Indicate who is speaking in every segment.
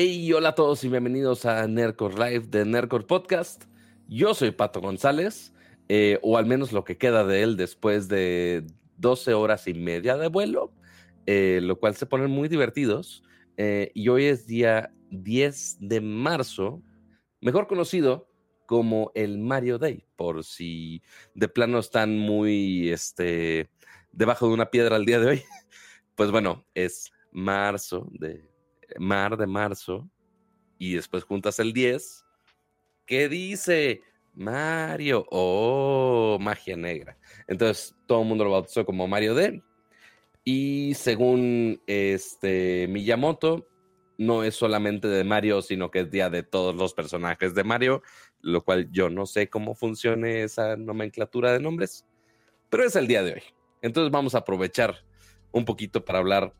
Speaker 1: Hey, hola a todos y bienvenidos a Nerdcore Live de Nerdcore Podcast. Yo soy Pato González, eh, o al menos lo que queda de él después de 12 horas y media de vuelo, eh, lo cual se ponen muy divertidos. Eh, y hoy es día 10 de marzo, mejor conocido como el Mario Day, por si de plano están muy este, debajo de una piedra al día de hoy. Pues bueno, es marzo, de mar de marzo, y después juntas el 10. ¿Qué dice? Mario, oh, magia negra. Entonces todo el mundo lo bautizó como Mario Day. Y según este Miyamoto, no es solamente de Mario, sino que es día de todos los personajes de Mario, lo cual yo no sé cómo funcione esa nomenclatura de nombres, pero es el día de hoy. Entonces vamos a aprovechar un poquito para hablar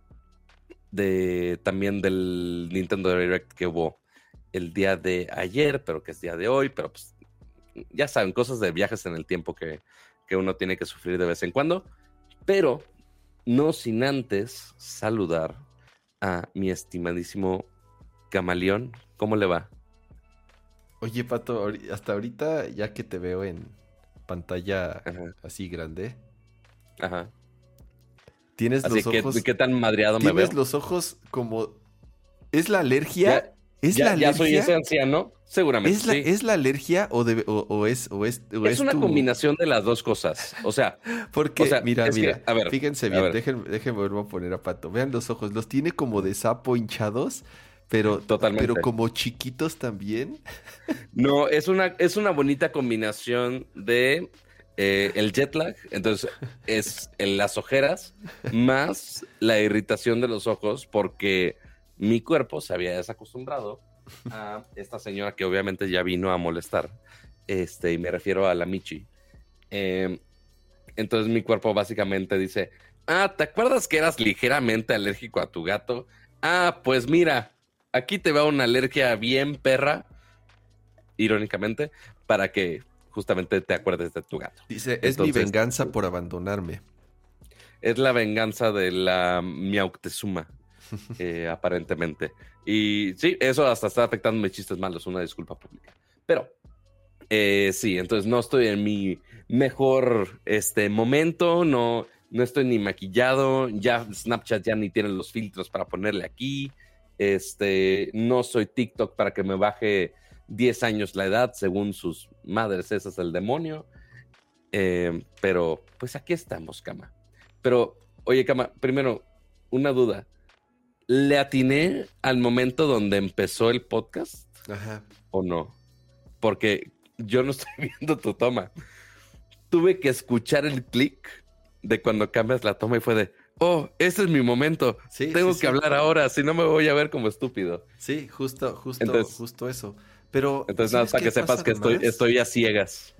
Speaker 1: de también del Nintendo Direct que hubo el día de ayer, pero que es día de hoy, pero pues ya saben, cosas de viajes en el tiempo que, que uno tiene que sufrir de vez en cuando, pero no sin antes saludar a mi estimadísimo camaleón. ¿Cómo le va?
Speaker 2: Oye, Pato, hasta ahorita, ya que te veo en pantalla así grande.
Speaker 1: Ajá.
Speaker 2: Tienes los ojos.
Speaker 1: ¿Qué tan madreado me veo?
Speaker 2: Tienes los ojos como. ¿Es la alergia? ¿Es
Speaker 1: ya,
Speaker 2: la alergia?
Speaker 1: Ya soy ese anciano, seguramente.
Speaker 2: ¿Es la, ¿es la alergia o, de, o, es, o es,
Speaker 1: es, una combinación de las dos cosas. O sea,
Speaker 2: porque, mira, mira, a ver, fíjense bien, déjenme, déjenme volver a poner a Pato. Vean los ojos, los tiene como de sapo hinchados, pero, Totalmente. pero como chiquitos también.
Speaker 1: No, es una, es una bonita combinación de eh, el jet lag, entonces es en las ojeras, más la irritación de los ojos, porque mi cuerpo se había desacostumbrado a esta señora que obviamente ya vino a molestar, este, y me refiero a la Michi. Em, entonces mi cuerpo básicamente dice, ah, ¿te acuerdas que eras ligeramente alérgico a tu gato? Ah, pues mira, aquí te va una alergia bien perra, irónicamente, para que justamente te acuerdes de tu gato.
Speaker 2: Dice, es mi venganza por abandonarme.
Speaker 1: Es la venganza de la Miauctezuma, eh, aparentemente. Y sí, eso hasta está afectando mis chistes malos, una disculpa pública. Pero eh, sí, entonces no estoy en mi mejor este, momento, no, no estoy ni maquillado, ya Snapchat ya ni tiene los filtros para ponerle aquí, este, no soy TikTok para que me baje 10 años la edad, según sus madres, ese es el demonio. Eh, pero pues aquí estamos, Cama. Pero, oye, Cama, primero, una duda. ¿Le atiné al momento donde empezó el podcast?
Speaker 2: Ajá.
Speaker 1: ¿O no? Porque yo no estoy viendo tu toma. Tuve que escuchar el clic de cuando cambias la toma y fue de, oh, ese es mi momento. Sí, Tengo que hablar ahora, si no me voy a ver como estúpido.
Speaker 2: Sí, justo, justo, justo eso. Pero.
Speaker 1: Entonces, nada, para que sepas que estoy, estoy a ciegas.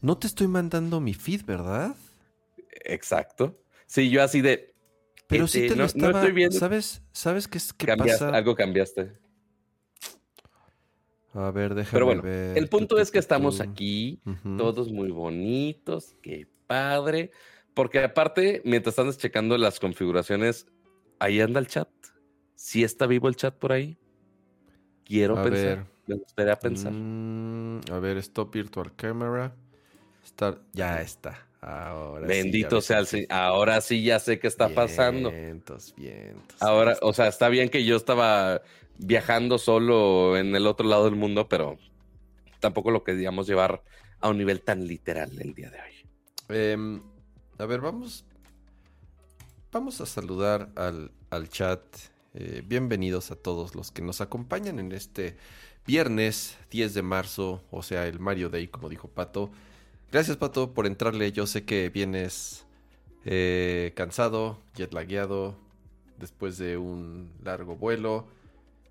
Speaker 2: No te estoy mandando mi feed, ¿verdad?
Speaker 1: Exacto. Sí, yo así de.
Speaker 2: Pero sí te lo estaba, estoy viendo. ¿Sabes, ¿sabes qué, qué pasa?
Speaker 1: Algo cambiaste.
Speaker 2: A ver, déjame
Speaker 1: Pero bueno,
Speaker 2: ver.
Speaker 1: el punto es que estamos aquí, todos muy bonitos, qué padre. Porque aparte, mientras andas checando las configuraciones, ahí anda el chat. ¿Sí está vivo el chat por ahí? Quiero
Speaker 2: a
Speaker 1: pensar.
Speaker 2: Ver.
Speaker 1: Me gustaría pensar.
Speaker 2: Mm, a ver, stop virtual camera. Start. Ya está. Ahora
Speaker 1: Bendito
Speaker 2: sí,
Speaker 1: sea el Señor. Ahora sí ya sé qué está pasando.
Speaker 2: Vientos, vientos.
Speaker 1: Ahora, o sea, está bien que yo estaba viajando solo en el otro lado del mundo, pero tampoco lo queríamos llevar a un nivel tan literal el día de hoy.
Speaker 2: Eh, a ver, vamos. Vamos a saludar al, al chat. Eh, bienvenidos a todos los que nos acompañan en este viernes 10 de marzo, o sea, el Mario Day, como dijo Pato. Gracias, Pato, por entrarle. Yo sé que vienes eh, cansado, jetlagueado, después de un largo vuelo.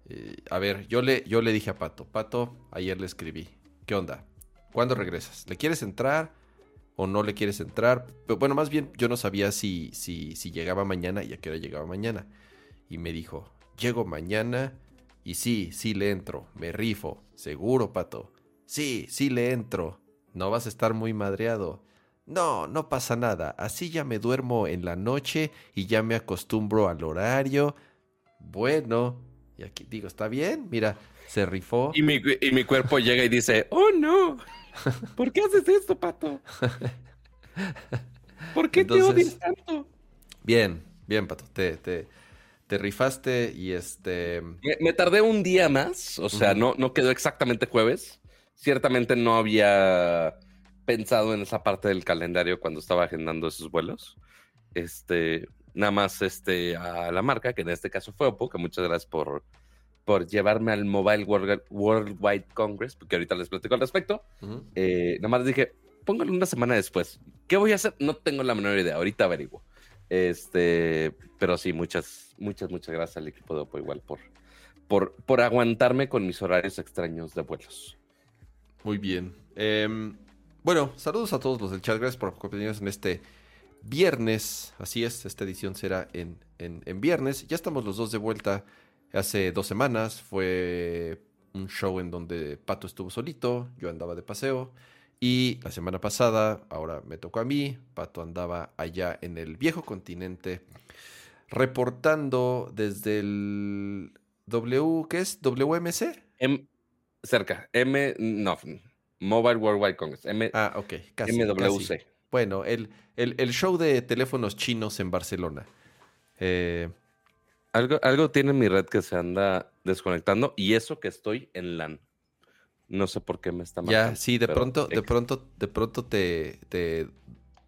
Speaker 2: Eh, a ver, yo le, yo le dije a Pato, Pato, ayer le escribí, ¿qué onda? ¿Cuándo regresas? ¿Le quieres entrar o no le quieres entrar? Pero, bueno, más bien yo no sabía si, si, si llegaba mañana y a qué hora llegaba mañana. Y me dijo, llego mañana y sí, sí le entro, me rifo, seguro, Pato. Sí, sí le entro. No vas a estar muy madreado. No, no pasa nada. Así ya me duermo en la noche y ya me acostumbro al horario. Bueno, Y aquí digo, está bien, mira, se rifó.
Speaker 1: Y mi, y mi cuerpo llega y dice, oh no, ¿por qué haces esto, pato? ¿Por qué te odias tanto?
Speaker 2: Bien, bien, pato, te, te, te rifaste y este...
Speaker 1: Me, me, tardé un día más, o sea, no, no quedó exactamente jueves. Ciertamente no había pensado en esa parte del calendario cuando estaba agendando esos vuelos. Este, nada más este, a la marca, que en este caso fue Oppo, que muchas gracias por, por llevarme al Mobile World, Worldwide Congress, porque ahorita les platico al respecto. Uh -huh. eh, nada más dije, póngalo una semana después. ¿Qué voy a hacer? No tengo la menor idea, ahorita averiguo. Este, pero sí, muchas, muchas, muchas gracias al equipo de Oppo igual por, por, por aguantarme con mis horarios extraños de vuelos.
Speaker 2: Muy bien. Eh, bueno, saludos a todos los del chat. Gracias por acompañarnos en este viernes. Así es, esta edición será en, en, en, viernes. Ya estamos los dos de vuelta. Hace dos semanas fue un show en donde Pato estuvo solito, yo andaba de paseo. Y la semana pasada, ahora me tocó a mí, Pato andaba allá en el viejo continente, reportando desde el W, ¿qué es? ¿WMC?
Speaker 1: M, cerca, M, no, Mobile Worldwide Congress, M,
Speaker 2: ah, ok, casi,
Speaker 1: MWC.
Speaker 2: Casi. Bueno, el, el, el, show de teléfonos chinos en Barcelona. Eh,
Speaker 1: algo, algo tiene mi red que se anda desconectando y eso que estoy en LAN. No sé por qué me está
Speaker 2: marcando. Ya, sí, de pronto, de pronto, de pronto te, te,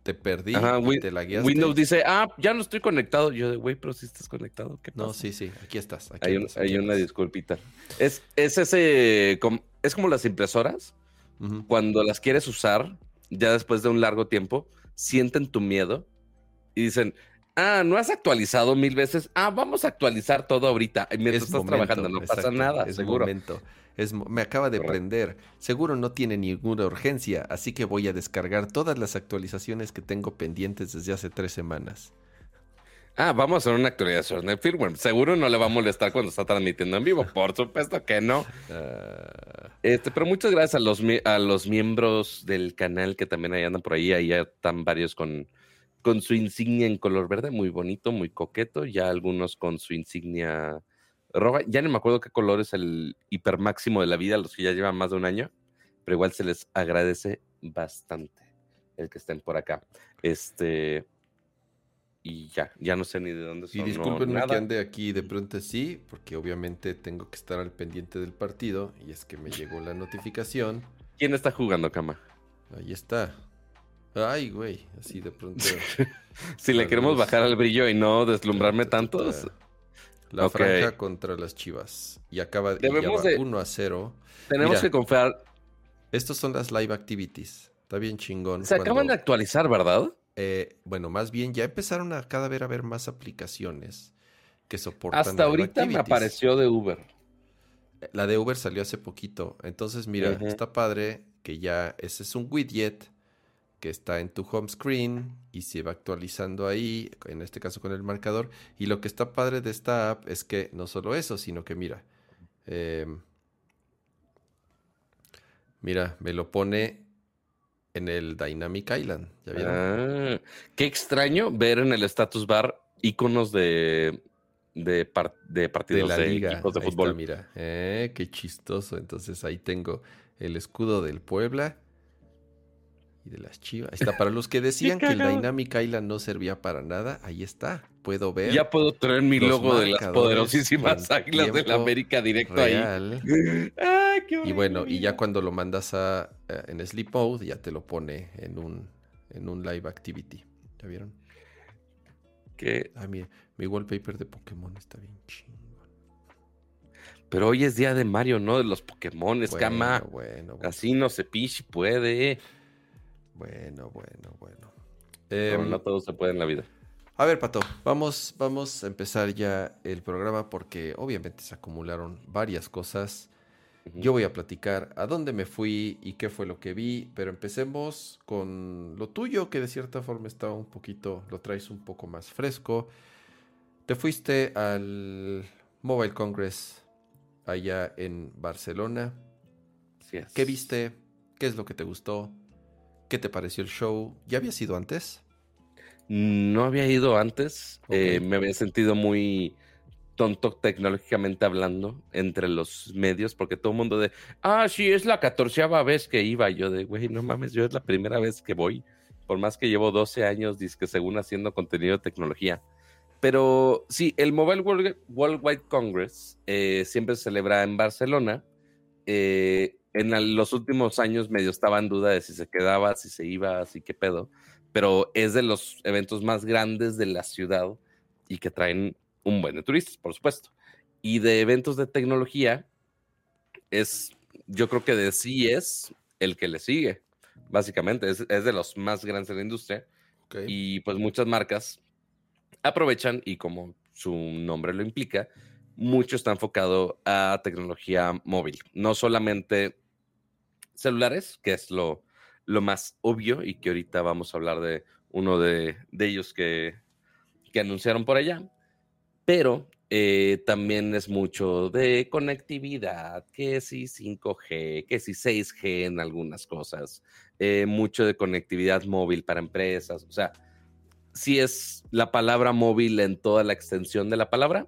Speaker 2: te perdí
Speaker 1: Ajá,
Speaker 2: y te la guiaste.
Speaker 1: Windows dice, ah, ya no estoy conectado. Yo de, güey, pero si sí estás conectado. ¿Qué pasa?
Speaker 2: No, sí, sí, aquí estás. Aquí
Speaker 1: hay, un,
Speaker 2: aquí
Speaker 1: hay una disculpita. Es, es ese, como, es como las impresoras. Uh -huh. Cuando las quieres usar, ya después de un largo tiempo, sienten tu miedo y dicen, ah, no has actualizado mil veces, ah, vamos a actualizar todo ahorita mientras
Speaker 2: Es
Speaker 1: estás
Speaker 2: momento,
Speaker 1: trabajando, no pasa nada,
Speaker 2: es
Speaker 1: seguro.
Speaker 2: momento. Es, me acaba de
Speaker 1: Correcto.
Speaker 2: prender. Seguro no tiene ninguna urgencia, así que voy a descargar todas las actualizaciones que tengo pendientes desde hace tres semanas.
Speaker 1: Ah, vamos a hacer una actualización de firmware. Seguro no le va a molestar cuando está transmitiendo en vivo. Por supuesto que no.
Speaker 2: Ah,
Speaker 1: Este, pero muchas gracias a los, a los miembros del canal que también ahí andan por ahí. Ahí ya están varios con, con su insignia en color verde, muy bonito, muy coqueto. Ya algunos con su insignia roja. Ya no me acuerdo qué color es el hiper máximo de la vida, los que ya llevan más de un año. Pero igual se les agradece bastante el que estén por acá. Este. Y ya, ya no sé ni de dónde son.
Speaker 2: y
Speaker 1: no,
Speaker 2: discúlpenme
Speaker 1: nada.
Speaker 2: que ande aquí de pronto sí, porque obviamente tengo que estar al pendiente del partido y es que me llegó la notificación.
Speaker 1: ¿Quién está jugando, Cama?
Speaker 2: Ahí está. Ay, güey, así de pronto.
Speaker 1: Si le queremos bajar al brillo y no deslumbrarme tanto.
Speaker 2: La franja contra las Chivas. Y acaba y
Speaker 1: Debemos
Speaker 2: va
Speaker 1: de-
Speaker 2: 1 a 0.
Speaker 1: Tenemos
Speaker 2: Mira.
Speaker 1: que confiar.
Speaker 2: Estos son las live activities. Está bien chingón.
Speaker 1: Se acaban de actualizar, ¿verdad?
Speaker 2: eh, bueno, más bien ya empezaron a cada vez a haber más aplicaciones que soportan
Speaker 1: Hasta
Speaker 2: live
Speaker 1: ahorita me apareció de Uber.
Speaker 2: La de Uber salió hace poquito. Entonces, mira, está padre que ya ese es un widget que está en tu home screen y se va actualizando ahí, en este caso con el marcador. Y lo que está padre de esta app es que no solo eso, sino que mira, eh, mira, me lo pone en el Dynamic Island. ¿Ya vieron?
Speaker 1: Ah, qué extraño ver en el status bar iconos de, de, par- de
Speaker 2: de
Speaker 1: partidos
Speaker 2: la
Speaker 1: de,
Speaker 2: liga.
Speaker 1: equipos de
Speaker 2: Ahí está,
Speaker 1: fútbol.
Speaker 2: mira. Eh, qué chistoso. Entonces ahí tengo el escudo del Puebla y de las Chivas. Ahí está. Para los que decían que el. Dynamic Island no servía para nada, ahí está. Puedo ver
Speaker 1: ya puedo traer mi logo de las poderosísimas águilas de la América directo ahí. Ay, qué
Speaker 2: Y bueno, y ya cuando lo mandas a, eh, en Sleep Mode, ya te lo pone en un, en un live activity. ¿Ya vieron?
Speaker 1: Que-
Speaker 2: Ah, mi, mi wallpaper de Pokémon está bien chingón.
Speaker 1: Pero hoy es día de Mario, no de los Pokémon, cama.
Speaker 2: bueno, bueno.
Speaker 1: Así no se pichi puede.
Speaker 2: Bueno, bueno, bueno.
Speaker 1: Pero
Speaker 2: Em,
Speaker 1: no todo se puede en la vida.
Speaker 2: A ver, Pato, vamos, vamos a empezar ya el programa porque obviamente se acumularon varias cosas. Yo voy a platicar a dónde me fui y qué fue lo que vi, pero empecemos con lo tuyo, que de cierta forma está un poquito, lo traes un poco más fresco. Te fuiste al Mobile Congress allá en Barcelona.
Speaker 1: Así es.
Speaker 2: ¿Qué viste? ¿Qué es lo que te gustó? ¿Qué te pareció el show? ¿Ya habías ido antes?
Speaker 1: No había ido antes. Eh, me había sentido muy tonto tecnológicamente hablando entre los medios, porque todo el mundo de, ah, sí, es la catorceava vez que iba. yo de, güey, no mames, yo es la primera vez que voy. Por más que llevo 12 años, que según haciendo contenido de tecnología. Pero sí, el Mobile World, Worldwide Congress eh, siempre se celebra en Barcelona. Eh, en los últimos años medio estaba en duda de si se quedaba, si se iba, así que pedo. Pero es de los eventos más grandes de la ciudad y que traen un buen de turistas, por supuesto. Y de eventos de tecnología, es, yo creo que de sí es el que le sigue, básicamente. Es, de los más grandes de la industria. Y pues muchas marcas aprovechan y como su nombre lo implica, mucho está enfocado a tecnología móvil. No solamente celulares, que es lo, lo más obvio y que ahorita vamos a hablar de uno de, de ellos que, que anunciaron por allá, pero eh, también es mucho de conectividad, que si 5G, que si 6G en algunas cosas, eh, mucho de conectividad móvil para empresas, o sea, sí es la palabra móvil en toda la extensión de la palabra,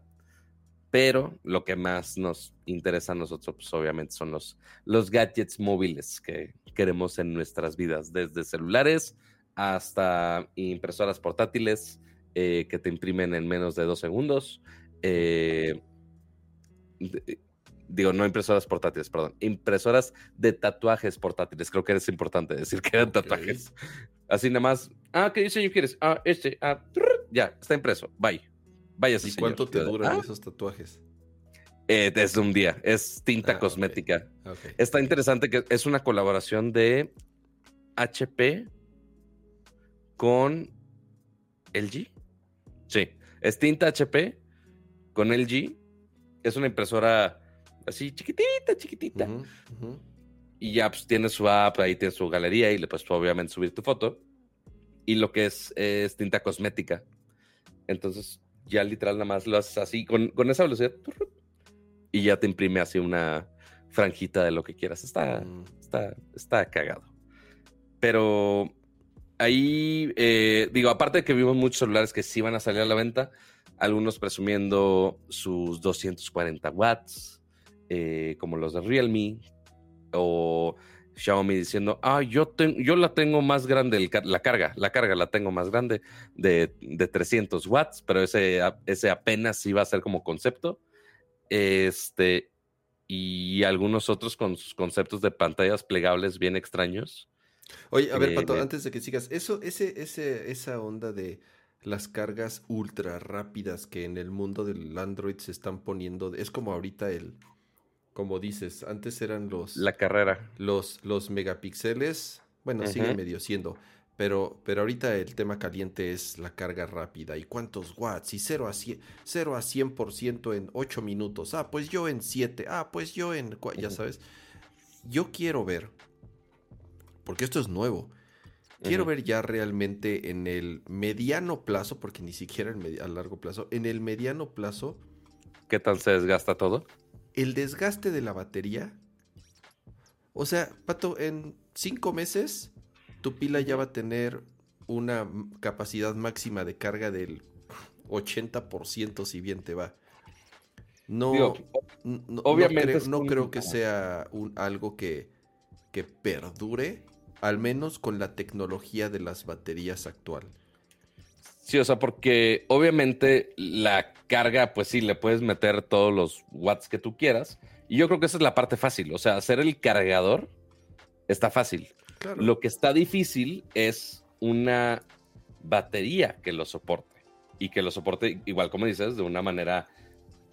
Speaker 1: pero lo que más nos interesa a nosotros, pues, obviamente, son los, los gadgets móviles que queremos en nuestras vidas, desde celulares hasta impresoras portátiles, eh, que te imprimen en menos de dos segundos. Eh, digo, no impresoras portátiles, perdón, impresoras de tatuajes portátiles. Creo que es importante decir que eran tatuajes. Así nada más. Ah, ¿qué diseño quieres? Ah, este. Ah, ya, está impreso. Bye. Vaya,
Speaker 2: ¿Y cuánto te duran ah. esos tatuajes?
Speaker 1: Eh, desde un día. Es tinta ah, cosmética. Está interesante que es una colaboración de HP con LG. Sí, es tinta HP con LG. Es una impresora así chiquitita, chiquitita. Y ya pues tiene su app, ahí tiene su galería y le puedes obviamente subir tu foto. Y lo que es, es tinta cosmética. Entonces ya literal nada más lo haces así con, con esa velocidad y ya te imprime así una franjita de lo que quieras. Está, mm. está, está cagado. Pero ahí, eh, digo, aparte de que vimos muchos celulares que sí van a salir a la venta, algunos presumiendo sus 240 watts, eh, como los de Realme, o Xiaomi diciendo, ah, yo, yo la tengo más grande, la carga, la carga la tengo más grande de, de 300 watts, pero ese, ese apenas iba a ser como concepto. Este, y algunos otros con sus conceptos de pantallas plegables bien extraños.
Speaker 2: Oye, a ver, Pato, antes de que sigas, eso, ese, ese, esa onda de las cargas ultra rápidas que en el mundo del Android se están poniendo, es como ahorita el, como dices, antes eran los...
Speaker 1: La carrera.
Speaker 2: Los, los megapíxeles, bueno, sigue medio siendo, pero, pero ahorita el tema caliente es la carga rápida y cuántos watts y 0 a 100%, 0 a 100 en 8 minutos. Ah, pues yo en 7. Ah, pues yo en... Ya sabes. Yo quiero ver porque esto es nuevo. Quiero ver ya realmente en el mediano plazo, porque ni siquiera en a largo plazo, en el mediano plazo.
Speaker 1: ¿Qué tal se desgasta todo?
Speaker 2: El desgaste de la batería. O sea, Pato, en cinco meses tu pila ya va a tener una capacidad máxima de carga del 80% si bien te va. No, obviamente no creo, que sea un, algo que, que perdure al menos con la tecnología de las baterías actual.
Speaker 1: Sí, o sea, porque obviamente la carga, pues sí, le puedes meter todos los watts que tú quieras. Y yo creo que esa es la parte fácil. O sea, hacer el cargador está fácil. Lo que está difícil es una batería que lo soporte. Y que lo soporte, igual como dices, de una manera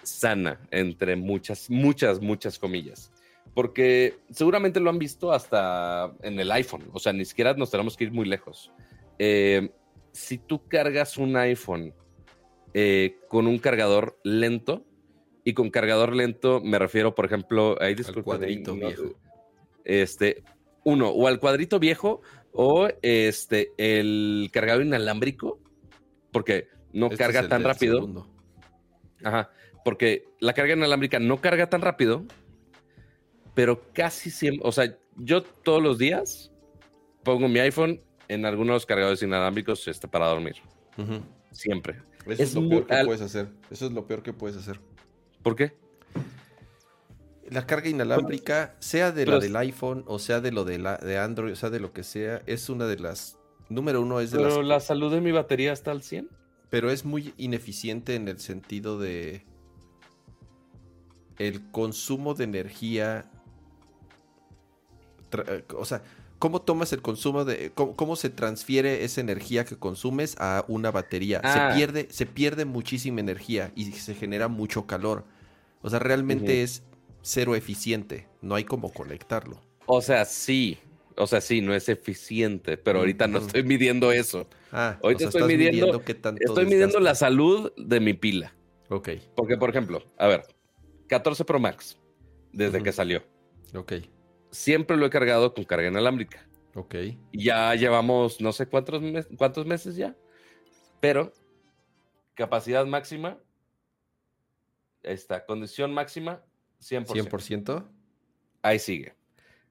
Speaker 1: sana, entre muchas, muchas, muchas comillas porque seguramente lo han visto hasta en el iPhone, o sea, ni siquiera nos tenemos que ir muy lejos. Eh, si tú cargas un iPhone eh, con un cargador lento, y con cargador lento me refiero, por ejemplo, ahí
Speaker 2: al cuadrito viejo.
Speaker 1: Este, uno, o al cuadrito viejo, o este, el cargador inalámbrico, porque no este carga tan rápido. Ajá, porque la carga inalámbrica no carga tan rápido pero casi siempre, o sea, yo todos los días pongo mi iPhone en algunos cargadores inalámbricos este, para dormir. Siempre.
Speaker 2: Eso es, lo peor que puedes hacer. Eso es lo peor que puedes hacer.
Speaker 1: ¿Por qué?
Speaker 2: La carga inalámbrica, sea de la del iPhone o sea de lo de, la, de Android, o sea de lo que sea, es una de las. Número uno es de
Speaker 1: Pero la salud de mi batería está al 100.
Speaker 2: Pero es muy ineficiente en el sentido de. El consumo de energía. O sea, ¿Cómo tomas el consumo de. Cómo, se transfiere esa energía que consumes a una batería? Se, ah. pierde, se pierde muchísima energía y se genera mucho calor. O sea, realmente es cero eficiente. No hay cómo conectarlo.
Speaker 1: O sea, sí. O sea, sí, no es eficiente, pero ahorita no estoy midiendo eso. Ah, ahorita estoy midiendo. estoy midiendo la salud de mi pila.
Speaker 2: Ok.
Speaker 1: Porque, por ejemplo, a ver, 14 Pro Max, desde que salió.
Speaker 2: Ok
Speaker 1: siempre lo he cargado con carga inalámbrica.
Speaker 2: Ok.
Speaker 1: Ya llevamos no sé cuántos, cuántos meses ya, pero capacidad máxima, esta condición máxima, 100%.
Speaker 2: 100%.
Speaker 1: Ahí sigue.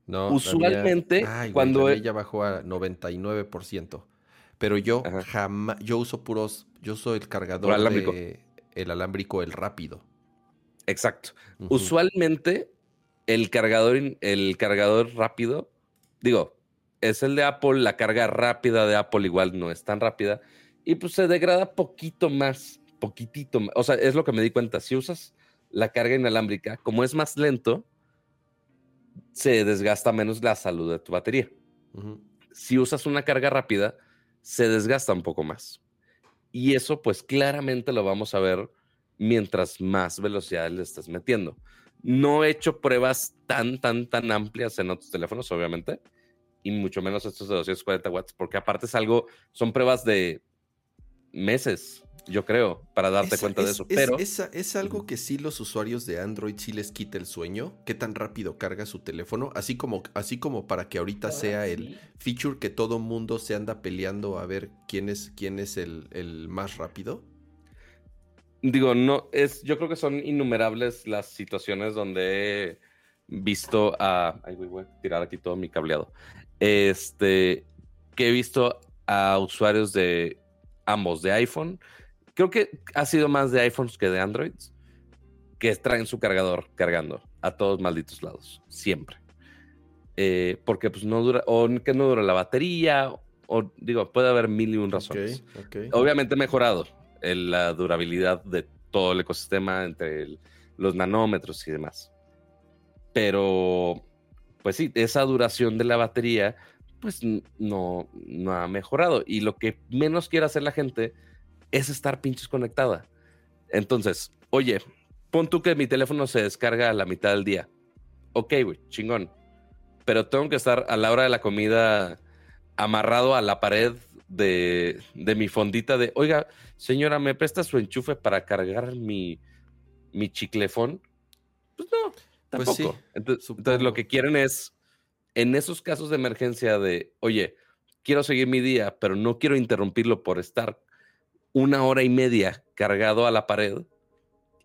Speaker 1: No, Usualmente, cuando.
Speaker 2: ella e bajó a 99%. Pero yo jamás. Yo uso puros. Yo soy el cargador el alámbrico, el rápido.
Speaker 1: Exacto. Usualmente el cargador, el cargador rápido, digo, es el de Apple, la carga rápida de Apple igual no es tan rápida y pues se degrada poquito más, poquitito más. O sea, es lo que me di cuenta. Si usas la carga inalámbrica, como es más lento, se desgasta menos la salud de tu batería. Si usas una carga rápida, se desgasta un poco más. Y eso pues claramente lo vamos a ver mientras más velocidad le estés metiendo. No he hecho pruebas tan, tan, tan amplias en otros teléfonos, obviamente, y mucho menos estos de 240 watts, porque aparte es algo, son pruebas de meses, yo creo, para darte cuenta de eso. Pero
Speaker 2: es, algo que sí los usuarios de Android sí les quita el sueño, qué tan rápido carga su teléfono, así como, así como para que ahorita ah, sea el feature que todo mundo se anda peleando a ver quién es, quién es el, el más rápido
Speaker 1: digo, no, es, yo creo que son innumerables las situaciones donde he visto a, ay, voy a tirar aquí todo mi cableado, este, que he visto a usuarios de ambos, de iPhone, creo que ha sido más de iPhones que de Androids, que traen su cargador cargando a todos malditos lados, siempre. Eh, porque pues no dura, o que no dura la batería, o digo, puede haber mil y un razones. Obviamente mejorado, la durabilidad de todo el ecosistema entre los nanómetros y demás. Pero, pues sí, esa duración de la batería, pues no, no ha mejorado. Y lo que menos quiere hacer la gente es estar pinches conectada. Entonces, oye, pon tú que mi teléfono se descarga a la mitad del día. Ok, güey, chingón. Pero tengo que estar a la hora de la comida amarrado a la pared de, mi fondita de, oiga, señora, ¿me presta su enchufe para cargar mi, mi chiclefón? Pues no, pues tampoco. entonces, lo que quieren es, en esos casos de emergencia de, oye, quiero seguir mi día, pero no quiero interrumpirlo por estar una hora y media cargado a la pared,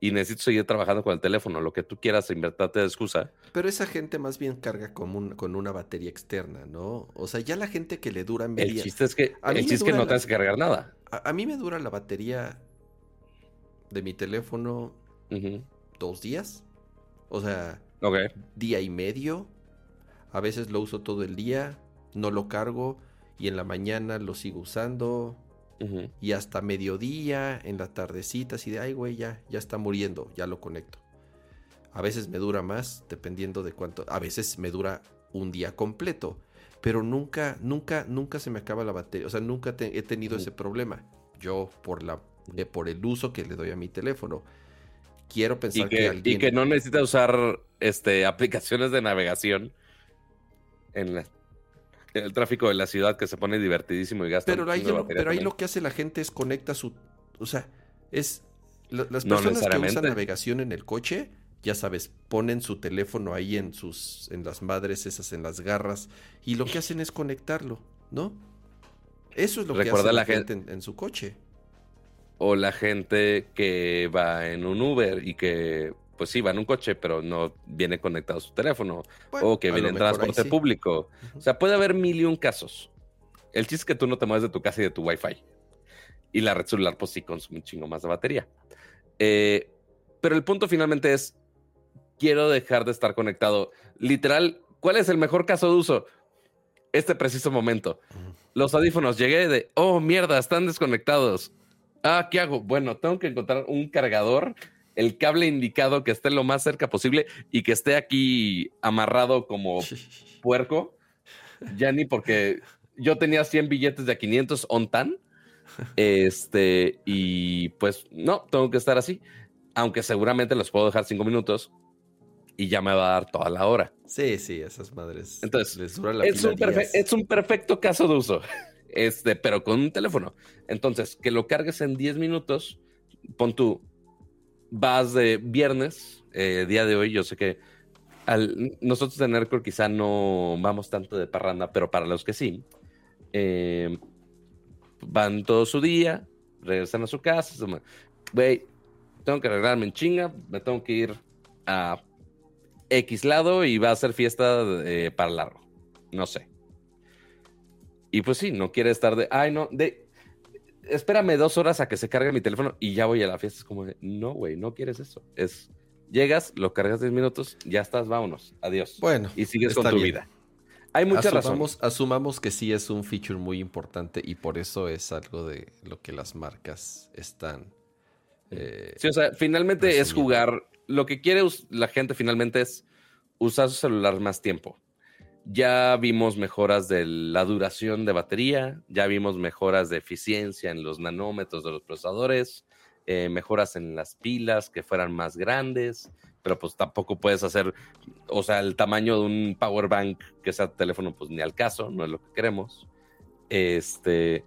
Speaker 1: y necesito seguir trabajando con el teléfono, lo que tú quieras, invertirte de excusa.
Speaker 2: Pero esa gente más bien carga con, con una batería externa, ¿no? O sea, ya la gente que le dura media...
Speaker 1: El chiste es que, el chiste es que no te hace cargar nada.
Speaker 2: A, mí me dura la batería de mi teléfono dos días. O sea, día y medio. A veces lo uso todo el día, no lo cargo y en la mañana lo sigo usando y hasta mediodía, en la tardecita, así de, ay, güey, ya, ya está muriendo, ya lo conecto. A veces me dura más, dependiendo de cuánto. A veces me dura un día completo, pero nunca, nunca, nunca se me acaba la batería. O sea, nunca he tenido ese problema. Yo, por, la, eh, por el uso que le doy a mi teléfono. Quiero pensar
Speaker 1: que,
Speaker 2: alguien...
Speaker 1: Y que no necesita usar este, aplicaciones de navegación en la, el tráfico de la ciudad que se pone divertidísimo y gasta.
Speaker 2: Pero ahí, lo, pero ahí lo que hace la gente es conecta su. O sea, es. las personas que usan navegación en el coche, ya sabes, ponen su teléfono ahí en sus. en las madres, esas en las garras. Y lo que hacen es conectarlo, ¿no? Eso es lo que hace la, gente, en su coche.
Speaker 1: O la gente que va en un Uber y que pues sí, va en un coche, pero no viene conectado a su teléfono, o que viene en transporte público. O sea, puede haber mil y un casos. El chiste es que tú no te mueves de tu casa y de tu Wi-Fi. y la red celular pues sí consume un chingo más de batería. Eh, pero el punto finalmente es, quiero dejar de estar conectado. Literal, ¿cuál es el mejor caso de uso? Este preciso momento. Los audífonos, llegué de, oh, mierda, están desconectados. Ah, ¿qué hago? Bueno, tengo que encontrar un cargador, el cable indicado que esté lo más cerca posible y que esté aquí amarrado como puerco. Ya ni porque yo tenía 100 billetes de a 500 on tan. Este, y pues no, tengo que estar así. Aunque seguramente los puedo dejar cinco minutos y ya me va a dar toda la hora.
Speaker 2: Sí, sí, esas madres.
Speaker 1: Entonces, es, un es, un perfecto caso de uso, este, pero con un teléfono. Entonces, que lo cargues en 10 minutos, pon tú, vas de viernes, eh, día de hoy, yo sé que al, nosotros de Nerdcore quizá no vamos tanto de parranda, pero para los que sí, eh, van todo su día, regresan a su casa, güey, tengo que arreglarme en chinga, me tengo que ir a X lado y va a ser fiesta eh, para largo. No sé. Y pues sí, no quiere estar de, ay, no, de, espérame dos horas a que se cargue mi teléfono y ya voy a la fiesta. Es como de, no, güey, no quieres eso. Es, llegas, lo cargas 10 minutos, ya estás, vámonos, adiós.
Speaker 2: Bueno,
Speaker 1: y sigues con tu vida. Hay muchas
Speaker 2: razones. Asumamos que sí es un feature muy importante y por eso es algo de lo que las marcas están.
Speaker 1: Eh, sí, o sea, finalmente es jugar lo que quiere la gente finalmente es usar su celular más tiempo. Ya vimos mejoras de la duración de batería, ya vimos mejoras de eficiencia en los nanómetros de los procesadores, eh, mejoras en las pilas que fueran más grandes, pero pues tampoco puedes hacer, o sea, el tamaño de un power bank que sea teléfono, pues ni al caso, no es lo que queremos. Este,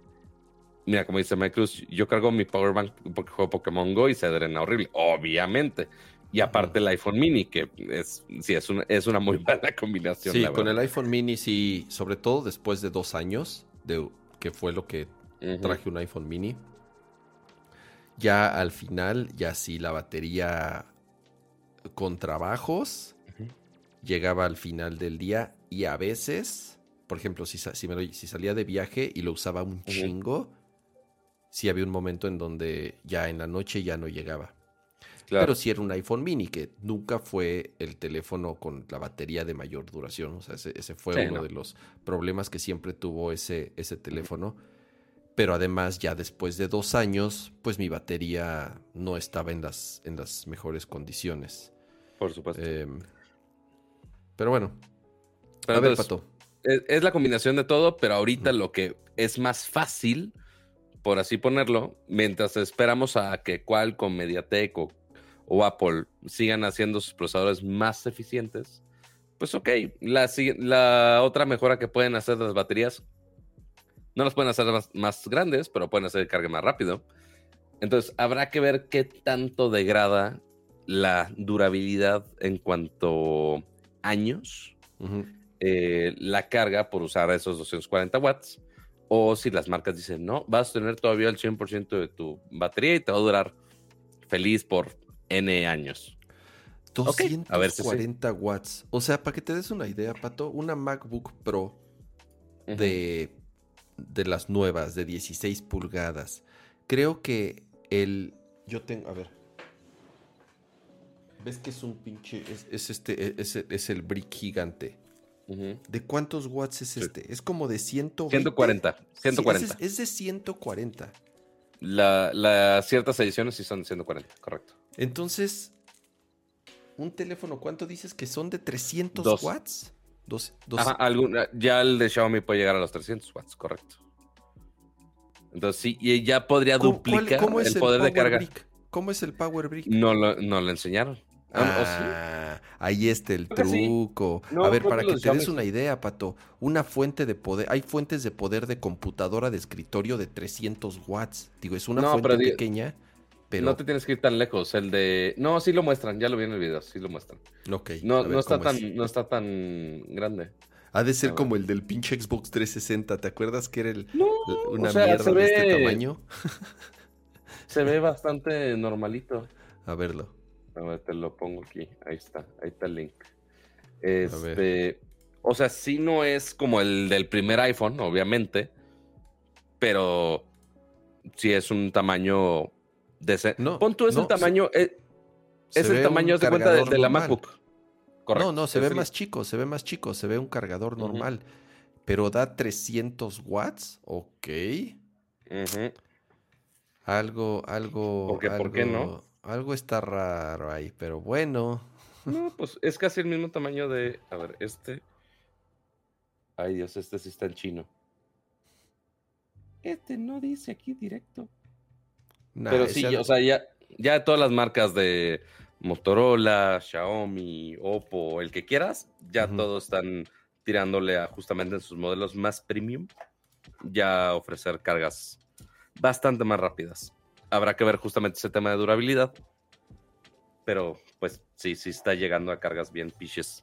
Speaker 1: mira, como dice Mike Cruz, yo cargo mi power bank porque juego Pokémon Go y se drena horrible, obviamente. Y aparte el iPhone mini, que es, sí, es una, es una muy mala combinación.
Speaker 2: Sí, con el iPhone mini, sí, sobre todo después de dos años, de, que fue lo que traje un iPhone mini, ya al final, ya sí la batería con trabajos llegaba al final del día y a veces, por ejemplo, si, si, salía de viaje y lo usaba un chingo, sí había un momento en donde ya en la noche ya no llegaba. Pero sí era un iPhone mini, que nunca fue el teléfono con la batería de mayor duración. O sea, ese, fue uno de los problemas que siempre tuvo ese, ese teléfono. Pero además, ya después de dos años, pues mi batería no estaba en las, en las mejores condiciones.
Speaker 1: Por supuesto.
Speaker 2: Em, pero bueno.
Speaker 1: a ver, Pato. Es, la combinación de todo, pero ahorita lo que es más fácil, por así ponerlo, mientras esperamos a que Qualcomm, Mediatek o o Apple sigan haciendo sus procesadores más eficientes, pues ok, la, la otra mejora que pueden hacer las baterías, no las pueden hacer más, grandes, pero pueden hacer el cargue más rápido. Entonces, habrá que ver qué tanto degrada la durabilidad en cuanto años eh, la carga por usar esos 240 watts. O si las marcas dicen, no, vas a tener todavía el 100% de tu batería y te va a durar feliz por N años.
Speaker 2: 240 watts. O sea, para que te des una idea, Pato, una MacBook Pro de, de las nuevas, de 16 pulgadas. Creo que el. Yo tengo. A ver. ¿Ves que es un pinche. Es, este. Es, el brick gigante. ¿De cuántos watts es este? Es como de 120.
Speaker 1: 140. 140.
Speaker 2: es, de 140.
Speaker 1: Las ciertas ediciones sí son de 140, correcto.
Speaker 2: Entonces, un teléfono, ¿cuánto dices que son de 300 watts?
Speaker 1: Dos, ya el de Xiaomi puede llegar a los 300 watts, correcto. Entonces sí, y ya podría duplicar el, poder de carga.
Speaker 2: ¿Cómo es el Power Brick?
Speaker 1: No lo, no lo enseñaron.
Speaker 2: Ah, ahí está el truco. a ver, para que te des una idea, Pato, una fuente de poder, hay fuentes de poder de computadora de escritorio de 300 watts. Digo, es una fuente pequeña.
Speaker 1: No te tienes que ir tan lejos. El de. No, sí lo muestran, ya lo vi en el video, sí lo muestran.
Speaker 2: Ok.
Speaker 1: No, no, está, tan, no está tan grande.
Speaker 2: Ha de ser como el del pinche Xbox 360. ¿Te acuerdas que era el, una mierda de este tamaño?
Speaker 1: se ve bastante normalito.
Speaker 2: A verlo.
Speaker 1: A ver, te lo pongo aquí. Ahí está. Ahí está el link. Este. O sea, sí no es como el del primer iPhone, obviamente. Pero si es un tamaño decente.
Speaker 2: No,
Speaker 1: Pon tú es
Speaker 2: no,
Speaker 1: el tamaño, eh,
Speaker 2: Se
Speaker 1: es el tamaño de cuenta de, de la. MacBook. Correcto.
Speaker 2: No, no, se
Speaker 1: Es
Speaker 2: ve
Speaker 1: el-
Speaker 2: más chico, se ve más chico, se ve un cargador normal. Pero da 300 watts, ok.
Speaker 1: Ujú.
Speaker 2: Algo, algo.
Speaker 1: ¿Por qué- por qué no?
Speaker 2: algo- Algo está raro ahí, pero bueno.
Speaker 1: No, pues es casi el mismo tamaño de. A ver, este. Ay, Dios, este sí está en chino. Este no dice aquí directo.
Speaker 2: Nah,
Speaker 1: Pero sí, o sea, ya, ya todas las marcas de Motorola, Xiaomi, Oppo, el que quieras, ya todos están tirándole a justamente en sus modelos más premium, ya ofrecer cargas bastante más rápidas. Habrá que ver justamente ese tema de durabilidad, pero pues sí, sí está llegando a cargas bien piches,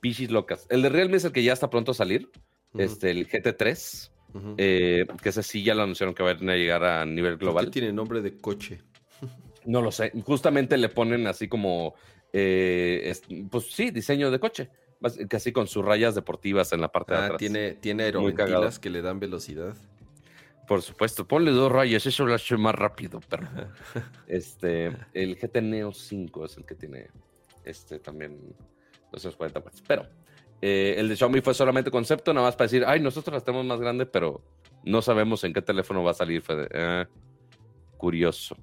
Speaker 1: pichis locas. El de Realme es el que ya está pronto a salir, este, el GT3, eh, que ese sí ya lo anunciaron que va a llegar a nivel
Speaker 2: ¿Por qué
Speaker 1: global.
Speaker 2: tiene nombre de coche.
Speaker 1: No lo sé. Justamente le ponen así como, eh, es- pues sí, diseño de coche. Casi con sus rayas deportivas en la parte de
Speaker 2: Ah,
Speaker 1: atrás.
Speaker 2: tiene, tiene aeroventilas que le dan velocidad.
Speaker 1: Por supuesto. Ponle dos rayas, eso lo hace más rápido, pero. este, el GT Neo 5 es el que tiene este también 240 watts. Pero eh, el de Xiaomi fue solamente concepto, nada más para decir, ay, nosotros las tenemos más grande, pero no sabemos en qué teléfono va a salir. Fue de, "Ah, curioso,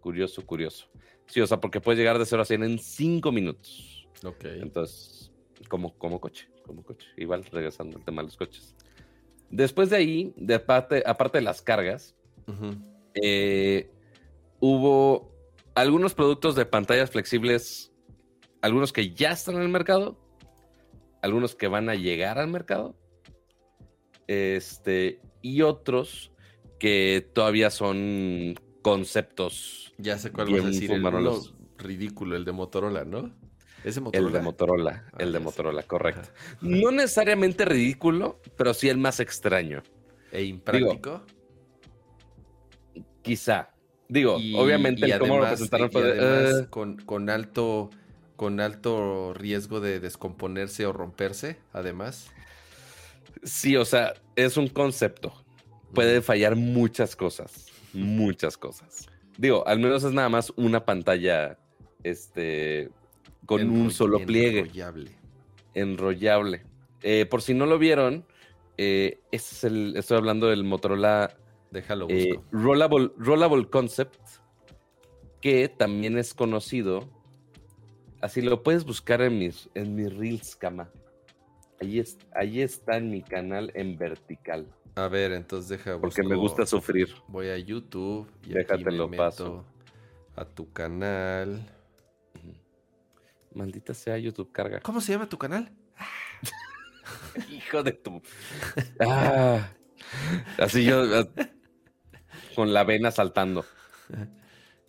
Speaker 1: curioso, curioso. Sí, o sea, porque puedes llegar de 0 a 100 en 5 minutos.
Speaker 2: Ok.
Speaker 1: Entonces, como, como coche, como coche. Igual regresando al tema de los coches. Después de ahí, de aparte, aparte de las cargas, eh, hubo algunos productos de pantallas flexibles, algunos que ya están en el mercado, algunos que van a llegar al mercado, este, y otros que todavía son conceptos.
Speaker 2: Ya sé cuál vas a decir. El
Speaker 1: fumarolos.
Speaker 2: ridículo, el de Motorola, ¿no? ¿Ese
Speaker 1: El
Speaker 2: Motorola?
Speaker 1: de Motorola,
Speaker 2: Ah,
Speaker 1: el de
Speaker 2: ya sé.
Speaker 1: Motorola, correcto.
Speaker 2: Ajá.
Speaker 1: No necesariamente ridículo, pero sí el más extraño.
Speaker 2: E impráctico.
Speaker 1: Quizá. Digo,
Speaker 2: Y-
Speaker 1: obviamente
Speaker 2: y
Speaker 1: el cómo lo
Speaker 2: además-
Speaker 1: presentaron
Speaker 2: y
Speaker 1: fue de,
Speaker 2: además
Speaker 1: "Eh".
Speaker 2: con, con alto con alto riesgo de descomponerse o romperse, además.
Speaker 1: Sí, o sea, es un concepto. Puede fallar muchas cosas. Muchas cosas. Digo, al menos es nada más una pantalla este, con un solo pliegue
Speaker 2: enrollable.
Speaker 1: enrollable. Eh, por si no lo vieron, eh, es el, estoy hablando del Motorola
Speaker 2: Déjalo
Speaker 1: eh. Rollable, Rollable Concept, que también es conocido. Así lo puedes buscar en mis, en mis reels, cama. Ahí, es, ahí está en mi canal en vertical.
Speaker 2: A ver, entonces deja
Speaker 1: Porque me gusta sufrir.
Speaker 2: Voy a YouTube y aquí me
Speaker 1: paso.
Speaker 2: meto a tu canal.
Speaker 1: Maldita sea YouTube carga.
Speaker 2: ¿Cómo se llama tu canal?
Speaker 1: Hijo de tu. Ah, así yo. ah, Con la vena saltando.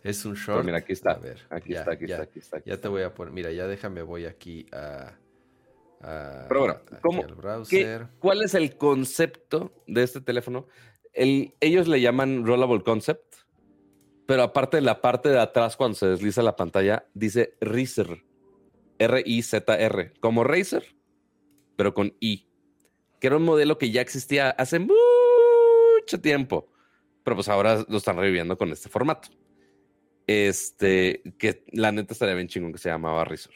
Speaker 2: Es un short.
Speaker 1: mira, aquí está.
Speaker 2: A ver,
Speaker 1: Aquí
Speaker 2: ya,
Speaker 1: está, aquí
Speaker 2: ya,
Speaker 1: está, aquí está. aquí
Speaker 2: Ya
Speaker 1: está.
Speaker 2: te voy a poner. Mira, ya déjame, voy aquí a. a-
Speaker 1: Pero bueno,
Speaker 2: aquí
Speaker 1: ¿cómo-
Speaker 2: al
Speaker 1: ¿Qué-
Speaker 2: browser.
Speaker 1: ¿Cuál es el concepto de este teléfono? El, ellos le llaman Rollable Concept, pero aparte de la parte de atrás, cuando se desliza la pantalla, dice Razer. R-I-Z-R. Como Razer, pero con I. Que era un modelo que ya existía hace mucho tiempo. Pero pues ahora lo están reviviendo con este formato. Este, que la neta estaría bien chingón que se llamaba Razer.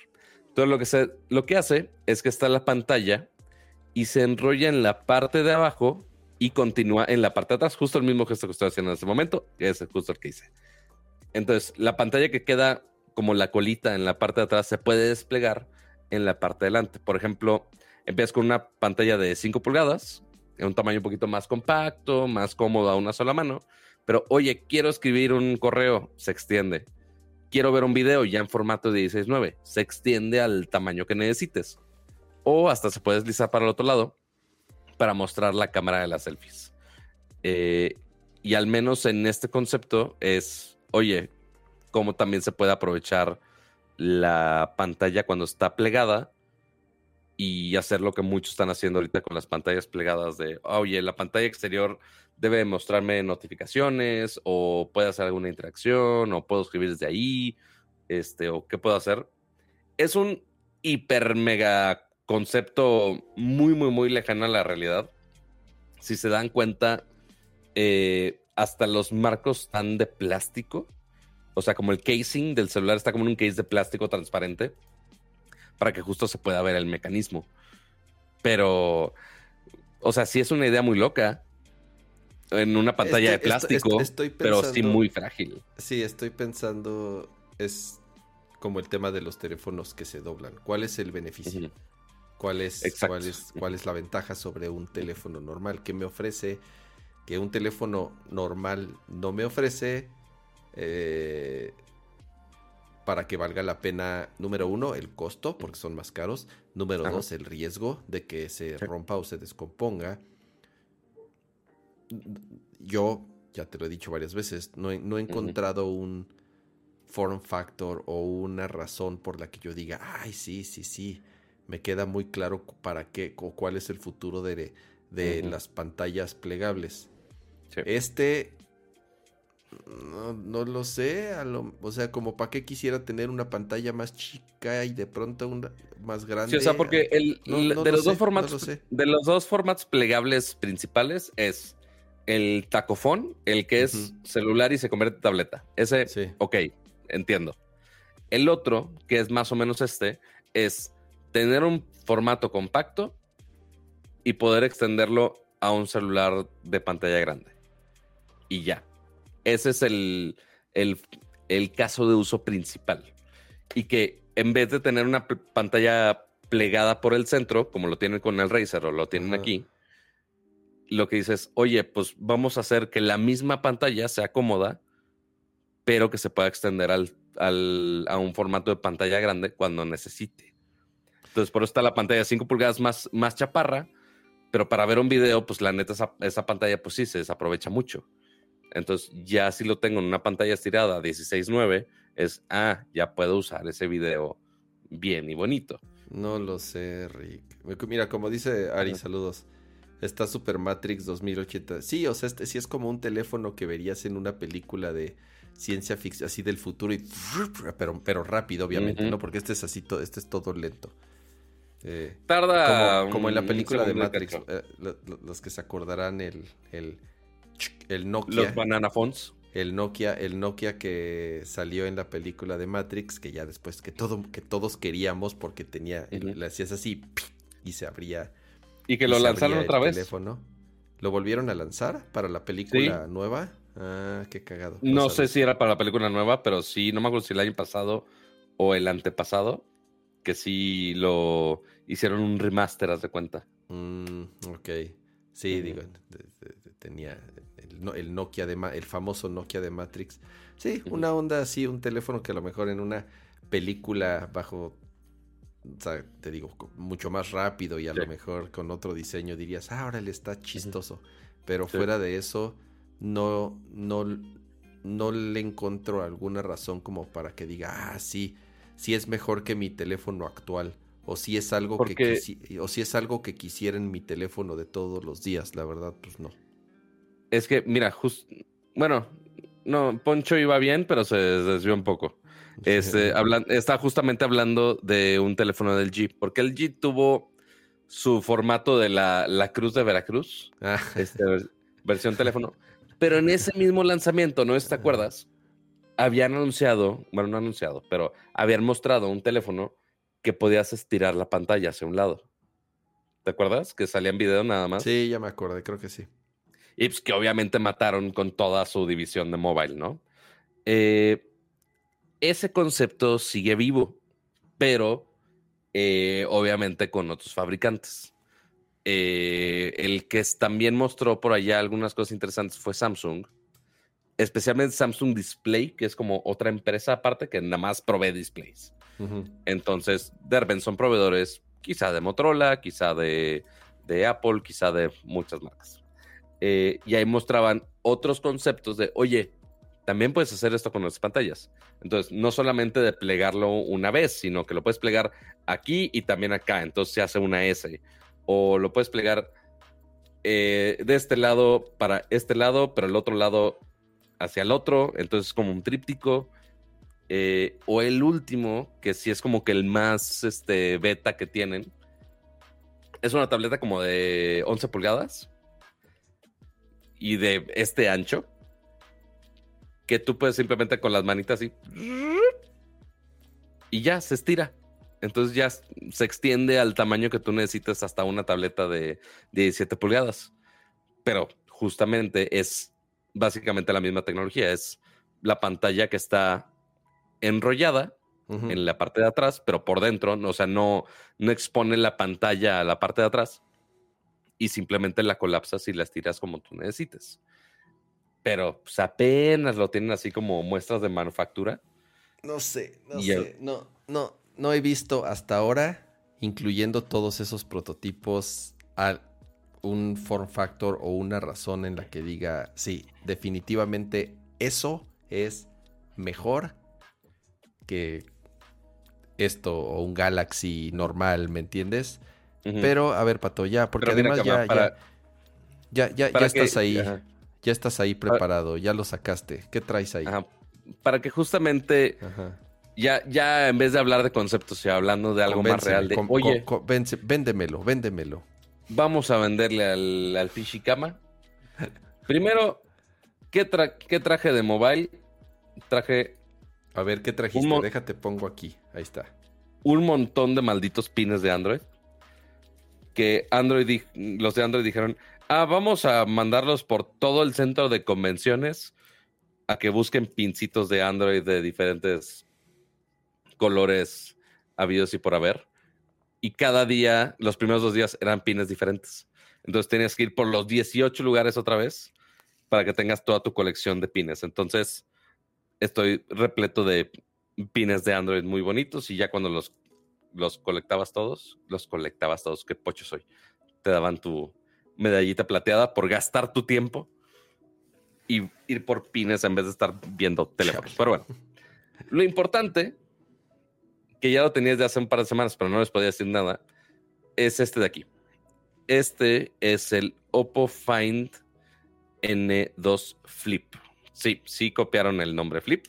Speaker 1: Entonces lo que, se, lo que hace es que está la pantalla y se enrolla en la parte de abajo y continúa en la parte de atrás, justo el mismo gesto que estoy haciendo en este momento, que es justo el que hice. Entonces, la pantalla que queda como la colita en la parte de atrás se puede desplegar en la parte de delante. Por ejemplo, empiezas con una pantalla de 5 pulgadas, en un tamaño un poquito más compacto, más cómodo a una sola mano, pero oye, quiero escribir un correo, se extiende. Quiero ver un video ya en formato de 16.9, se extiende al tamaño que necesites o hasta se puede deslizar para el otro lado para mostrar la cámara de las selfies. Eh, y al menos en este concepto es, oye, cómo también se puede aprovechar la pantalla cuando está plegada y hacer lo que muchos están haciendo ahorita con las pantallas plegadas de, oye, la pantalla exterior debe mostrarme notificaciones o puede hacer alguna interacción o puedo escribir desde ahí, este, o qué puedo hacer. Es un hiper mega concepto muy, muy, muy lejano a la realidad. Si se dan cuenta, eh, hasta los marcos están de plástico. O sea, como el casing del celular está como en un case de plástico transparente para que justo se pueda ver el mecanismo. Pero, o sea, sí es una idea muy loca en una pantalla de plástico, pero sí muy frágil.
Speaker 2: Sí, estoy pensando, es como el tema de los teléfonos que se doblan. ¿Cuál es el beneficio? ¿Cuál es, cuál, es, ¿Cuál es la ventaja sobre un teléfono normal? ¿Qué me ofrece? Que un teléfono normal no me ofrece. Eh, para que valga la pena, número uno, el costo, porque son más caros. Número dos, el riesgo de que se rompa o se descomponga. Yo, ya te lo he dicho varias veces, no he, no he encontrado un form factor o una razón por la que yo diga, ay, sí, sí, sí, me queda muy claro para qué o cuál es el futuro de, de las pantallas plegables. Este no, no lo sé, o sea, como para qué quisiera tener una pantalla más chica y de pronto una más grande.
Speaker 1: Sí, o sea, porque el, de, los dos formatos, de los dos formatos plegables principales es el tacofón, el que es celular y se convierte en tableta. Ese, sí. ok, entiendo. El otro, que es más o menos este, es tener un formato compacto y poder extenderlo a un celular de pantalla grande. Y ya. Ese es el, caso de uso principal. Y que en vez de tener una pantalla plegada por el centro, como lo tienen con el Razer o lo tienen aquí, lo que dices, oye, pues vamos a hacer que la misma pantalla sea cómoda, pero que se pueda extender a un formato de pantalla grande cuando necesite. Entonces, por eso está la pantalla 5 pulgadas más, más chaparra, pero para ver un video, pues la neta, esa, esa pantalla, pues sí, se desaprovecha mucho. Entonces, ya si lo tengo en una pantalla estirada 16.9, es, ah, ya puedo usar ese video bien y bonito.
Speaker 2: No lo sé, Rick. Mira, como dice Ari, saludos. Está Super Matrix 2080. Sí, o sea, este sí es como un teléfono que verías en una película de ciencia ficción, así del futuro, y, pero, pero rápido, obviamente, ¿no? Porque este es así, este es todo lento.
Speaker 1: Eh, Tarda.
Speaker 2: Como, en la película de Matrix. Eh, los que se acordarán el, el el Nokia.
Speaker 1: Los banana phones.
Speaker 2: El Nokia, el Nokia que salió en la película de Matrix, que ya después que todo, que todos queríamos porque tenía, le hacías así y se abría.
Speaker 1: Y que lo lanzaron otra vez.
Speaker 2: Teléfono. ¿Lo volvieron a lanzar para la película nueva? Ah, qué cagado.
Speaker 1: No, sé si era para la película nueva, pero sí, no me acuerdo si el año pasado o el antepasado, que sí lo hicieron un remaster, haz de cuenta.
Speaker 2: Mm, ok. Sí, digo, tenía el, Nokia de el famoso Nokia de Matrix. Sí, una onda así, un teléfono que a lo mejor en una película bajo, o sea, te digo, mucho más rápido y a lo mejor con otro diseño dirías, ah, ahora le está chistoso. Pero fuera de eso, no, no, no le encuentro alguna razón como para que diga, ah, sí, sí es mejor que mi teléfono actual. O si es algo que o si es algo que quisiera en mi teléfono de todos los días, la verdad, pues no.
Speaker 1: Es que, mira, justo, bueno, no, Poncho iba bien, pero se desvió un poco. Este, está justamente hablando de un teléfono del G, porque el G tuvo su formato de la, Cruz de Veracruz, ah. este, versión teléfono, pero en ese mismo lanzamiento, ¿no te acuerdas? Habían anunciado, bueno, no anunciado, pero habían mostrado un teléfono que podías estirar la pantalla hacia un lado. ¿Te acuerdas? Que salía en video nada más.
Speaker 2: Sí, ya me acordé, creo que sí.
Speaker 1: Y pues que obviamente mataron con toda su división de mobile, ¿no? Eh, ese concepto sigue vivo, pero eh, obviamente con otros fabricantes. Eh, el que también mostró por allá algunas cosas interesantes fue Samsung, especialmente Samsung Display, que es como otra empresa aparte que nada más provee displays. Entonces, de son proveedores quizá de Motorola, quizá de, de Apple, quizá de muchas marcas. Eh, y ahí mostraban otros conceptos de, oye, también puedes hacer esto con las pantallas. Entonces, no solamente de plegarlo una vez, sino que lo puedes plegar aquí y también acá. Entonces se hace una S. O lo puedes plegar eh, de este lado para este lado, pero el otro lado hacia el otro. Entonces es como un tríptico. Eh, o el último, que sí es como que el más este, beta que tienen. Es una tableta como de 11 pulgadas y de este ancho, que tú puedes simplemente con las manitas y y ya se estira. Entonces ya se extiende al tamaño que tú necesites hasta una tableta de 17 pulgadas. Pero justamente es básicamente la misma tecnología. Es la pantalla que está enrollada en la parte de atrás, pero por dentro, o sea, no, no expone la pantalla a la parte de atrás y simplemente la colapsas y la estiras como tú necesites. Pero pues, apenas lo tienen así como muestras de manufactura.
Speaker 2: No sé, no sé, no, no, no he visto hasta ahora, incluyendo todos esos prototipos, un form factor o una razón en la que diga, sí, definitivamente eso es mejor que esto o un Galaxy normal, ¿me entiendes? Pero, a ver, Pato, ya, porque además ya, ya, ya, ya, estás ahí, ya estás ahí preparado, ya lo sacaste. ¿Qué traes ahí?
Speaker 1: Para que justamente ya, ya en vez de hablar de conceptos y hablando de algo más real, de, oye,
Speaker 2: véndemelo, véndemelo.
Speaker 1: Vamos a venderle al, al Fishikama. Primero, ¿qué, ¿qué traje de mobile? Traje
Speaker 2: a ver, ¿qué trajiste? Déjate, pongo aquí. Ahí está.
Speaker 1: Un montón de malditos pines de Android. Que Android, los de Android dijeron, ah, vamos a mandarlos por todo el centro de convenciones a que busquen pincitos de Android de diferentes colores habidos y por haber. Y cada día, los primeros dos días eran pines diferentes. Entonces tenías que ir por los 18 lugares otra vez para que tengas toda tu colección de pines. Entonces, estoy repleto de pines de Android muy bonitos y ya cuando los, los colectabas todos, los colectabas todos, qué pocho soy. Te daban tu medallita plateada por gastar tu tiempo y ir por pines en vez de estar viendo teléfonos. Pero bueno, lo importante, que ya lo tenías de hace un par de semanas, pero no les podía decir nada, es este de aquí. Este es el Oppo Find N2 Flip. Sí, sí copiaron el nombre Flip.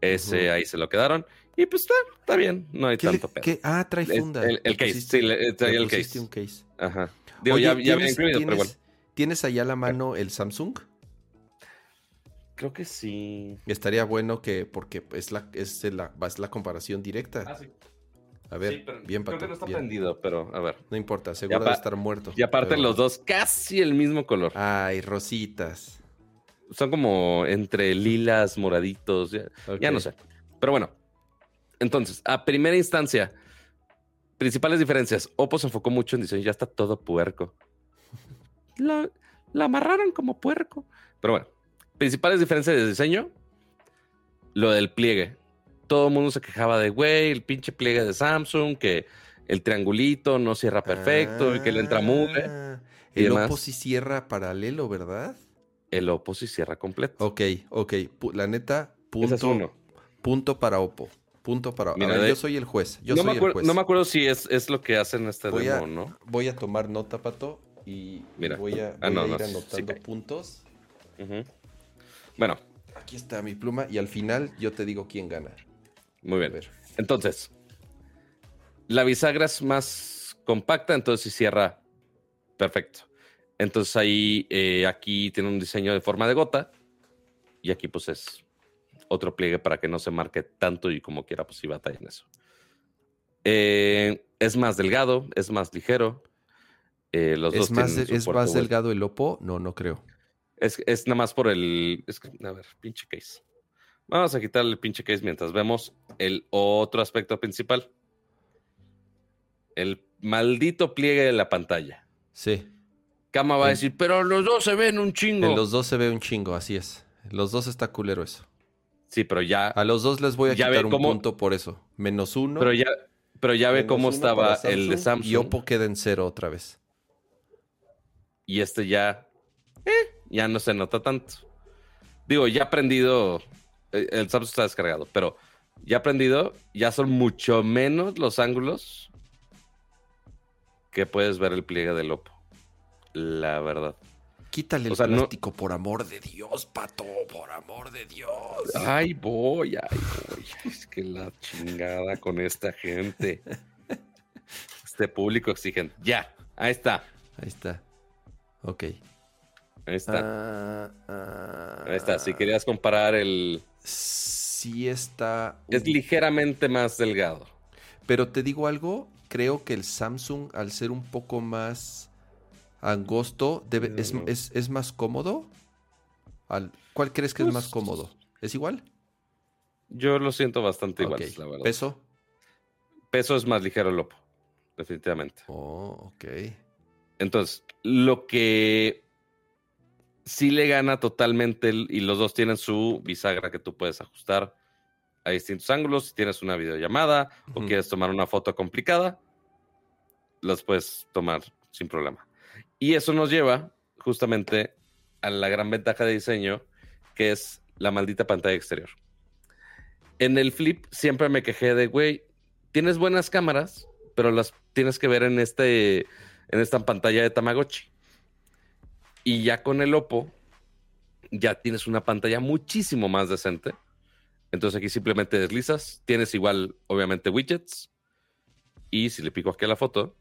Speaker 1: Ese ahí se lo quedaron. Y pues está, está bien, no hay tanto
Speaker 2: pedo. ¿Qué? Ah, trae funda.
Speaker 1: El, case, sí, trae el case.
Speaker 2: un case.
Speaker 1: Ajá. Digo, ya, ya ¿tienes, incluido, pero bueno.
Speaker 2: ¿Tienes allá a la mano el Samsung?
Speaker 1: Creo que sí.
Speaker 2: Estaría bueno que, porque es la, es la, es la comparación directa. Ah, sí. A ver, bien,
Speaker 1: Creo que no está prendido, pero a ver.
Speaker 2: No importa, seguro de estar muerto.
Speaker 1: Y aparte los dos casi el mismo color.
Speaker 2: Ay, rositas
Speaker 1: son como entre lilas, moraditos, ya, no sé. Pero bueno, entonces, a primera instancia, principales diferencias. Oppo se enfocó mucho en diseño, ya está todo puerco. La, amarraron como puerco. Pero bueno, principales diferencias de diseño, lo del pliegue. Todo el mundo se quejaba de, güey, el pinche pliegue de Samsung, que el triangulito no cierra perfecto y que le entra mugre.
Speaker 2: Ah, el Oppo sí cierra paralelo, ¿verdad?
Speaker 1: el Oppo sí cierra completo.
Speaker 2: Ok, ok. La neta, punto, punto para Oppo. Punto para Mira, yo soy el juez. Yo
Speaker 1: no
Speaker 2: soy
Speaker 1: el
Speaker 2: juez.
Speaker 1: No me acuerdo si es, es lo que hacen este voy demo, ¿no?
Speaker 2: Voy a tomar nota, Pato, y Mira. voy a, ah, ir anotando puntos.
Speaker 1: Bueno.
Speaker 2: Aquí está mi pluma y al final yo te digo quién gana.
Speaker 1: Muy bien. Entonces, la bisagra es más compacta, entonces sí cierra perfecto. Entonces ahí, eh, aquí tiene un diseño de forma de gota y aquí pues es otro pliegue para que no se marque tanto y como quiera pues sí batalla en eso. Eh, es más delgado, es más ligero. Eh, los
Speaker 2: ¿Es
Speaker 1: dos
Speaker 2: más, ¿Es más delgado el Oppo? No, no creo.
Speaker 1: Es, es nada más por el... a ver, pinche case. Vamos a quitar el pinche case mientras vemos el otro aspecto principal. El maldito pliegue de la pantalla.
Speaker 2: Sí.
Speaker 1: Kama va a decir, pero los dos se ven un chingo.
Speaker 2: En los dos se ve un chingo, así es. Los dos está culero eso.
Speaker 1: Sí, pero ya.
Speaker 2: A los dos les voy a quitar un punto por eso. Menos uno.
Speaker 1: Pero ya, pero ya ve cómo estaba el de Samsung.
Speaker 2: Y Oppo queda en cero otra vez.
Speaker 1: Y este ya. Eh, ya no se nota tanto. Digo, ya aprendido. Eh, el Samsung está descargado, pero ya aprendido. Ya son mucho menos los ángulos que puedes ver el pliegue del Oppo la verdad.
Speaker 2: Quítale el plástico, por amor de Dios, pato, por amor de Dios.
Speaker 1: Ay, voy, ay, voy. Es que la chingada con esta gente. Este público exigente. Ya, ahí está.
Speaker 2: Ahí está. Ok.
Speaker 1: Ahí está.
Speaker 2: Ah, ah,
Speaker 1: Ahí está. Si querías comparar el.
Speaker 2: Sí está.
Speaker 1: Es ligeramente más delgado.
Speaker 2: Pero te digo algo, creo que el Samsung, al ser un poco más angosto, debe, es, es- es más cómodo. Al, ¿Cuál crees que es más
Speaker 1: Pues-
Speaker 2: cómodo? ¿Es igual?
Speaker 1: Yo lo siento bastante igual,
Speaker 2: Ok.
Speaker 1: la verdad.
Speaker 2: ¿Peso?
Speaker 1: Peso es más ligero el Oppo. Definitivamente.
Speaker 2: Oh, ok.
Speaker 1: Entonces, lo que sí le gana totalmente, y los dos tienen su bisagra que tú puedes ajustar a distintos ángulos. Si tienes una videollamada o quieres tomar una foto complicada, las puedes tomar sin problema. Y eso nos lleva justamente a la gran ventaja de diseño, que es la maldita pantalla exterior. En el flip siempre me quejé de, güey, tienes buenas cámaras, pero las tienes que ver en este en esta pantalla de Tamagotchi. Y ya con el Oppo ya tienes una pantalla muchísimo más decente. Entonces aquí simplemente deslizas, tienes igual obviamente widgets y si le pico aquí a la foto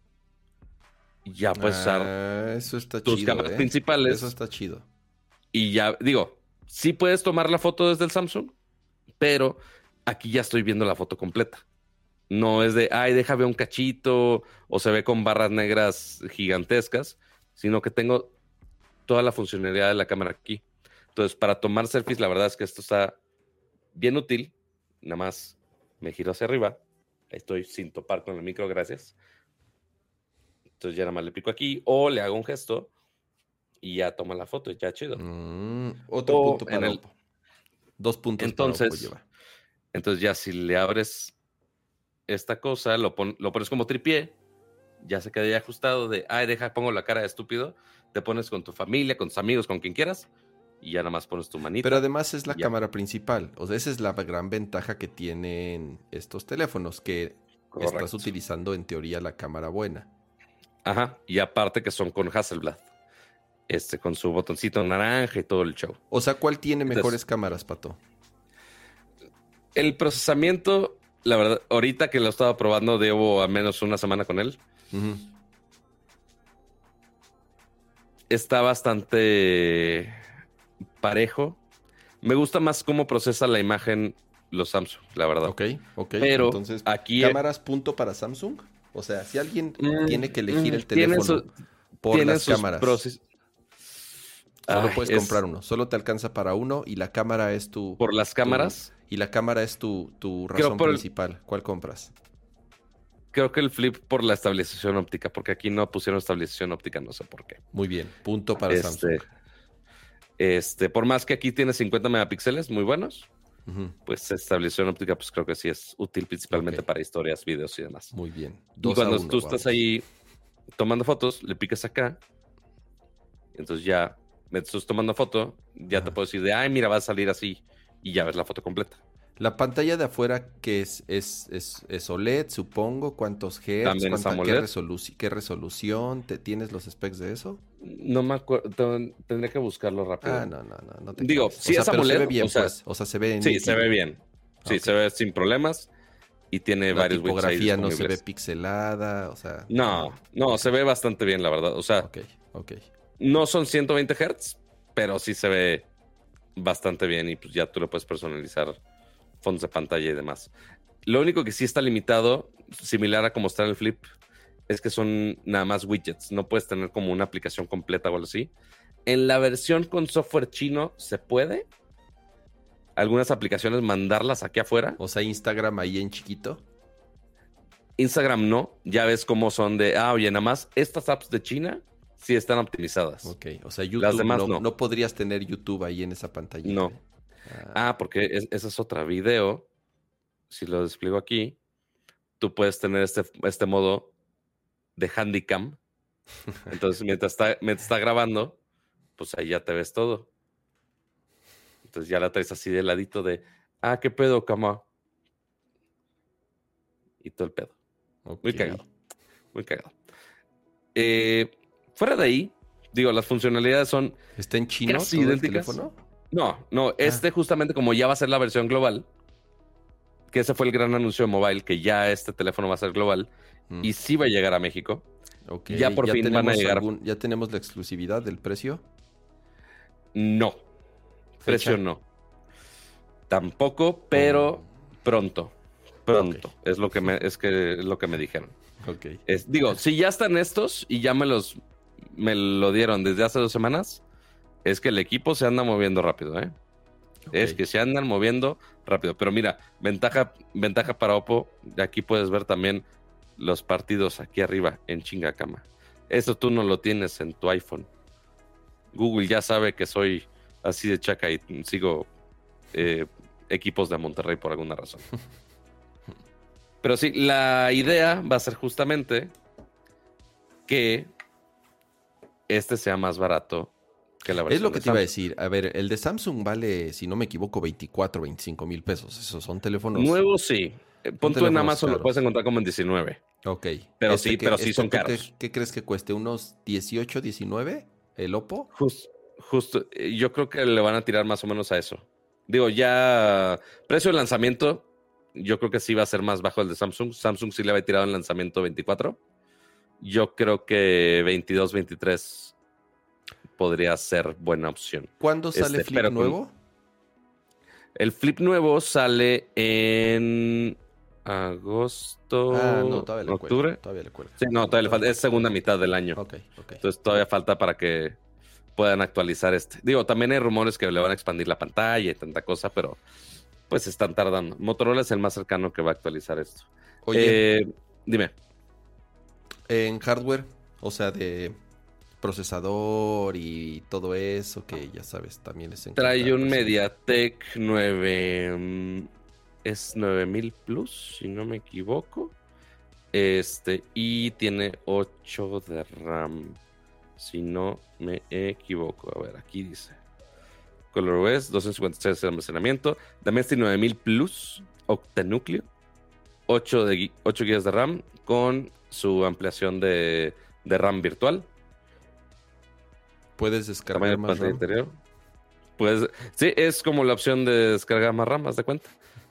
Speaker 1: ya puedes usar
Speaker 2: Ah, eso está
Speaker 1: tus
Speaker 2: chido.
Speaker 1: cámaras
Speaker 2: ¿eh?
Speaker 1: principales
Speaker 2: Eso está chido.
Speaker 1: y ya digo, sí puedes tomar la foto desde el Samsung, pero aquí ya estoy viendo la foto completa. No es de, ay, déjame un cachito o se ve con barras negras gigantescas, sino que tengo toda la funcionalidad de la cámara aquí. Entonces, para tomar selfies, la verdad es que esto está bien útil. Nada más me giro hacia arriba. Ahí estoy sin topar con el micro, gracias. Entonces ya nada más le pico aquí o le hago un gesto y ya toma la foto, ya chido.
Speaker 2: Mm, otro
Speaker 1: O
Speaker 2: punto para
Speaker 1: el-.
Speaker 2: Dos puntos
Speaker 1: Entonces,
Speaker 2: para Oppo lleva.
Speaker 1: Entonces ya si le abres esta cosa, lo, pon- lo pones como tripié, ya se queda ya ajustado de, ay, deja, pongo la cara de estúpido, te pones con tu familia, con tus amigos, con quien quieras, y ya nada más pones tu manita.
Speaker 2: Pero además es la
Speaker 1: Ya.
Speaker 2: cámara principal. O sea, esa es la gran ventaja que tienen estos teléfonos, que
Speaker 1: Correcto.
Speaker 2: estás utilizando en teoría la cámara buena.
Speaker 1: Ajá, y aparte que son con Hasselblad, este, con su botoncito naranja y todo el show.
Speaker 2: O sea, ¿cuál tiene
Speaker 1: Entonces-
Speaker 2: mejores cámaras, Pato?
Speaker 1: El procesamiento, la verdad, ahorita que lo he estado probando, llevo al menos una semana con él, está bastante parejo. Me gusta más cómo procesa la imagen los Samsung, la verdad.
Speaker 2: Ok, ok.
Speaker 1: Pero
Speaker 2: Entonces,
Speaker 1: aquí
Speaker 2: ¿cámaras punto para Samsung? O sea, si alguien
Speaker 1: Mm,
Speaker 2: tiene que elegir
Speaker 1: mm,
Speaker 2: el teléfono
Speaker 1: su-
Speaker 2: por las cámaras,
Speaker 1: pros y-
Speaker 2: solo
Speaker 1: Ay,
Speaker 2: puedes
Speaker 1: es-
Speaker 2: comprar uno. Solo te alcanza para uno y la cámara es tu...
Speaker 1: por las cámaras.
Speaker 2: Y la cámara es tu, tu razón
Speaker 1: el-
Speaker 2: principal. ¿Cuál compras?
Speaker 1: Creo que el flip por la estabilización óptica, porque aquí no pusieron estabilización óptica, no sé por qué.
Speaker 2: Muy bien. Punto para
Speaker 1: Este,
Speaker 2: Samsung.
Speaker 1: Este, por más que aquí tiene 50 megapíxeles muy buenos, Pues estabilización óptica, pues creo que sí es útil principalmente para historias, videos y demás.
Speaker 2: Muy bien.
Speaker 1: Y
Speaker 2: Dos
Speaker 1: cuando
Speaker 2: uno,
Speaker 1: tú estás ahí tomando fotos, le picas acá, entonces ya me estás tomando foto, ya te puedo decir de, ay, mira, va a salir así, y ya ves la foto completa.
Speaker 2: La pantalla de afuera, que es, es, es, es OLED, supongo. ¿Cuántos hertz? Cuánta- qué, resolu- ¿Qué resolución? ¿Te, ¿Tienes los specs de eso?
Speaker 1: No me acuerdo, tendré que buscarlo rápido.
Speaker 2: Ah, no, no, no. no te
Speaker 1: Digo, sí es
Speaker 2: pero se ve
Speaker 1: AMOLED,
Speaker 2: bien,
Speaker 1: o sea,
Speaker 2: pues. O sea, se ve
Speaker 1: Sí,
Speaker 2: nítido.
Speaker 1: se ve bien. Sí, se ve sin problemas y tiene
Speaker 2: La
Speaker 1: varios
Speaker 2: tipografía no se ve pixelada, o sea...
Speaker 1: No, no, se ve bastante bien, la verdad. O sea,
Speaker 2: Ok, ok.
Speaker 1: no son 120 Hz, pero sí se ve bastante bien y pues ya tú le puedes personalizar fondos de pantalla y demás. Lo único que sí está limitado, similar a como está en el Flip, es que son nada más widgets. No puedes tener como una aplicación completa o algo así. En la versión con software chino se puede. Algunas aplicaciones mandarlas aquí afuera.
Speaker 2: O sea, Instagram ahí en chiquito.
Speaker 1: Instagram no. Ya ves cómo son de, ah, oye, nada más estas apps de China sí están optimizadas.
Speaker 2: Ok, o sea, YouTube
Speaker 1: Las demás
Speaker 2: no,
Speaker 1: no.
Speaker 2: no podrías tener YouTube ahí en esa pantalla.
Speaker 1: No. Ah, porque es- esa es otra video. Si lo despliego aquí, tú puedes tener este, este modo de handicam. Entonces, mientras está, mientras está grabando, pues ahí ya te ves todo. Entonces ya la traes así de ladito de, ah, qué pedo, cama. Y todo el pedo. Muy cagado. Muy cagado. Eh, fuera de ahí, digo, las funcionalidades son
Speaker 2: ¿Está en chino
Speaker 1: Casi
Speaker 2: todo el teléfono?
Speaker 1: No, no, este justamente como ya va a ser la versión global, que ese fue el gran anuncio de mobile, que ya este teléfono va a ser global
Speaker 2: Mm,
Speaker 1: y sí va a llegar a México. ya por fin van a llegar.
Speaker 2: algún- ¿Ya tenemos la exclusividad del precio?
Speaker 1: No. Precio no. Tampoco, pero pronto. Pronto.
Speaker 2: Ok.
Speaker 1: Es lo que me, es que es lo que me dijeron. Es- digo, si ya están estos y ya me los me lo dieron desde hace dos semanas, es que el equipo se anda moviendo rápido, ¿eh? Es que se andan moviendo rápido. Pero mira, ventaja, ventaja para Oppo. de Aquí puedes ver también los partidos aquí arriba en chingacama. Eso tú no lo tienes en tu iPhone. Google ya sabe que soy así de chaca y sigo eh, equipos de Monterrey por alguna razón. Pero sí, la idea va a ser justamente que este sea más barato que la versión
Speaker 2: Es lo que te iba a decir. A ver, el de Samsung vale, si no me equivoco, 24, 25 mil pesos. Esos son teléfonos.
Speaker 1: Nuevo sí. Eh, Pon tú en Amazon lo puedes encontrar como en 19.
Speaker 2: Ok.
Speaker 1: Pero sí, pero sí son
Speaker 2: tú qué-
Speaker 1: caros.
Speaker 2: ¿qué, crees que cueste? ¿Unos 18, 19? ¿El Oppo?
Speaker 1: Jus- justo, eh, yo creo que le van a tirar más o menos a eso. Digo, ya precio de lanzamiento, yo creo que sí va a ser más bajo el de Samsung. Samsung sí le había tirado en lanzamiento 24. Yo creo que 22, 23 podría ser buena opción.
Speaker 2: ¿Cuándo sale
Speaker 1: Este,
Speaker 2: Flip
Speaker 1: con-
Speaker 2: nuevo?
Speaker 1: El flip nuevo sale en agosto,
Speaker 2: Ah, no, todavía le
Speaker 1: octubre.
Speaker 2: Todavía le cuelgo.
Speaker 1: Sí, no, todavía le falta. Es segunda mitad del año.
Speaker 2: Ok, ok.
Speaker 1: Entonces todavía falta para que puedan actualizar este. Digo, también hay rumores que le van a expandir la pantalla y tanta cosa, pero pues están tardando. Motorola es el más cercano que va a actualizar esto.
Speaker 2: Oye,
Speaker 1: Eh, dime.
Speaker 2: en hardware, o sea, de procesador y todo eso, que ya sabes, también es
Speaker 1: Trae un MediaTek 9. mm, Es 9000 Plus, si no me equivoco. Este, y tiene 8 de RAM. Si no me equivoco. A ver, aquí dice. ColorOS, 256 de almacenamiento. Dimensity 9000 Plus, octanúcleo. 8, de, gui- 8 GB de RAM con su ampliación de, de RAM virtual.
Speaker 2: Puedes descargar más
Speaker 1: pantalla
Speaker 2: RAM.
Speaker 1: interior. Pues sí, es como la opción de descargar más RAM, haz de cuenta.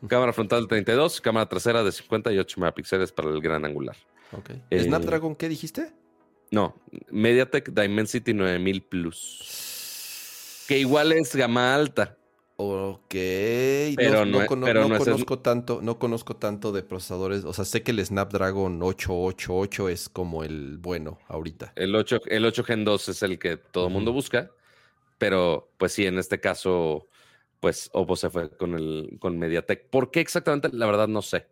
Speaker 1: Cámara frontal de 32, cámara trasera de 58 megapíxeles para el gran angular.
Speaker 2: Ok.
Speaker 1: Eh,
Speaker 2: ¿Snapdragon qué dijiste?
Speaker 1: No, MediaTek Dimensity 9000 Plus. Que igual es gama alta.
Speaker 2: Ok,
Speaker 1: Pero
Speaker 2: no,
Speaker 1: no
Speaker 2: no
Speaker 1: es-
Speaker 2: cono-
Speaker 1: pero
Speaker 2: no
Speaker 1: no es-
Speaker 2: conozco tanto, no conozco tanto de procesadores. O sea, sé que el Snapdragon 888 es como el bueno ahorita.
Speaker 1: El 8, el 8 Gen 2 es el que todo el mundo busca. Pero, pues sí, en este caso, pues Oppo se fue con el con MediaTek. ¿Por qué exactamente? La verdad no sé.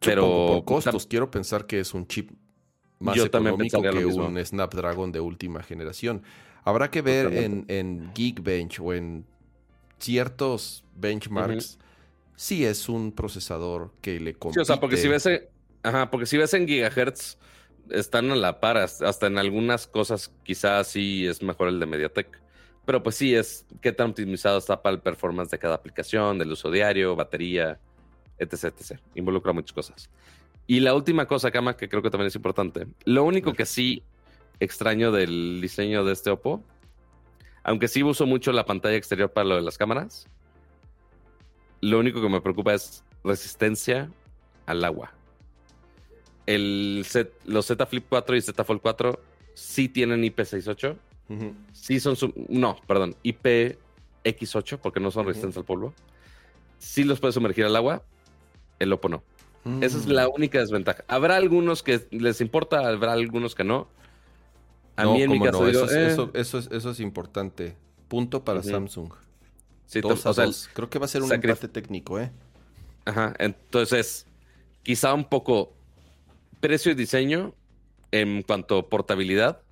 Speaker 1: Pero
Speaker 2: Supongo por costos, quiero pensar que es un chip más
Speaker 1: Yo
Speaker 2: económico que un Snapdragon de última generación. Habrá que ver en, en Geekbench o en ciertos benchmarks si es un procesador que le
Speaker 1: Sí,
Speaker 2: compite.
Speaker 1: o sea, porque si ves en, ajá, porque si ves en gigahertz, están a la par, hasta en algunas cosas quizás sí es mejor el de MediaTek. Pero pues sí, es qué tan optimizado está para el performance de cada aplicación, del uso diario, batería, etc, etc. Involucra muchas cosas. Y la última cosa, Kama, que creo que también es importante. Lo único que sí extraño del diseño de este Oppo, aunque sí uso mucho la pantalla exterior para lo de las cámaras, lo único que me preocupa es resistencia al agua. El Z- los Z Flip 4 y Z Fold 4 sí tienen IP68.
Speaker 2: Ujú.
Speaker 1: Sí son su- no, perdón, IPX8 porque no son
Speaker 2: Ujú.
Speaker 1: resistentes al polvo. Sí los puedes sumergir al agua. El Oppo no. Esa es
Speaker 2: Mm.
Speaker 1: la única desventaja. Habrá algunos que les importa, habrá algunos que no. A
Speaker 2: No,
Speaker 1: mí en mi caso
Speaker 2: no,
Speaker 1: digo,
Speaker 2: eso, es,
Speaker 1: eh,
Speaker 2: eso, eso es, eso es importante. Punto para. Samsung.
Speaker 1: sí,
Speaker 2: Dos
Speaker 1: o
Speaker 2: a
Speaker 1: sea,
Speaker 2: dos. Creo que va a ser un empate técnico, ¿eh?
Speaker 1: Ajá, entonces, quizá un poco precio y diseño en cuanto a portabilidad.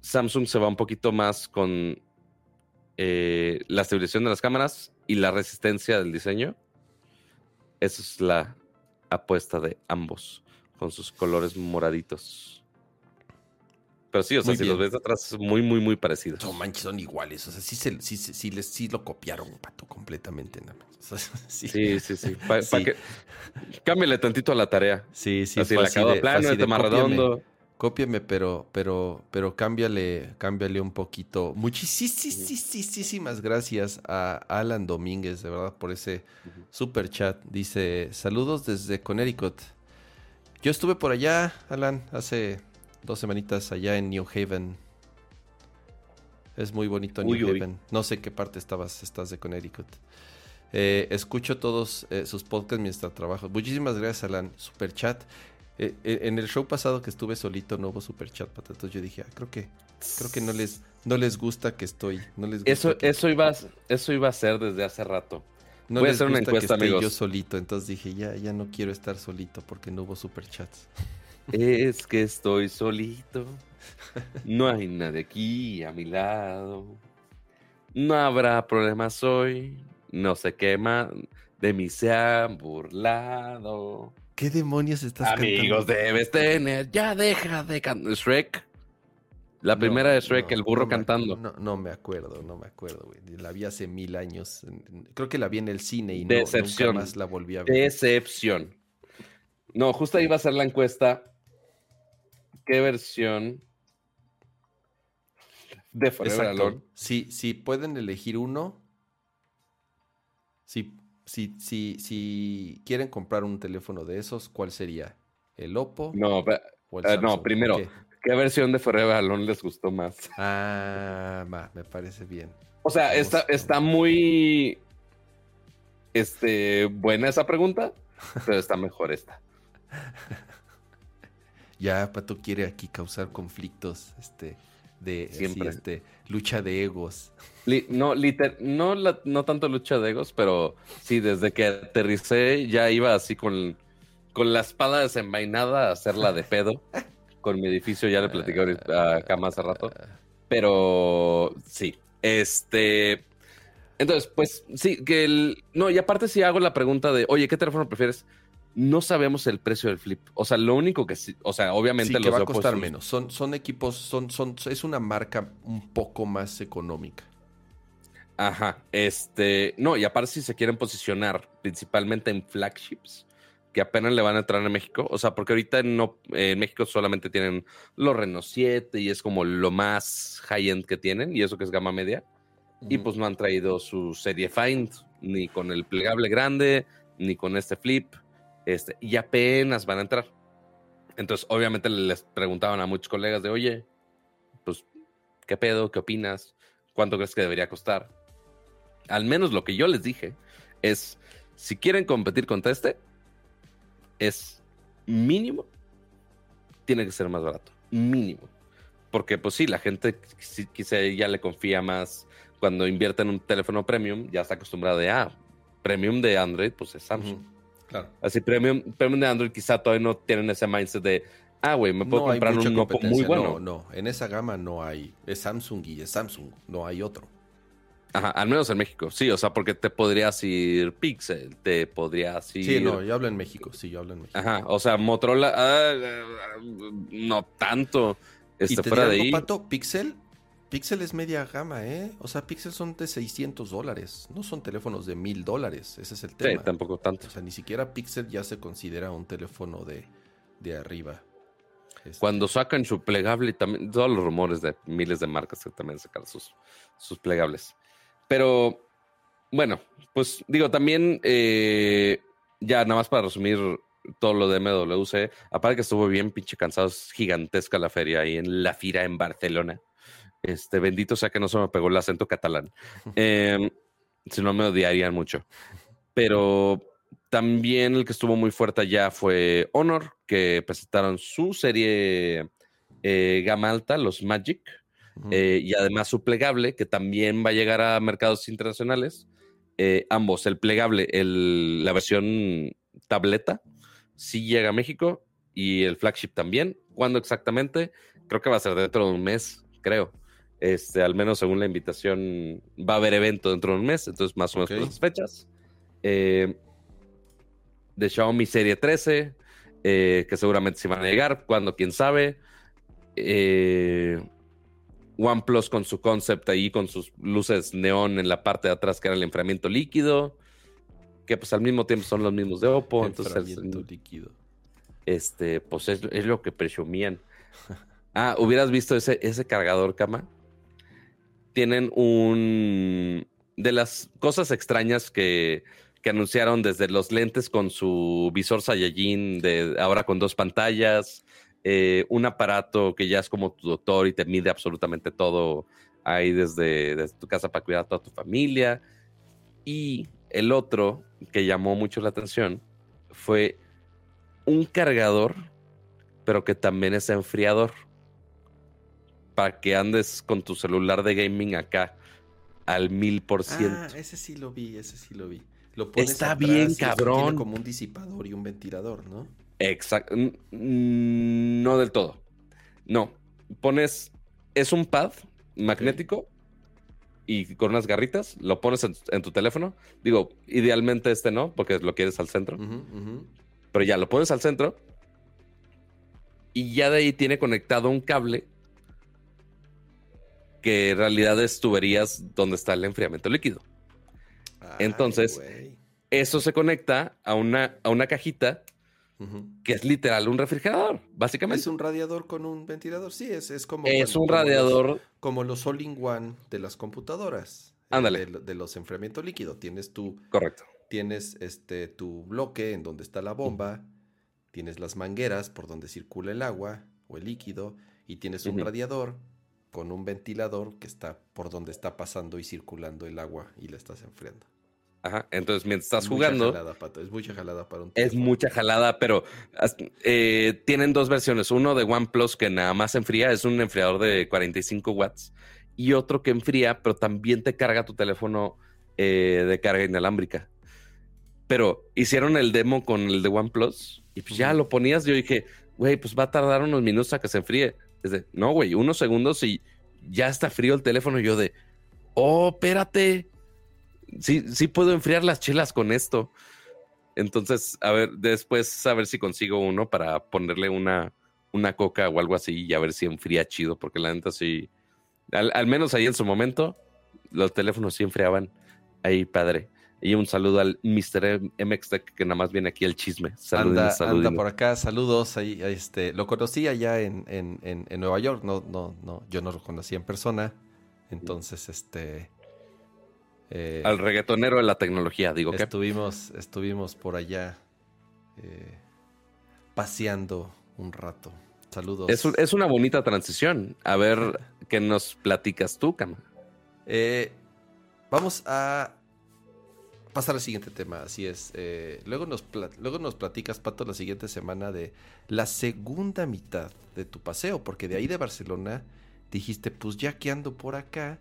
Speaker 1: Samsung se va un poquito más con eh, la estabilización de las cámaras y la resistencia del diseño. Esa es la apuesta de ambos, con sus colores moraditos. Pero sí, o sea,
Speaker 2: Muy
Speaker 1: si
Speaker 2: bien.
Speaker 1: los ves de atrás, muy, muy, muy parecidos.
Speaker 2: No manches, son iguales. O sea, sí, se- sí, sí les, sí lo copiaron, pato, completamente. nada más. O sea, sí,
Speaker 1: Sí, sí, sí. Pa- pa
Speaker 2: Sí.
Speaker 1: que- Cámbiale tantito a la tarea.
Speaker 2: sí, sí,
Speaker 1: así
Speaker 2: de-
Speaker 1: plano,
Speaker 2: así
Speaker 1: el
Speaker 2: de,
Speaker 1: tema
Speaker 2: cópiame,
Speaker 1: redondo.
Speaker 2: Cópiame, pero, pero, pero cámbiale, cámbiale un poquito. Muchísimas gracias a Alan Domínguez, de verdad, por ese super chat. Dice, saludos desde Connecticut. Yo estuve por allá, Alan, hace dos semanitas allá en New Haven. Es muy bonito New Haven. No sé qué parte estabas, estás de Connecticut. Eh, escucho todos eh, sus podcasts mientras trabajo. Muchísimas gracias, Alan. Super chat. Eh, en el show pasado que estuve solito no hubo super chat, entonces yo dije, ah, creo que creo que no les no les gusta que estoy, no les
Speaker 1: eso eso iba eso iba a ser desde hace rato.
Speaker 2: No Voy a hacer una encuesta, que yo solito, entonces dije, ya ya no quiero estar solito porque no hubo super chats.
Speaker 1: Es que estoy solito. No hay nadie aquí a mi lado. No habrá problemas hoy. No se quema. De mí se han burlado.
Speaker 2: ¿Qué demonios estás
Speaker 1: cantando? Amigos debes tener. Ya deja de cantar. Shrek. La primera de Shrek, el burro cantando.
Speaker 2: no, me acuerdo, no me acuerdo, güey. La vi hace mil años. Creo que la vi en el cine y
Speaker 1: Decepción.
Speaker 2: nunca más la volví a ver.
Speaker 1: Decepción. No, justo ahí va a ser la encuesta. ¿Qué versión de Forever Alone?
Speaker 2: Si, si pueden elegir uno, si si, si, si quieren comprar un teléfono de esos, ¿cuál sería? ¿El Oppo?
Speaker 1: No, eh, no primero, ¿Qué? versión de Forever Alone les gustó más?
Speaker 2: Ah, me parece bien.
Speaker 1: O sea, está, está muy este, buena esa pregunta, pero está mejor esta.
Speaker 2: ya, Pato quiere aquí causar conflictos, este, de Siempre. este, lucha de egos
Speaker 1: no, no, no tanto lucha de egos, pero sí, desde que aterricé ya iba así con, con la espada desenvainada a hacerla de pedo. con mi edificio, ya le platicé acá más hace rato. Pero sí, este... Entonces, pues sí, que el... No, y aparte si hago la pregunta de, oye, ¿qué teléfono prefieres? No sabemos el precio del flip. O sea, lo único que sí, o sea, obviamente
Speaker 2: sí, que va a costar menos. Son, son equipos, son, son, es una marca un poco más económica.
Speaker 1: Ajá, este, no, y aparte si se quieren posicionar principalmente en flagships, que apenas le van a entrar en México, o sea, porque ahorita no, en México solamente tienen los Renault 7 y es como lo más high-end que tienen, y eso que es gama media, y pues no han traído su serie Find, ni con el plegable grande, ni con este flip, este, y apenas van a entrar. Entonces, obviamente les preguntaban a muchos colegas de, oye, pues, ¿qué pedo? ¿Qué opinas? ¿Cuánto crees que debería costar? al menos lo que yo les dije, es, si quieren competir contra este, es mínimo, tiene que ser más barato, mínimo. Porque pues sí, la gente quizá ya le confía más cuando invierte en un teléfono premium, ya está acostumbrada de, ah, premium de Android, pues es Samsung. Claro. Así, premium, premium de Android quizá todavía no tienen ese mindset de, ah, güey, me puedo comprar un Oppo muy bueno.
Speaker 2: No, no, en esa gama no hay, es Samsung y es Samsung, no hay otro.
Speaker 1: Ajá, al menos en México, sí, o sea, porque te podrías ir Pixel, te podrías ir...
Speaker 2: Sí, no, yo hablo en México, sí, yo hablo en México.
Speaker 1: Ajá, o sea, Motorola, ah, no tanto, este, ¿Y fuera de ahí.
Speaker 2: Pato, Pixel, Pixel es media gama, ¿eh? O sea, Pixel son de 600 dólares, no son teléfonos de 1000 dólares, ese es el tema.
Speaker 1: Sí, tampoco tanto.
Speaker 2: O sea, ni siquiera Pixel ya se considera un teléfono de, de arriba.
Speaker 1: Este Cuando sacan su plegable, también, todos los rumores de miles de marcas que también sacan sus, sus plegables. Pero bueno, pues digo, también eh, ya nada más para resumir todo lo de MWC, aparte que estuvo bien pinche cansado, es gigantesca la feria ahí en la Fira en Barcelona. Este, bendito sea que no se me pegó el acento catalán. Em, si no me odiarían mucho. Pero también el que estuvo muy fuerte allá fue Honor, que presentaron su serie eh, gama alta, los Magic. Eh, y además su plegable, que también va a llegar a mercados internacionales. Eh, ambos, el plegable, el, la versión tableta, sí llega a México y el flagship también. ¿Cuándo exactamente? Creo que va a ser dentro de un mes, creo. Este, al menos según la invitación, va a haber evento dentro de un mes, entonces más o menos por esas fechas. Eh, de Xiaomi Serie 13, que seguramente se van a llegar, cuando, quién sabe. Eh, OnePlus con su concept ahí, con sus luces neón en la parte de atrás, que era el enfriamiento líquido, que pues al mismo tiempo son los mismos de Oppo. Enfriamiento
Speaker 2: líquido.
Speaker 1: Este, pues es, lo que presumían. Ah, hubieras visto ese, ese cargador, cama. Tienen un. De las cosas extrañas que, que anunciaron desde los lentes con su visor Saiyajin, de ahora con dos pantallas, eh, un aparato que ya es como tu doctor y te mide absolutamente todo ahí desde, desde tu casa para cuidar a toda tu familia. Y el otro que llamó mucho la atención fue un cargador, pero que también es enfriador. Para que andes con tu celular de gaming acá al mil por ciento.
Speaker 2: Ah, ese sí lo vi, ese sí lo vi.
Speaker 1: Lo Está bien, cabrón. Tiene
Speaker 2: como un disipador y un ventilador, ¿no?
Speaker 1: Exacto. No del todo. No. Pones. Es un pad magnético y con unas garritas. Lo pones en, tu teléfono. Digo, idealmente este no, porque lo quieres al centro. Pero ya lo pones al centro. Y ya de ahí tiene conectado un cable que en realidad es tuberías donde está el enfriamiento líquido. Entonces, eso se conecta a una, a una cajita que es literal un refrigerador, básicamente.
Speaker 2: Es un radiador con un ventilador, sí, es, es como...
Speaker 1: Es un radiador...
Speaker 2: como los all-in-one de las computadoras.
Speaker 1: Eh, Ándale.
Speaker 2: De, los enfriamientos líquidos. Tienes tu...
Speaker 1: Correcto.
Speaker 2: Tienes este, tu bloque en donde está la bomba, tienes las mangueras por donde circula el agua o el líquido, y tienes un radiador con un ventilador que está por donde está pasando y circulando el agua y la estás enfriando.
Speaker 1: Ajá, entonces mientras estás jugando.
Speaker 2: Es mucha jalada para un
Speaker 1: Es mucha jalada, pero eh, tienen dos versiones. Uno de OnePlus que nada más enfría, es un enfriador de 45 watts. Y otro que enfría, pero también te carga tu teléfono eh, de carga inalámbrica. Pero hicieron el demo con el de OnePlus y pues ya lo ponías. Yo dije, güey, pues va a tardar unos minutos a que se enfríe. Desde, no, güey, unos segundos y ya está frío el teléfono. Y yo de, oh, espérate sí, sí puedo enfriar las chelas con esto. Entonces, a ver, después a ver si consigo uno para ponerle una, una coca o algo así y a ver si enfría chido, porque la neta sí, al, menos ahí en su momento, los teléfonos sí enfriaban ahí, padre. Y un saludo al Mr. MX que nada más viene aquí el chisme.
Speaker 2: anda, anda, por acá, saludos. Ahí, este, lo conocí allá en, en, en, Nueva York, no, no, no, yo no lo conocí en persona. Entonces, este,
Speaker 1: eh, Al reggaetonero de la tecnología, digo
Speaker 2: que. Estuvimos, estuvimos por allá eh, paseando un rato. Saludos.
Speaker 1: Es, una bonita transición. A ver qué nos platicas tú, Cama.
Speaker 2: Eh, vamos a pasar al siguiente tema, así es. luego, nos luego nos platicas, Pato, la siguiente semana de la segunda mitad de tu paseo, porque de ahí de Barcelona dijiste, pues ya que ando por acá,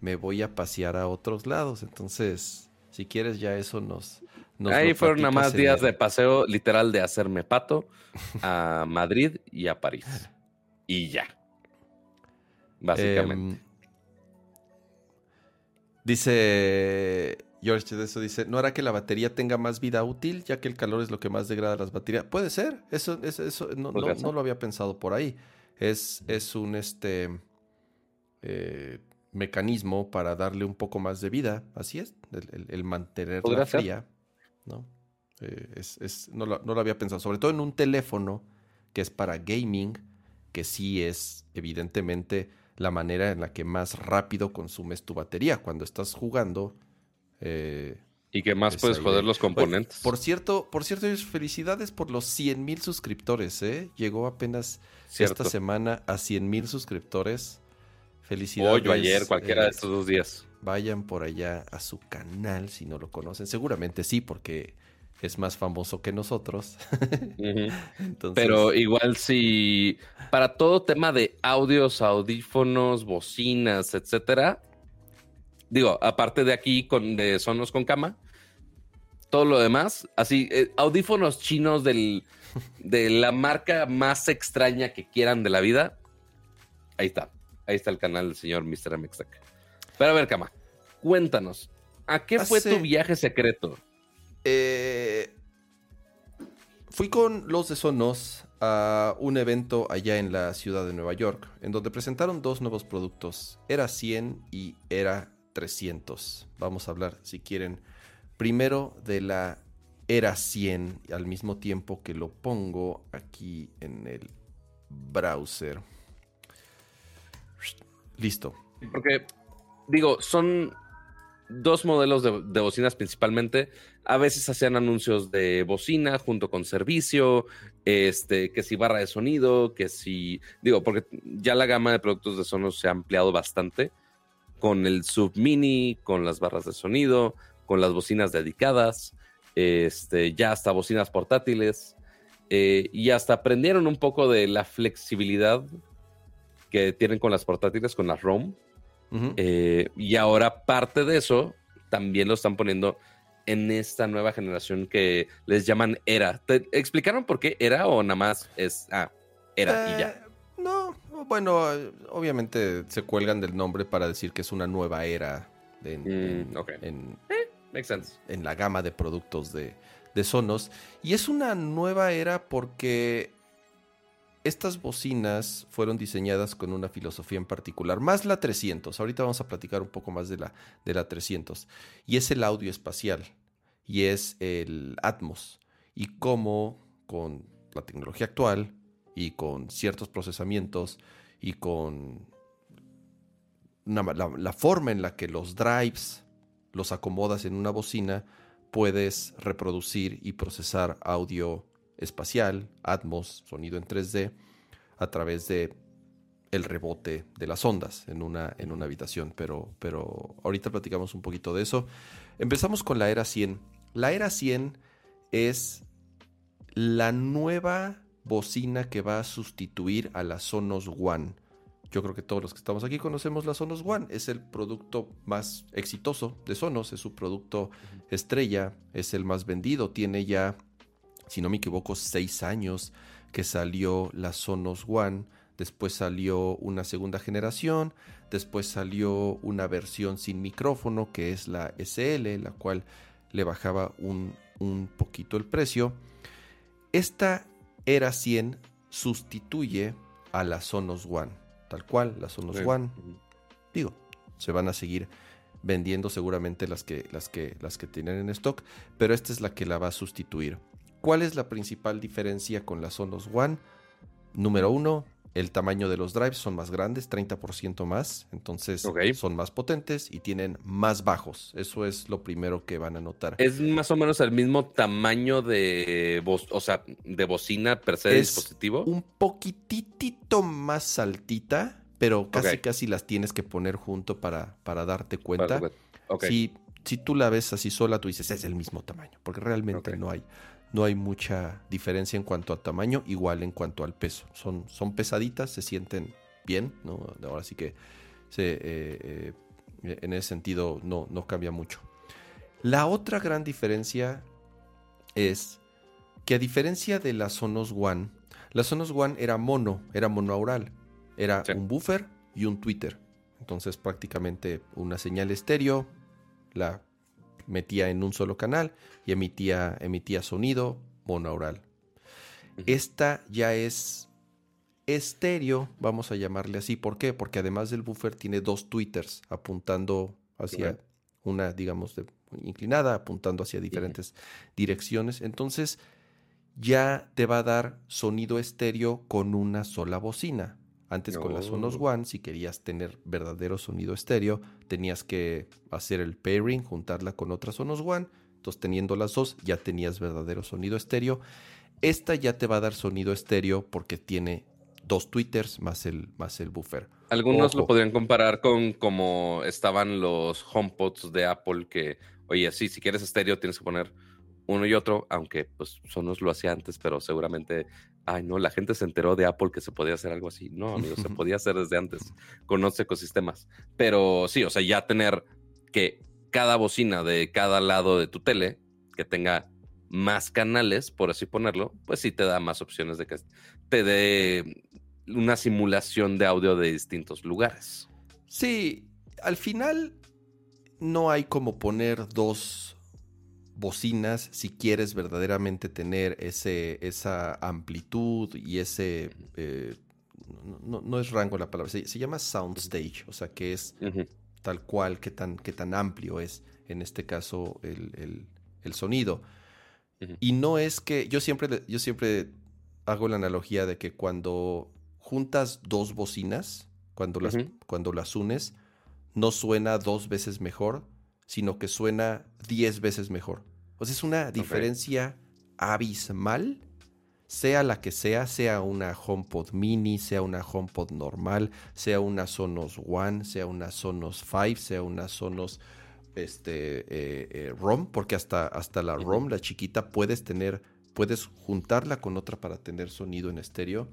Speaker 2: me voy a pasear a otros lados. Entonces, si quieres, ya eso nos.
Speaker 1: Ahí fueron nada más días de paseo, literal, de hacerme pato a Madrid y a París. Y ya. Básicamente. Em,
Speaker 2: dice. George de eso dice, ¿no hará que la batería tenga más vida útil, ya que el calor es lo que más degrada las baterías? Puede ser, eso, eso, eso no, no, lo había pensado por ahí. Es, es un este eh, mecanismo para darle un poco más de vida, así es, el, el, mantenerla fría, ¿no? Eh, es, no, lo, no, lo, había pensado, sobre todo en un teléfono que es para gaming, que sí es evidentemente la manera en la que más rápido consumes tu batería cuando estás jugando.
Speaker 1: Eh, y que más puedes joder los componentes.
Speaker 2: por cierto, por cierto, felicidades por los 100 mil suscriptores, ¿eh? Llegó apenas esta semana a 100 mil suscriptores. Felicidades.
Speaker 1: Hoy o ayer, cualquiera de estos dos días.
Speaker 2: Vayan por allá a su canal si no lo conocen. Seguramente sí, porque es más famoso que nosotros.
Speaker 1: Pero igual si para todo tema de audios, audífonos, bocinas, etcétera, digo, aparte de aquí con de Sonos con cama, todo lo demás, así, eh, audífonos chinos del, de la marca más extraña que quieran de la vida, ahí está. Ahí está el canal del señor Mr. Mexac. Pero a ver, Cama, cuéntanos, ¿a qué fue tu viaje secreto?
Speaker 2: Eh, fui con los de Sonos a un evento allá en la ciudad de Nueva York, en donde presentaron dos nuevos productos, Era 100 y Era 300. Vamos a hablar, si quieren, primero de la Era 100, al mismo tiempo que lo pongo aquí en el browser. Listo.
Speaker 1: Porque, digo, son dos modelos de, bocinas principalmente. A veces hacían anuncios de bocina junto con servicio, este, que si barra de sonido, que si, digo, porque ya la gama de productos de Sonos se ha ampliado bastante. Con el sub mini, con las barras de sonido, con las bocinas dedicadas, este, ya hasta bocinas portátiles, eh, y hasta aprendieron un poco de la flexibilidad que tienen con las portátiles, con las ROM. Eh, y ahora parte de eso también lo están poniendo en esta nueva generación que les llaman Era. ¿Te explicaron por qué Era o nada más es, ah, Era y ya?
Speaker 2: No, bueno, obviamente se cuelgan del nombre para decir que es una nueva era en,
Speaker 1: Mm,
Speaker 2: en-
Speaker 1: Eh, makes sense.
Speaker 2: en la gama de productos de, de Sonos. Y es una nueva era porque estas bocinas fueron diseñadas con una filosofía en particular, más la 300. Ahorita vamos a platicar un poco más de la, de la 300. Y es el audio espacial y es el Atmos. Y cómo con la tecnología actual y con ciertos procesamientos y con la, la forma en la que los drives los acomodas en una bocina, puedes reproducir y procesar audio espacial, Atmos, sonido en 3D, a través de el rebote de las ondas en una, en una habitación. Pero, pero ahorita platicamos un poquito de eso. Empezamos con la era 100. La era 100 es la nueva bocina que va a sustituir a la Sonos One. Yo creo que todos los que estamos aquí conocemos la Sonos One. Es el producto más exitoso de Sonos. Es su producto estrella. Es el más vendido. Tiene ya, si no me equivoco, seis años que salió la Sonos One. Después salió una segunda generación. Después salió una versión sin micrófono que es la SL, la cual le bajaba un, un poquito el precio. Esta era 100 sustituye a la Sonos One. Tal cual, la Sonos
Speaker 1: Sí.
Speaker 2: One. Digo, se van a seguir vendiendo seguramente las que, las, que, las que tienen en stock, pero esta es la que la va a sustituir. ¿Cuál es la principal diferencia con la Sonos One? Número uno, el tamaño de los drives son más grandes, 30% más, entonces son más potentes y tienen más bajos. Eso es lo primero que van a notar.
Speaker 1: Es más o menos el mismo tamaño de, o sea, de bocina per se de
Speaker 2: Es
Speaker 1: dispositivo.
Speaker 2: un poquitito más altita, pero casi casi las tienes que poner junto para, para darte cuenta.
Speaker 1: Para-.
Speaker 2: Si, si tú la ves así sola, tú dices, es el mismo tamaño, porque realmente no, hay, no hay mucha diferencia en cuanto a tamaño, igual en cuanto al peso. Son, son pesaditas, se sienten bien, ¿no? Ahora sí que se, eh, eh, en ese sentido no, no cambia mucho. La otra gran diferencia es que a diferencia de la Sonos One, la Sonos One era mono, era monoaural, era
Speaker 1: Sí.
Speaker 2: un buffer y un tweeter. Entonces prácticamente una señal estéreo, la metía en un solo canal y emitía, emitía sonido monoaural.
Speaker 1: Ujú.
Speaker 2: Esta ya es estéreo, vamos a llamarle así. ¿Por qué? Porque además del buffer tiene dos tweeters apuntando hacia una, digamos, de- inclinada, apuntando hacia diferentes direcciones. Entonces ya te va a dar sonido estéreo con una sola bocina. Antes con la Sonos
Speaker 1: Oh.
Speaker 2: One, si querías tener verdadero sonido estéreo, tenías que hacer el pairing, juntarla con otra Sonos One. Entonces, teniendo las dos, ya tenías verdadero sonido estéreo. Esta ya te va a dar sonido estéreo porque tiene dos tweeters más el, más el buffer.
Speaker 1: Algunos lo podrían comparar con como estaban los HomePods de Apple que, oye, sí, si quieres estéreo tienes que poner uno y otro, aunque pues Sonos lo hacía antes, pero seguramente, ay no, la gente se enteró de Apple que se podía hacer algo así. No, amigo, se podía hacer desde antes con los ecosistemas. Pero sí, o sea, ya tener que cada bocina de cada lado de tu tele, que tenga más canales, por así ponerlo, pues sí te da más opciones de que te dé una simulación de audio de distintos lugares.
Speaker 2: Sí, al final no hay como poner dos bocinas si quieres verdaderamente tener ese, esa amplitud y ese... eh, no, no- es rango la palabra, se, se llama soundstage, o sea que es tal cual, qué tan, qué tan amplio es en este caso el, el- el sonido. Y no es que, yo siempre, yo siempre hago la analogía de que cuando juntas dos bocinas, cuando las, cuando las unes, no suena dos veces mejor, sino que suena diez veces mejor. O sea, es una diferencia abismal sea la que sea, sea una HomePod mini, sea una HomePod normal, sea una Sonos One, sea una Sonos 5, sea una Sonos este, eh, eh, ROM, porque hasta, hasta la ROM, la chiquita, puedes tener, puedes juntarla con otra para tener sonido en estéreo.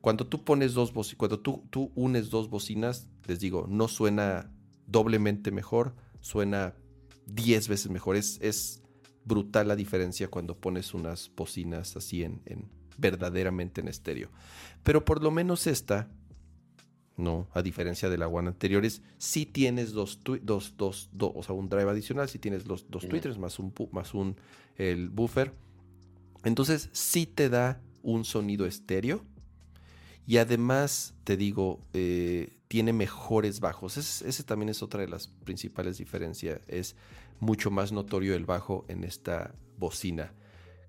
Speaker 2: Cuando tú pones dos cuando tú, tú unes dos bocinas, les digo, no suena doblemente mejor, suena 10 veces mejor. Es, es brutal la diferencia cuando pones unas bocinas así en, en verdaderamente en estéreo. Pero por lo menos esta no, a diferencia de la One anteriores, si tienes dos, dos, dos, dos, o sea, un drive adicional, si tienes los dos tweeters más un, más un el buffer. Entonces, sí te da un sonido estéreo. Y además, te digo, eh, tiene mejores bajos. Ese, también es otra de las principales diferencias. Es mucho más notorio el bajo en esta bocina.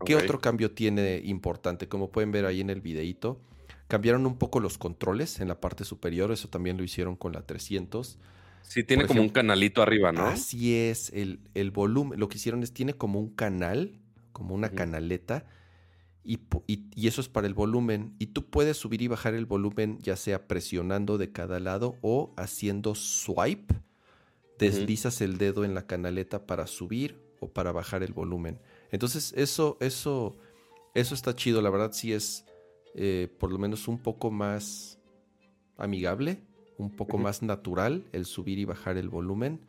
Speaker 2: ¿Qué otro cambio tiene importante? Como pueden ver ahí en el videito, Cambiaron un poco los controles en la parte superior, eso también lo hicieron con la 300.
Speaker 1: Sí, tiene como un canalito arriba, ¿no?
Speaker 2: Así es, el, volumen, lo que hicieron es, tiene como un canal, como una canaleta, y, eso es para el volumen. Y tú puedes subir y bajar el volumen ya sea presionando de cada lado o haciendo swipe. Deslizas el dedo en la canaleta para subir o para bajar el volumen. Entonces, eso, eso, eso está chido. La verdad, sí es eh, por lo menos un poco más amigable, un poco más natural el subir y bajar el volumen.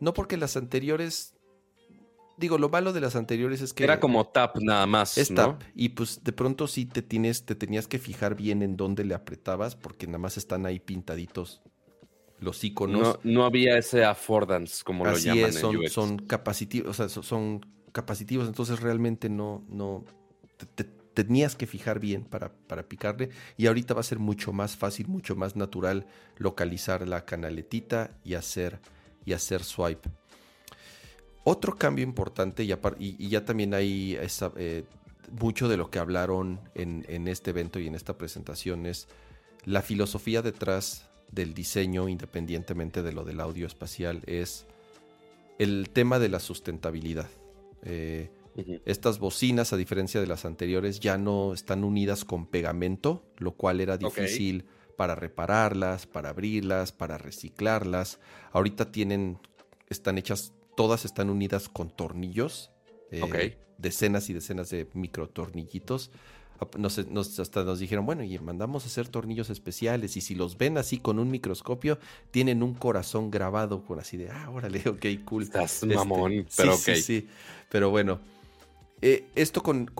Speaker 2: No porque las anteriores, digo, lo malo de las anteriores es que...
Speaker 1: Era como tap nada más.
Speaker 2: Es tap. Y pues de pronto sí te, tienes, te tenías que fijar bien en dónde le apretabas porque nada más están ahí pintaditos los iconos.
Speaker 1: No, había ese affordance, como lo llaman
Speaker 2: son, son capacitivos, o sea, son capacitivos, entonces realmente no, no, tenías que fijar bien para, para, picarle y ahorita va a ser mucho más fácil, mucho más natural localizar la canaletita y hacer, y hacer swipe. Otro cambio importante, y, ya también hay eh, mucho de lo que hablaron en, en, este evento y en esta presentación es la filosofía detrás del diseño, independientemente de lo del audio espacial, es el tema de la sustentabilidad. Eh, estas bocinas, a diferencia de las anteriores, ya no están unidas con pegamento, lo cual era difícil para repararlas, para abrirlas, para reciclarlas. Ahorita tienen, están hechas, todas están unidas con tornillos. Eh, decenas y decenas de microtornillitos. Nos, nos, hasta nos dijeron, bueno, y mandamos a hacer tornillos especiales. Y si los ven así con un microscopio, tienen un corazón grabado con así de, ah, órale, ok, cool.
Speaker 1: Estás mamón, este, pero
Speaker 2: sí, sí, Pero bueno, eh, esto con,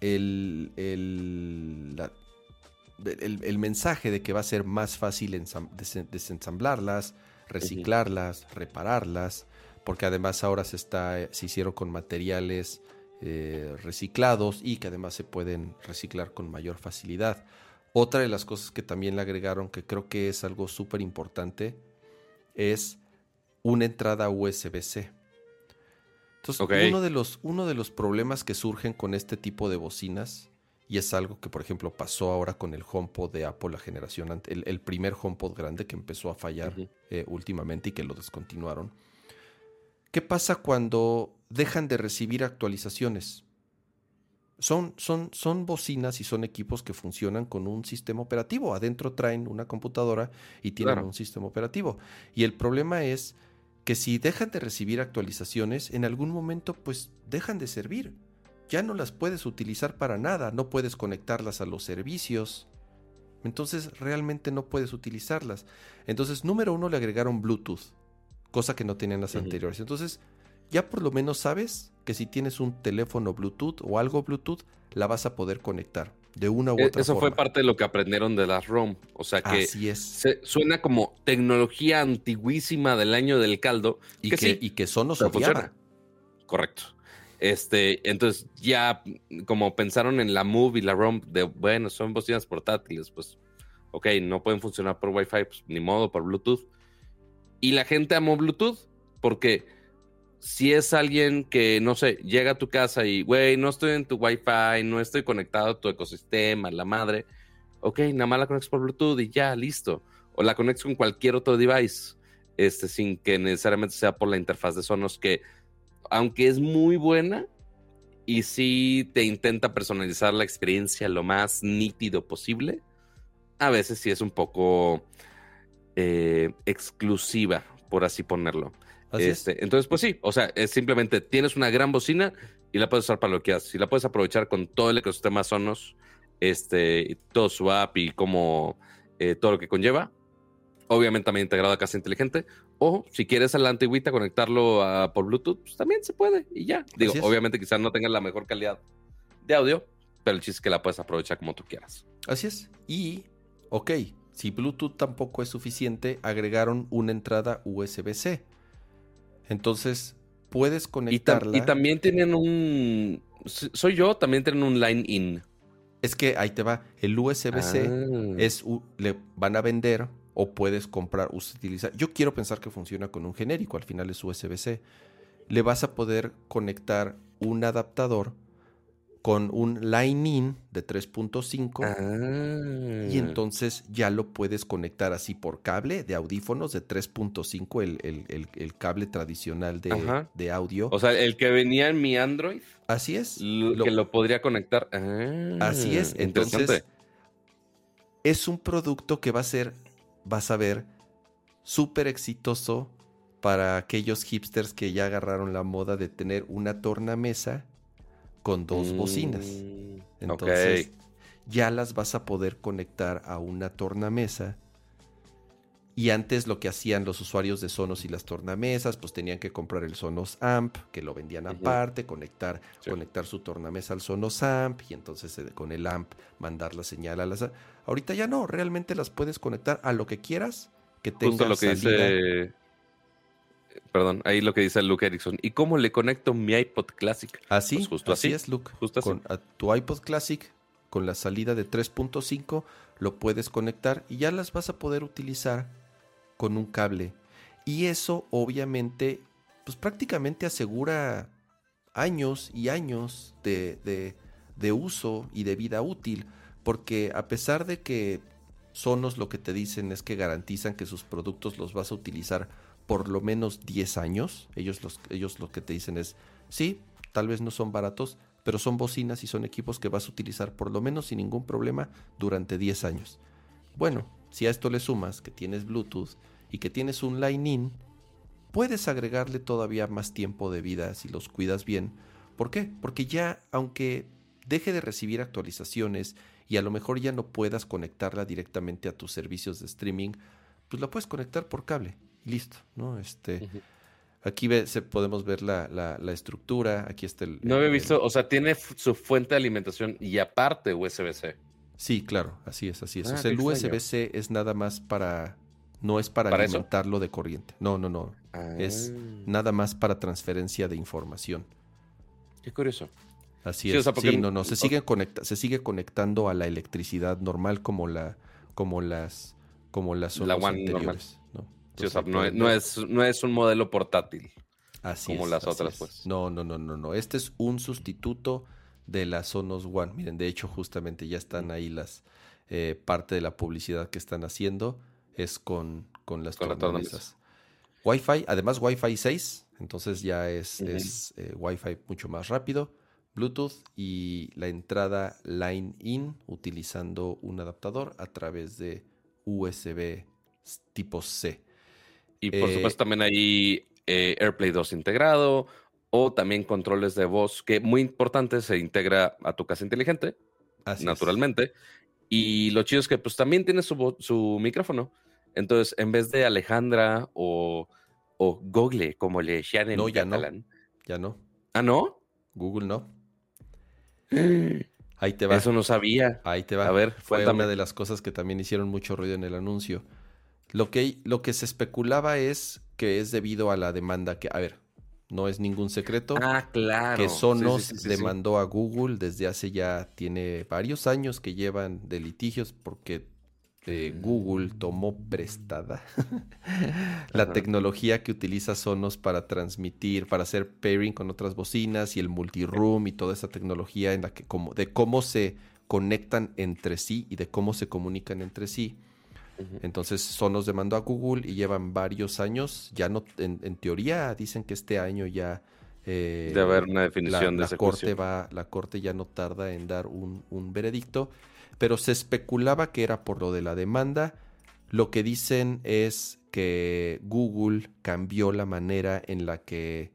Speaker 2: el, el, mensaje de que va a ser más fácil desensamblarlas, reciclarlas, repararlas, porque además ahora se, está, se hicieron con materiales eh, reciclados y que además se pueden reciclar con mayor facilidad. Otra de las cosas que también le agregaron, que creo que es algo súper importante, es una entrada USB-C. Entonces, uno, de los, uno de los problemas que surgen con este tipo de bocinas, y es algo que, por ejemplo, pasó ahora con el HomePod de Apple, la generación, el, el primer HomePod grande que empezó a fallar eh, últimamente y que lo descontinuaron. ¿Qué pasa cuando dejan de recibir actualizaciones? Son, son, son bocinas y son equipos que funcionan con un sistema operativo. Adentro traen una computadora y tienen un sistema operativo. Y el problema es que si dejan de recibir actualizaciones, en algún momento pues dejan de servir. Ya no las puedes utilizar para nada, no puedes conectarlas a los servicios. Entonces realmente no puedes utilizarlas. Entonces, número uno, le agregaron Bluetooth, cosa que no tenían las anteriores. Entonces, ya por lo menos sabes que si tienes un teléfono Bluetooth o algo Bluetooth, la vas a poder conectar de una u e, otra
Speaker 1: Eso fue parte de lo que aprendieron de las ROM. O sea que suena como tecnología antiguísima del año del caldo.
Speaker 2: Y que, y que son funciona.
Speaker 1: Correcto. Este, entonces ya como pensaron en la Move y la ROM de, bueno, son bocinas portátiles, pues, ok, no pueden funcionar por Wi-Fi, pues ni modo, por Bluetooth. Y la gente amó Bluetooth porque si es alguien que, no sé, llega a tu casa y, güey, no estoy en tu Wi-Fi, no estoy conectado a tu ecosistema, la madre, ok, nada más la conectas por Bluetooth y ya, listo. O la conectas con cualquier otro device, este, sin que necesariamente sea por la interfaz de Sonos, que, aunque es muy buena, y sí te intenta personalizar la experiencia lo más nítido posible. A veces sí es un poco eh, exclusiva, por así ponerlo. este, Entonces, pues sí, o sea, es simplemente tienes una gran bocina y la puedes usar para lo que quieras. Si la puedes aprovechar con todo el ecosistema Sonos, este, todo su app y como eh, todo lo que conlleva. Obviamente también integrado a casa inteligente. O si quieres a la antigüita conectarlo a, por Bluetooth, pues también se puede y ya. Digo, obviamente quizás no tenga la mejor calidad de audio, pero el chiste es que la puedes aprovechar como tú quieras.
Speaker 2: Así es. Y, ok, si Bluetooth tampoco es suficiente, agregaron una entrada USB-C. Entonces, puedes conectarla.
Speaker 1: Y, también tienen un. Soy yo, también tienen un line in.
Speaker 2: Es que ahí te va. El USB-C ah. es le van a vender o puedes comprar, utilizar. Yo quiero pensar que funciona con un genérico, al final es USB-C. Le vas a poder conectar un adaptador con un line-in de 3.5 ah. y entonces ya lo puedes conectar así por cable de audífonos de 3.5, el, cable tradicional de, audio.
Speaker 1: O sea, el que venía en mi Android.
Speaker 2: Así es.
Speaker 1: Lo, que lo podría conectar.
Speaker 2: así es. Ah, entonces, es un producto que va a ser, vas a ver, súper exitoso para aquellos hipsters que ya agarraron la moda de tener una tornamesa con dos bocinas. Mm, Entonces, ya las vas a poder conectar a una tornamesa. Y antes lo que hacían los usuarios de Sonos y las tornamesas, pues tenían que comprar el Sonos Amp, que lo vendían aparte, conectar, conectar su tornamesa al Sonos Amp y entonces eh, con el Amp mandar la señal a las... Ahorita ya no, realmente las puedes conectar a lo que quieras, que tenga
Speaker 1: lo que dice perdón, ahí lo que dice Luke Erickson. ¿Y cómo le conecto mi iPod Classic?
Speaker 2: Así, pues justo así, es, Luke. Justo así. Con a tu iPod Classic, con la salida de 3.5, lo puedes conectar y ya las vas a poder utilizar con un cable. Y eso, obviamente, pues prácticamente asegura años y años de, de uso y de vida útil. Porque a pesar de que Sonos lo que te dicen es que garantizan que sus productos los vas a utilizar por lo menos 10 años. Ellos, los, ellos lo que te dicen es, sí, tal vez no son baratos, pero son bocinas y son equipos que vas a utilizar por lo menos sin ningún problema durante 10 años. Bueno, si a esto le sumas que tienes Bluetooth y que tienes un line-in, puedes agregarle todavía más tiempo de vida si los cuidas bien. ¿Por qué? Porque ya, aunque deje de recibir actualizaciones y a lo mejor ya no puedas conectarla directamente a tus servicios de streaming, pues la puedes conectar por cable listo, ¿no? Este, Aquí se, podemos ver la, la, estructura, aquí está el...
Speaker 1: No había visto, o sea, tiene su fuente de alimentación y aparte USB-C.
Speaker 2: Sí, claro, así es, así es. Ah, o sea, el USB-C es nada más para... No es para, alimentarlo de corriente. No, no, no. Es ah. nada más para transferencia de información.
Speaker 1: Qué curioso.
Speaker 2: Así es. sí, no, no. Se sigue, conecta se sigue conectando a la electricidad normal como la, como las, como las
Speaker 1: la anteriores no, es, no es un modelo portátil.
Speaker 2: Así
Speaker 1: como las otras, pues.
Speaker 2: No, no, no, no, no. Este es un sustituto de la Sonos One. Miren, de hecho, justamente ya están ahí las eh, parte de la publicidad que están haciendo es con, con las tornamesas. Wi-Fi, además Wi-Fi 6, entonces ya es, es eh, Wi-Fi mucho más rápido. Bluetooth y la entrada Line In utilizando un adaptador a través de USB tipo C.
Speaker 1: Y por eh, supuesto también hay eh, AirPlay 2 integrado o también controles de voz que muy importante se integra a tu casa inteligente, naturalmente. Y lo chido es que pues también tiene su, su micrófono. Entonces, en vez de Alejandra o, o Google, como le decían en
Speaker 2: no, ya No. Ya no.
Speaker 1: ¿Ah, no?
Speaker 2: Google no. Ahí te va.
Speaker 1: Eso no sabía.
Speaker 2: Ahí te va. A ver, fue una de las cosas que también hicieron mucho ruido en el anuncio. Lo que, lo que se especulaba es que es debido a la demanda que, a ver, no es ningún secreto.
Speaker 1: Ah, claro.
Speaker 2: Que Sonos demandó a Google desde hace ya, tiene varios años que llevan de litigios porque eh, Google tomó prestada la tecnología que utiliza Sonos para transmitir, para hacer pairing con otras bocinas y el multiroom y toda esa tecnología en la que como, de cómo se conectan entre sí y de cómo se comunican entre sí. Entonces Sonos demandó a Google y llevan varios años, ya no, en, teoría dicen que este año ya, Eh,
Speaker 1: de haber una definición
Speaker 2: la,
Speaker 1: de
Speaker 2: la corte va, la corte ya no tarda en dar un, un veredicto, pero se especulaba que era por lo de la demanda. Lo que dicen es que Google cambió la manera en la que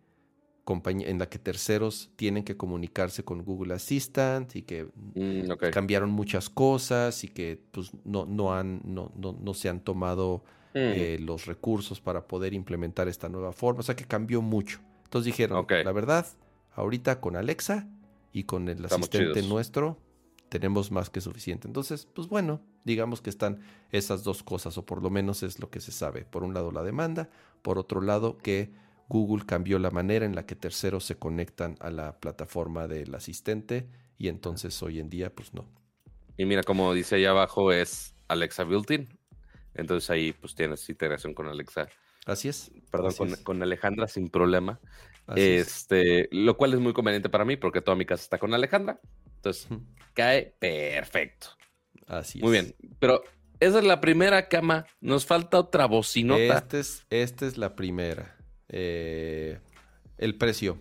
Speaker 2: en la que terceros tienen que comunicarse con Google Assistant y que
Speaker 1: Mm,
Speaker 2: cambiaron muchas cosas y que pues no, no han no, no, no se han tomado
Speaker 1: Mm,
Speaker 2: eh, los recursos para poder implementar esta nueva forma. O sea que cambió mucho. Entonces dijeron, la verdad, ahorita con Alexa y con el
Speaker 1: Estamos
Speaker 2: asistente
Speaker 1: chidos.
Speaker 2: nuestro tenemos más que suficiente. Entonces, pues bueno, digamos que están esas dos cosas, o por lo menos es lo que se sabe. Por un lado la demanda, por otro lado que Google cambió la manera en la que terceros se conectan a la plataforma del asistente y entonces hoy en día pues no.
Speaker 1: Y mira, como dice ahí abajo, es Alexa Built-in. Entonces ahí pues tienes integración con Alexa,
Speaker 2: Así es.
Speaker 1: perdón,
Speaker 2: Así
Speaker 1: con,
Speaker 2: es.
Speaker 1: con Alejandra sin problema.
Speaker 2: Así es.
Speaker 1: Este, lo cual es muy conveniente para mí porque toda mi casa está con Alejandra. Entonces, cae perfecto.
Speaker 2: Así
Speaker 1: Muy
Speaker 2: es.
Speaker 1: bien. Pero esa es la primera cama. Nos falta otra bocinota.
Speaker 2: Esta es, esta es la primera. Eh, el precio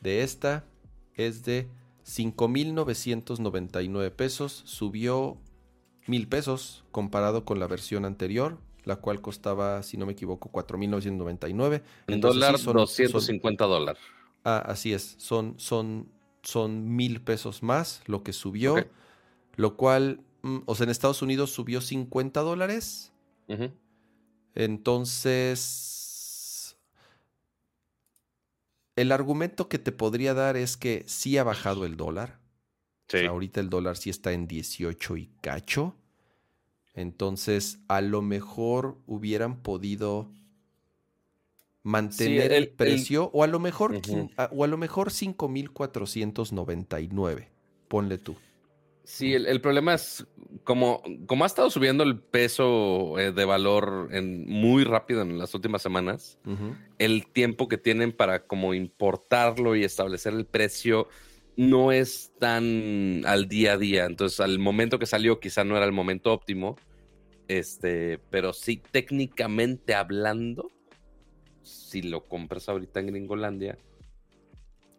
Speaker 2: de esta es de 5.999 pesos. Subió mil pesos comparado con la versión anterior, la cual costaba, si no me equivoco, 4.999.
Speaker 1: En dólar,
Speaker 2: sí, son-
Speaker 1: 250 dólares.
Speaker 2: Ah, así es. Son, son, son mil pesos más lo que subió. Lo cual, mm, o sea, en Estados Unidos subió 50 dólares. Entonces, el argumento que te podría dar es que sí ha bajado el dólar.
Speaker 1: Sí.
Speaker 2: O sea, ahorita el dólar sí está en 18 y cacho. Entonces, a lo mejor hubieran podido mantener
Speaker 1: el-
Speaker 2: el,
Speaker 1: el-
Speaker 2: precio o a lo mejor a- o a lo mejor 5499. Ponle tú.
Speaker 1: Sí, el, el problema es como, como ha estado subiendo el peso eh, de valor en, muy rápido en las últimas semanas, el tiempo que tienen para como importarlo y establecer el precio no es tan al día a día. Entonces, al momento que salió, quizá no era el momento óptimo. Este, pero sí, técnicamente hablando, si lo compras ahorita en Gringolandia,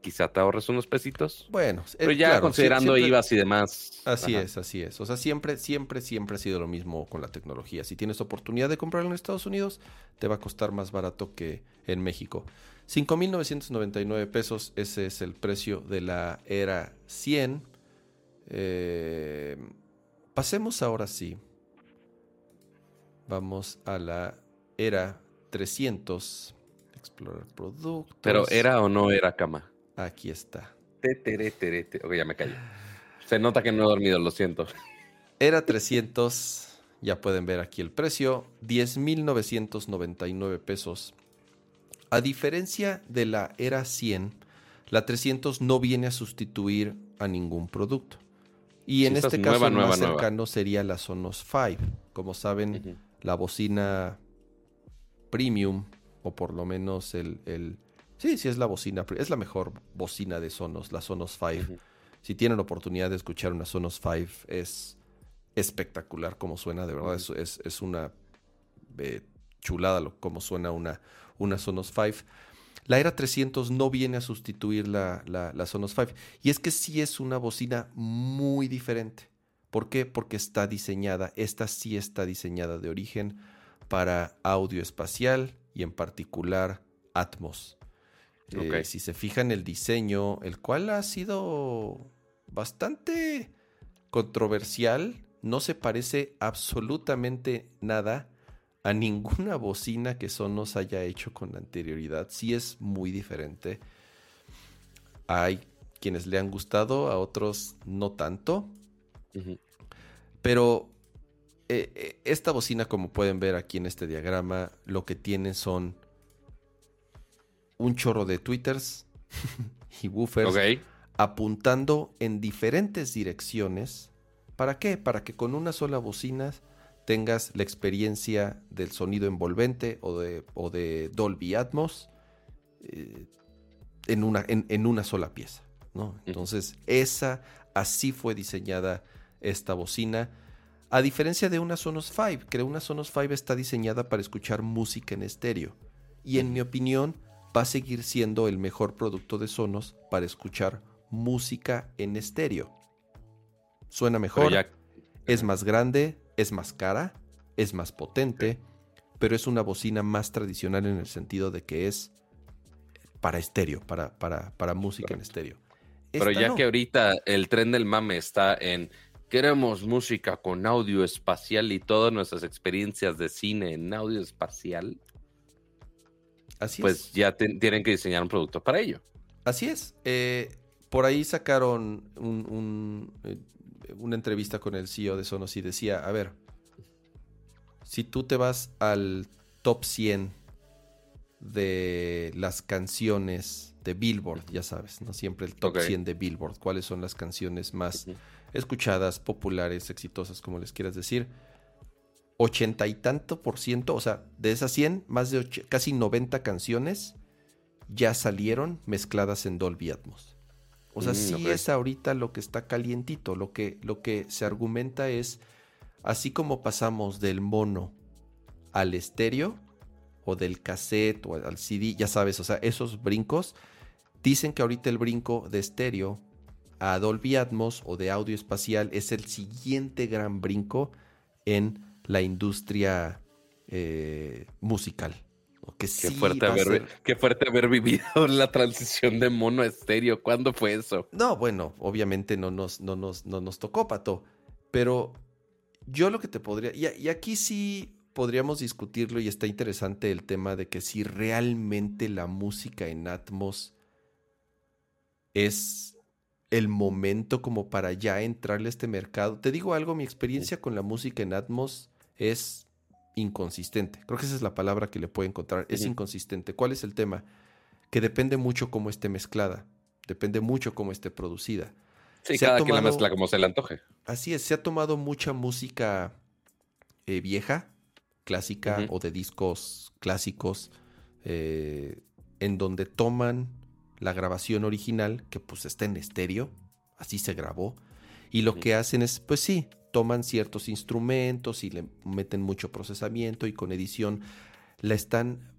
Speaker 1: quizá te ahorres unos pesitos.
Speaker 2: Bueno,
Speaker 1: Pero
Speaker 2: eh,
Speaker 1: ya
Speaker 2: claro, sie-
Speaker 1: considerando
Speaker 2: siempre-
Speaker 1: IVAs y demás.
Speaker 2: Así
Speaker 1: ajá.
Speaker 2: es, así es. O sea, siempre, siempre, siempre ha sido lo mismo con la tecnología. Si tienes oportunidad de comprarlo en Estados Unidos, te va a costar más barato que en México. 5.999 pesos, ese es el precio de la era 100. Eh, pasemos ahora sí. Vamos a la era 300. Explorar productos.
Speaker 1: Pero era o no era cama.
Speaker 2: Aquí está.
Speaker 1: Te, Ok, ya me callo. Se nota que no he dormido, lo siento.
Speaker 2: Era 300, ya pueden ver aquí el precio, 10.999 pesos. A diferencia de la era 100, la 300 no viene a sustituir a ningún producto. Y en este caso
Speaker 1: nueva,
Speaker 2: el más
Speaker 1: nueva.
Speaker 2: cercano sería la Sonos 5. Como saben, la bocina premium, o por lo menos el, el- Sí, sí es la bocina, es la mejor bocina de Sonos, la Sonos 5.
Speaker 1: Ujú.
Speaker 2: Si tienen oportunidad de escuchar una Sonos 5, es espectacular como suena, de verdad, es, es- es una eh, chulada lo, como suena una, una Sonos 5. La Era 300 no viene a sustituir la, la, la Sonos 5. Y es que sí es una bocina muy diferente. ¿Por qué? Porque está diseñada, esta sí está diseñada de origen para audio espacial y en particular Atmos. Eh,
Speaker 1: Ok.
Speaker 2: si se fijan el diseño, el cual ha sido bastante controversial, no se parece absolutamente nada a ninguna bocina que Sonos haya hecho con anterioridad. Sí es muy diferente. Hay quienes le han gustado, a otros no tanto. Pero eh, eh, esta bocina, como pueden ver aquí en este diagrama, lo que tiene son un chorro de tweeters y woofers apuntando en diferentes direcciones. ¿Para qué? Para que con una sola bocina tengas la experiencia del sonido envolvente o de, o de Dolby Atmos eh, en, una, en, en una sola pieza. ¿no? Entonces, esa, así fue diseñada esta bocina. A diferencia de una Sonos 5, que una Sonos 5 está diseñada para escuchar música en estéreo. Y en mi opinión, va a seguir siendo el mejor producto de Sonos para escuchar música en estéreo. Suena mejor, es más grande, es más cara, es más potente, pero es una bocina más tradicional en el sentido de que es para estéreo, para, para, para música en estéreo.
Speaker 1: Pero ya que ahorita el tren del mame está en queremos música con audio espacial y todas nuestras experiencias de cine en audio espacial,
Speaker 2: Así
Speaker 1: pues ya tienen que diseñar un producto para ello.
Speaker 2: Así es. Eh, por ahí sacaron eh, una entrevista con el CEO de Sonos y decía, a ver, si tú te vas al top 100 de las canciones de Billboard, ya sabes, ¿no? Siempre el top 100 de Billboard, cuáles son las canciones más escuchadas, populares, exitosas, como les quieras decir. Ochenta y tanto por ciento, o sea, de esas 100, más de casi 90 canciones ya salieron mezcladas en Dolby Atmos. O sea, mm, sí es ahorita lo que está calientito. Lo que, lo que se argumenta es, así como pasamos del mono al estéreo, o del cassette, o al CD, ya sabes, o sea, esos brincos, dicen que ahorita el brinco de estéreo a Dolby Atmos o de audio espacial es el siguiente gran brinco en la industria eh, musical.
Speaker 1: qué, fuerte haber, qué fuerte haber vivido la transición de mono a estéreo. ¿Cuándo fue eso?
Speaker 2: No, bueno, obviamente no nos, no nos, no nos tocó, Pato. Pero yo lo que te podría... Y, aquí sí podríamos discutirlo y está interesante el tema de que si realmente la música en Atmos es el momento como para ya entrarle a este mercado. Te digo algo, mi experiencia con la música en Atmos es inconsistente. Creo que esa es la palabra que le puedo encontrar. Es inconsistente. ¿Cuál es el tema? Que depende mucho cómo esté mezclada. Depende mucho cómo esté producida.
Speaker 1: Sí, cada quien la mezcla como se le antoje.
Speaker 2: Así es, se ha tomado mucha música eh, vieja, clásica o de discos clásicos, eh, en donde toman la grabación original, que pues está en estéreo, así se grabó, y lo que hacen es, pues sí, toman ciertos instrumentos y le meten mucho procesamiento y con edición la están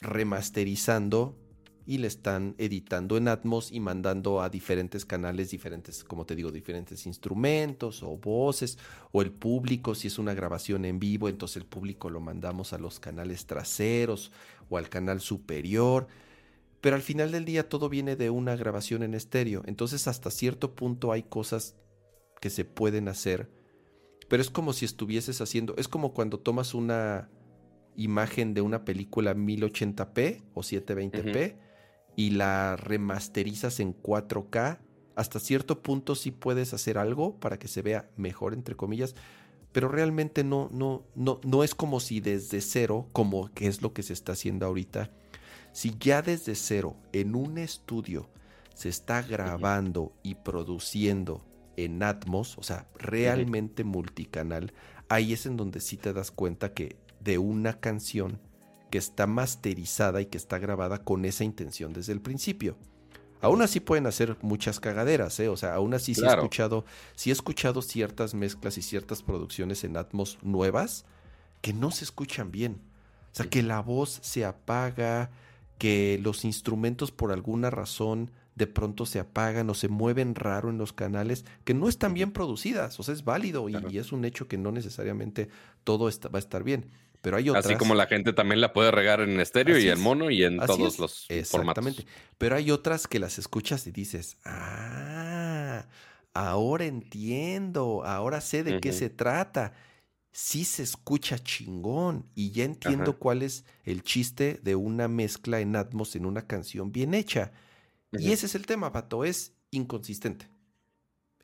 Speaker 2: remasterizando y le están editando en Atmos y mandando a diferentes canales, diferentes, como te digo, diferentes instrumentos o voces, o el público, si es una grabación en vivo, entonces el público lo mandamos a los canales traseros o al canal superior. Pero al final del día todo viene de una grabación en estéreo. Entonces hasta cierto punto hay cosas que se pueden hacer. Pero es como si estuvieses haciendo... Es como cuando tomas una imagen de una película 1080p o 720p y la remasterizas en 4K. Hasta cierto punto sí puedes hacer algo para que se vea mejor, entre comillas pero realmente no, no, no, no es como si desde cero, como que es lo que se está haciendo ahorita, si ya desde cero en un estudio se está grabando y produciendo en Atmos, o sea, realmente multicanal, ahí es en donde sí te das cuenta que de una canción que está masterizada y que está grabada con esa intención desde el principio. Aún así pueden hacer muchas cagaderas, ¿eh? O sea, aún así sí he escuchado, sí he escuchado ciertas mezclas y ciertas producciones en Atmos nuevas que no se escuchan bien. O sea, que la voz se apaga, que los instrumentos por alguna razón de pronto se apagan o se mueven raro en los canales que no están bien producidas. O sea, es válido y, es un hecho que no necesariamente todo está, va a estar bien. Pero hay otras.
Speaker 1: Así como la gente también la puede regar en estéreo y en mono y en todos los
Speaker 2: Exactamente. Formatos. Pero hay otras que las escuchas y dices, ah, ahora entiendo, ahora sé de qué se trata sí se escucha chingón y ya entiendo cuál es el chiste de una mezcla en Atmos en una canción bien hecha. Y ese es el tema, Pato, es inconsistente.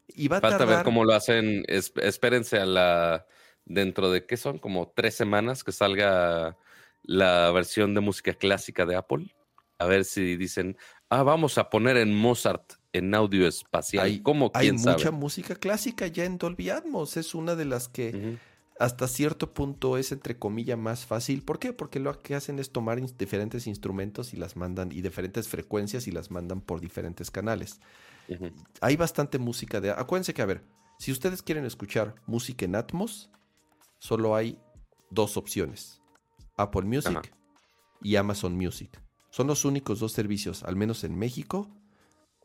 Speaker 1: Y va a Falta ver cómo lo hacen. espérense a la. Dentro de qué son, como tres semanas que salga la versión de música clásica de Apple. A ver si dicen, ah, vamos a poner en Mozart en audio espacial.
Speaker 2: Hay, ¿Cómo, hay mucha música clásica ya en Dolby Atmos. Es una de las que hasta cierto punto es entre comillas más fácil. ¿Por qué? Porque lo que hacen es tomar diferentes instrumentos y las mandan y diferentes frecuencias y las mandan por diferentes canales. Hay bastante música de... Acuérdense que, a ver, si ustedes quieren escuchar música en Atmos, solo hay dos opciones. Apple Music y Amazon Music. Son los únicos dos servicios, al menos en México.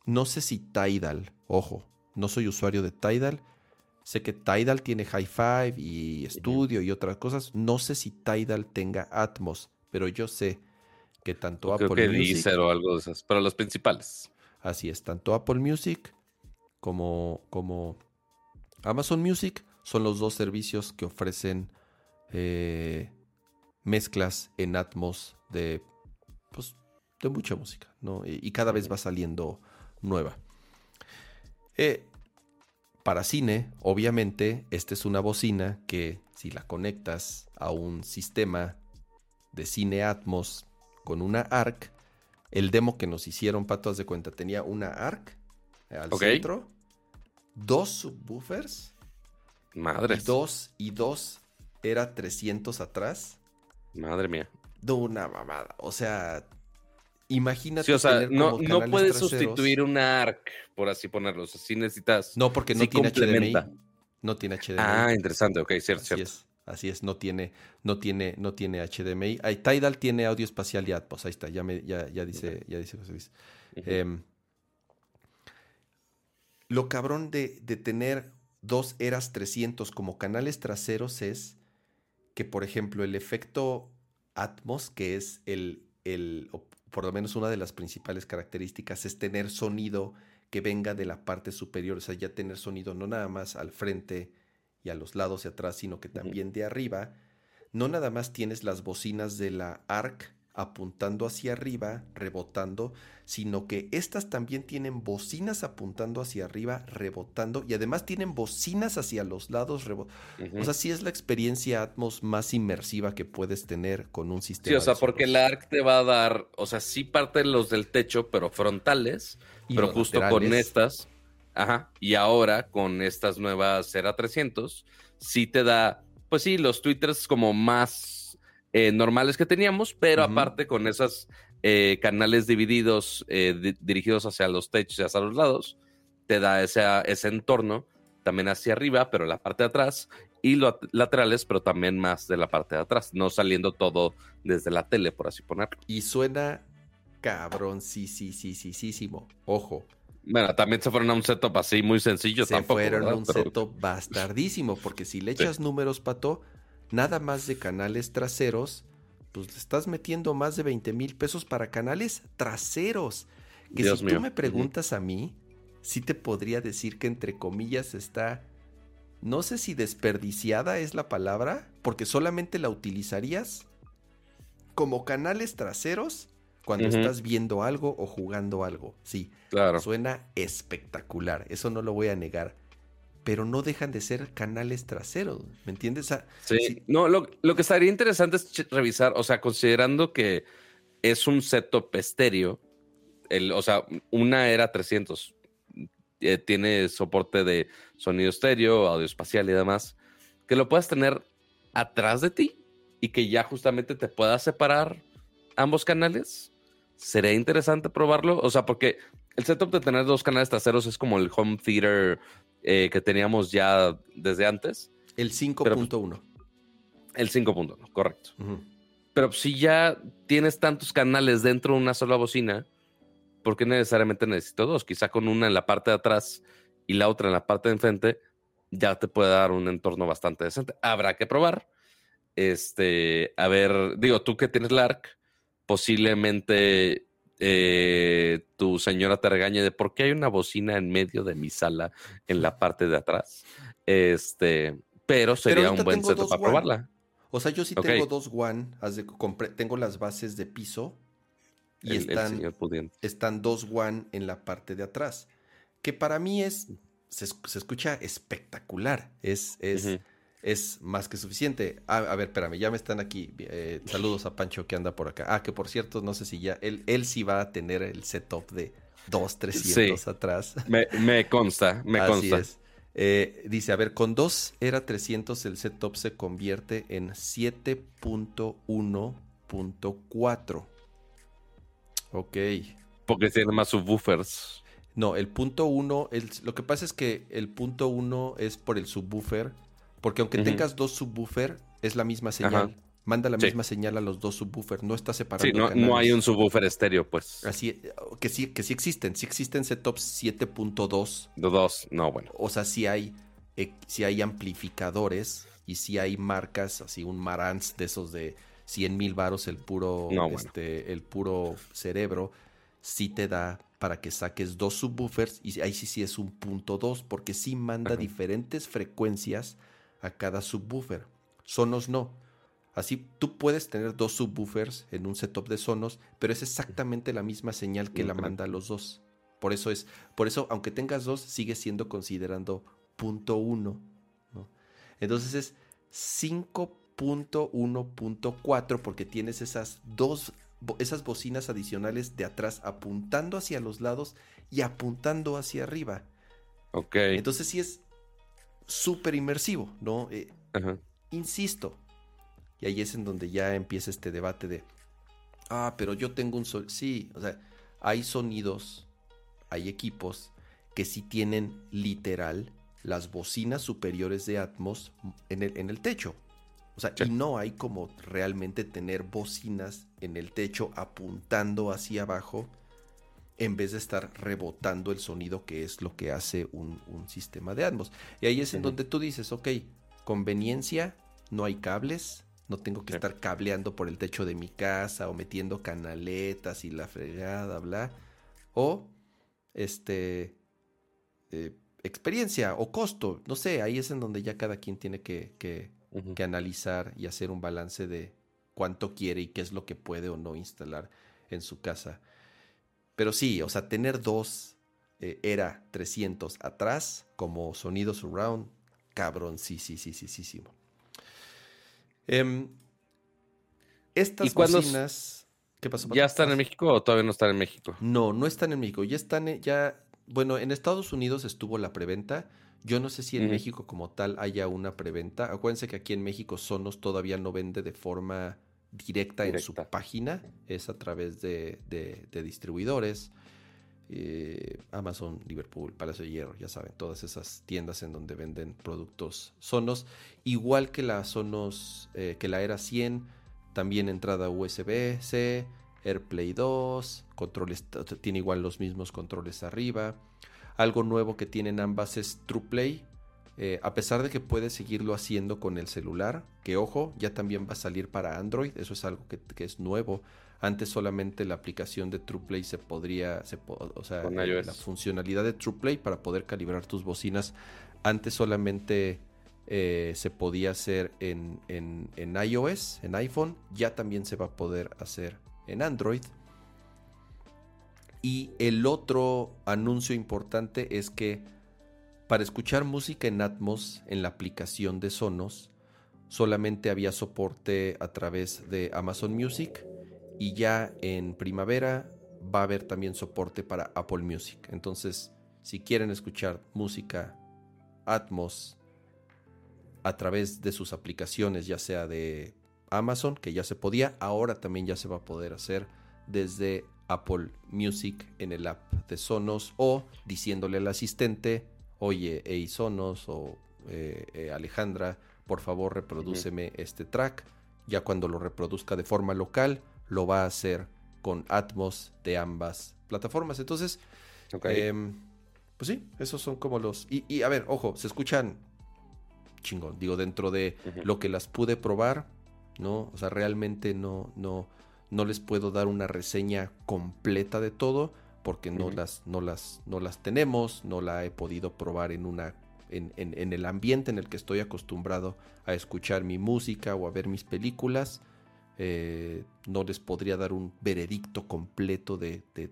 Speaker 2: No sé si Tidal, ojo, no soy usuario de Tidal. Sé que Tidal tiene Hi-Fi y Studio y otras cosas. No sé si Tidal tenga Atmos, pero yo sé que tanto
Speaker 1: Creo
Speaker 2: Apple
Speaker 1: que
Speaker 2: Music,
Speaker 1: o algo de esas, pero los principales.
Speaker 2: así es, tanto Apple Music como, como Amazon Music son los dos servicios que ofrecen eh, mezclas en Atmos de, pues, de mucha música, ¿no? Y, y cada vez va saliendo nueva. Eh, para cine, obviamente, esta es una bocina que si la conectas a un sistema de cine Atmos con una ARC, el demo que nos hicieron, Pato, haz de cuenta, tenía una ARC al centro, dos subwoofers y
Speaker 1: Madres.
Speaker 2: dos, y dos era 300 atrás
Speaker 1: Madre mía.
Speaker 2: de una mamada. O sea, imagínate.
Speaker 1: Sí, o sea, no, no puedes
Speaker 2: traseros.
Speaker 1: sustituir una ARC, por así ponerlo. O sea, sí necesitas.
Speaker 2: No, porque no
Speaker 1: sí
Speaker 2: tiene
Speaker 1: complementa.
Speaker 2: HDMI. No tiene HDMI.
Speaker 1: Ah, interesante, ok, cierto,
Speaker 2: así
Speaker 1: cierto.
Speaker 2: es. Así es, no tiene, no tiene, no tiene HDMI. Ahí, Tidal tiene audio espacial y Atmos. Ahí está, ya, me, ya, ya dice, ya dice José Luis. Em, lo cabrón de, de tener dos eras 300 como canales traseros es que, por ejemplo, el efecto Atmos, que es el, el, por lo menos una de las principales características, es tener sonido que venga de la parte superior, o sea, ya tener sonido no nada más al frente y a los lados y atrás, sino que también de arriba. No nada más tienes las bocinas de la ARC apuntando hacia arriba, rebotando, sino que estas también tienen bocinas apuntando hacia arriba, rebotando, y además tienen bocinas hacia los lados, rebotando. O sea, sí es la experiencia Atmos más inmersiva que puedes tener con un sistema.
Speaker 1: Sí, o sea,
Speaker 2: de
Speaker 1: porque la ARC te va a dar, o sea, sí parte los del techo, pero frontales,
Speaker 2: Y
Speaker 1: pero justo con estas, ajá, y ahora con estas nuevas Cera 300, sí te da, pues sí, los twitters como más eh, normales que teníamos, pero aparte con esos canales divididos, eh, di- dirigidos hacia los techos y hacia los lados, te da ese, ese entorno también hacia arriba, pero la parte de atrás, y los laterales, pero también más de la parte de atrás, no saliendo todo desde la tele, por así ponerlo.
Speaker 2: Y suena cabrón, sí, sí, sí, sí, sí, sí, Ojo,
Speaker 1: Bueno, también se fueron a un setup así muy sencillo
Speaker 2: se
Speaker 1: tampoco.
Speaker 2: fueron a un
Speaker 1: Pero-
Speaker 2: setup bastardísimo, porque si le
Speaker 1: Sí.
Speaker 2: echas números, Pato, nada más de canales traseros, pues le estás metiendo más de 20 mil pesos para canales traseros. Que
Speaker 1: Dios
Speaker 2: si
Speaker 1: mío.
Speaker 2: tú me preguntas a mí, sí te podría decir que entre comillas está, no sé si desperdiciada es la palabra, porque solamente la utilizarías como canales traseros cuando estás viendo algo o jugando algo. Sí,
Speaker 1: Claro.
Speaker 2: Suena espectacular, eso no lo voy a negar. Pero no dejan de ser canales traseros, ¿me entiendes?
Speaker 1: Sí.
Speaker 2: sí.
Speaker 1: No, lo, lo que estaría interesante es revisar, o sea, considerando que es un setup estéreo, el, o sea, una era 300, eh, tiene soporte de sonido estéreo, audio espacial y demás, que lo puedas tener atrás de ti y que ya justamente te puedas separar ambos canales. Sería interesante probarlo, o sea, porque el setup de tener dos canales traseros es como el home theater eh, que teníamos ya desde antes.
Speaker 2: el 5.1.
Speaker 1: El 5.1, correcto. Pero si ya tienes tantos canales dentro de una sola bocina, ¿por qué necesariamente necesito dos? Quizá con una en la parte de atrás y la otra en la parte de enfrente, ya te puede dar un entorno bastante decente. Habrá que probar. Este, a ver, digo, tú que tienes la ARC, posiblemente eh, tu señora te regañe de por qué hay una bocina en medio de mi sala en la parte de atrás. Este, pero sería
Speaker 2: ahorita
Speaker 1: un buen setup para probarla.
Speaker 2: O sea, yo sí tengo dos compré- tengo las bases de piso y
Speaker 1: el,
Speaker 2: están, dos WAN en la parte de atrás. Que para mí es, se, es- se escucha espectacular, es, es. Es más que suficiente. A, a ver, espérame, ya me están aquí. eh, saludos a Pancho que anda por acá. Ah, que por cierto, no sé si ya, él, él sí va a tener el setup de 2, 300 atrás.
Speaker 1: Me, me consta, me
Speaker 2: Así
Speaker 1: consta.
Speaker 2: es. Eh, dice, a ver, con 2 era 300 el setup se convierte en 7.1.4. Ok.
Speaker 1: Porque tiene más subwoofers.
Speaker 2: No, el punto 1, lo que pasa es que el punto 1 es por el subwoofer, porque aunque tengas dos subwoofer, es la misma señal.
Speaker 1: Ajá.
Speaker 2: Manda la misma señal a los dos subwoofers, no está separando.
Speaker 1: Sí, no, no hay un subwoofer estéreo, pues.
Speaker 2: Así, que sí, que sí existen, sí existen setups 7.2.
Speaker 1: De dos, no, bueno.
Speaker 2: O sea, sí hay, eh, sí hay amplificadores y sí hay marcas, así un Marantz de esos de 100 mil varos el puro, este, el puro cerebro, sí te da para que saques dos subwoofers y ahí sí sí es un punto dos porque sí manda diferentes frecuencias a cada subwoofer. Sonos no. Así tú puedes tener dos subwoofers en un setup de Sonos, pero es exactamente la misma señal que la manda a los dos. Por eso es, por eso aunque tengas dos sigue siendo considerando punto uno. Entonces es 5.1.4 porque tienes esas dos esas bocinas adicionales de atrás apuntando hacia los lados y apuntando hacia arriba.
Speaker 1: Ok.
Speaker 2: Entonces sí es súper inmersivo, ¿no? Eh, insisto. Y ahí es en donde ya empieza este debate de, ah, pero yo tengo un sol. Sí, o sea, hay sonidos, hay equipos que sí tienen literal las bocinas superiores de Atmos en el, en el techo. O sea, y no hay como realmente tener bocinas en el techo apuntando hacia abajo en vez de estar rebotando el sonido que es lo que hace un, sistema de Atmos. Y ahí es en donde tú dices, ok, conveniencia, no hay cables, no tengo que estar cableando por el techo de mi casa o metiendo canaletas y la fregada, bla. O, este, eh, experiencia o costo, no sé, ahí es en donde ya cada quien tiene que, que, que analizar y hacer un balance de cuánto quiere y qué es lo que puede o no instalar en su casa. Pero sí, o sea, tener dos eh, era 300 atrás como sonido surround, cabrón, sí, sí, sí, sí, sí, sí. Em, estas bocinas...
Speaker 1: ¿Qué pasó? ¿Ya están en México o todavía no están en México?
Speaker 2: No, no están en México. Ya están, ya, bueno, en Estados Unidos estuvo la preventa. Yo no sé si en México como tal haya una preventa. Acuérdense que aquí en México Sonos todavía no vende de forma directa, en su página. Es a través de, distribuidores. Eh, Amazon, Liverpool, Palacio de Hierro, ya saben, todas esas tiendas en donde venden productos Sonos. Igual que la Sonos, eh, que la Era 100, también entrada USB-C, AirPlay 2, controles, tiene igual los mismos controles arriba. Algo nuevo que tienen ambas es TruePlay. Eh, a pesar de que puedes seguirlo haciendo con el celular, que ojo, ya también va a salir para Android, eso es algo que, es nuevo. Antes solamente la aplicación de TruePlay se podría, o sea, eh, la funcionalidad de TruePlay para poder calibrar tus bocinas, antes solamente eh, se podía hacer en, en iOS, en iPhone, ya también se va a poder hacer en Android. Y el otro anuncio importante es que para escuchar música en Atmos en la aplicación de Sonos, solamente había soporte a través de Amazon Music y ya en primavera va a haber también soporte para Apple Music. Entonces, si quieren escuchar música Atmos a través de sus aplicaciones, ya sea de Amazon, que ya se podía, ahora también ya se va a poder hacer desde Apple Music en el app de Sonos o diciéndole al asistente, oye, hey Sonos o eh, eh, Alejandra, por favor reprodúceme este track. Ya cuando lo reproduzca de forma local, lo va a hacer con Atmos de ambas plataformas. Entonces, em, pues sí, esos son como los... Y, a ver, ojo, se escuchan chingón. Digo, dentro de lo que las pude probar, ¿no? O sea, realmente no, no, no les puedo dar una reseña completa de todo porque no, las, no, las, no las tenemos, no la he podido probar en, una, en, en, el ambiente en el que estoy acostumbrado a escuchar mi música o a ver mis películas. Eh, no les podría dar un veredicto completo de, de,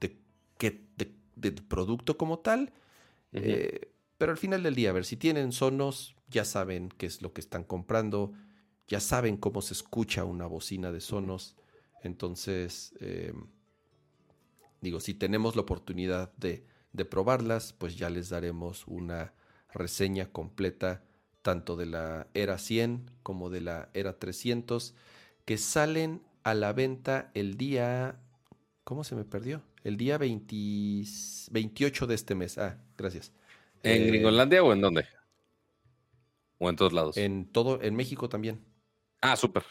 Speaker 2: de, del producto como tal. Eh, pero al final del día, a ver, si tienen sonos, ya saben qué es lo que están comprando ya saben cómo se escucha una bocina de sonos. Entonces, eh, digo, si tenemos la oportunidad de, probarlas, pues ya les daremos una reseña completa tanto de la Era 100 como de la Era 300, que salen a la venta el día... ¿Cómo se me perdió? El día 28 de este mes. Ah, gracias.
Speaker 1: ¿En eh, Gringolandia o en dónde? ¿O en todos lados?
Speaker 2: En todo, en México también.
Speaker 1: Ah, súper.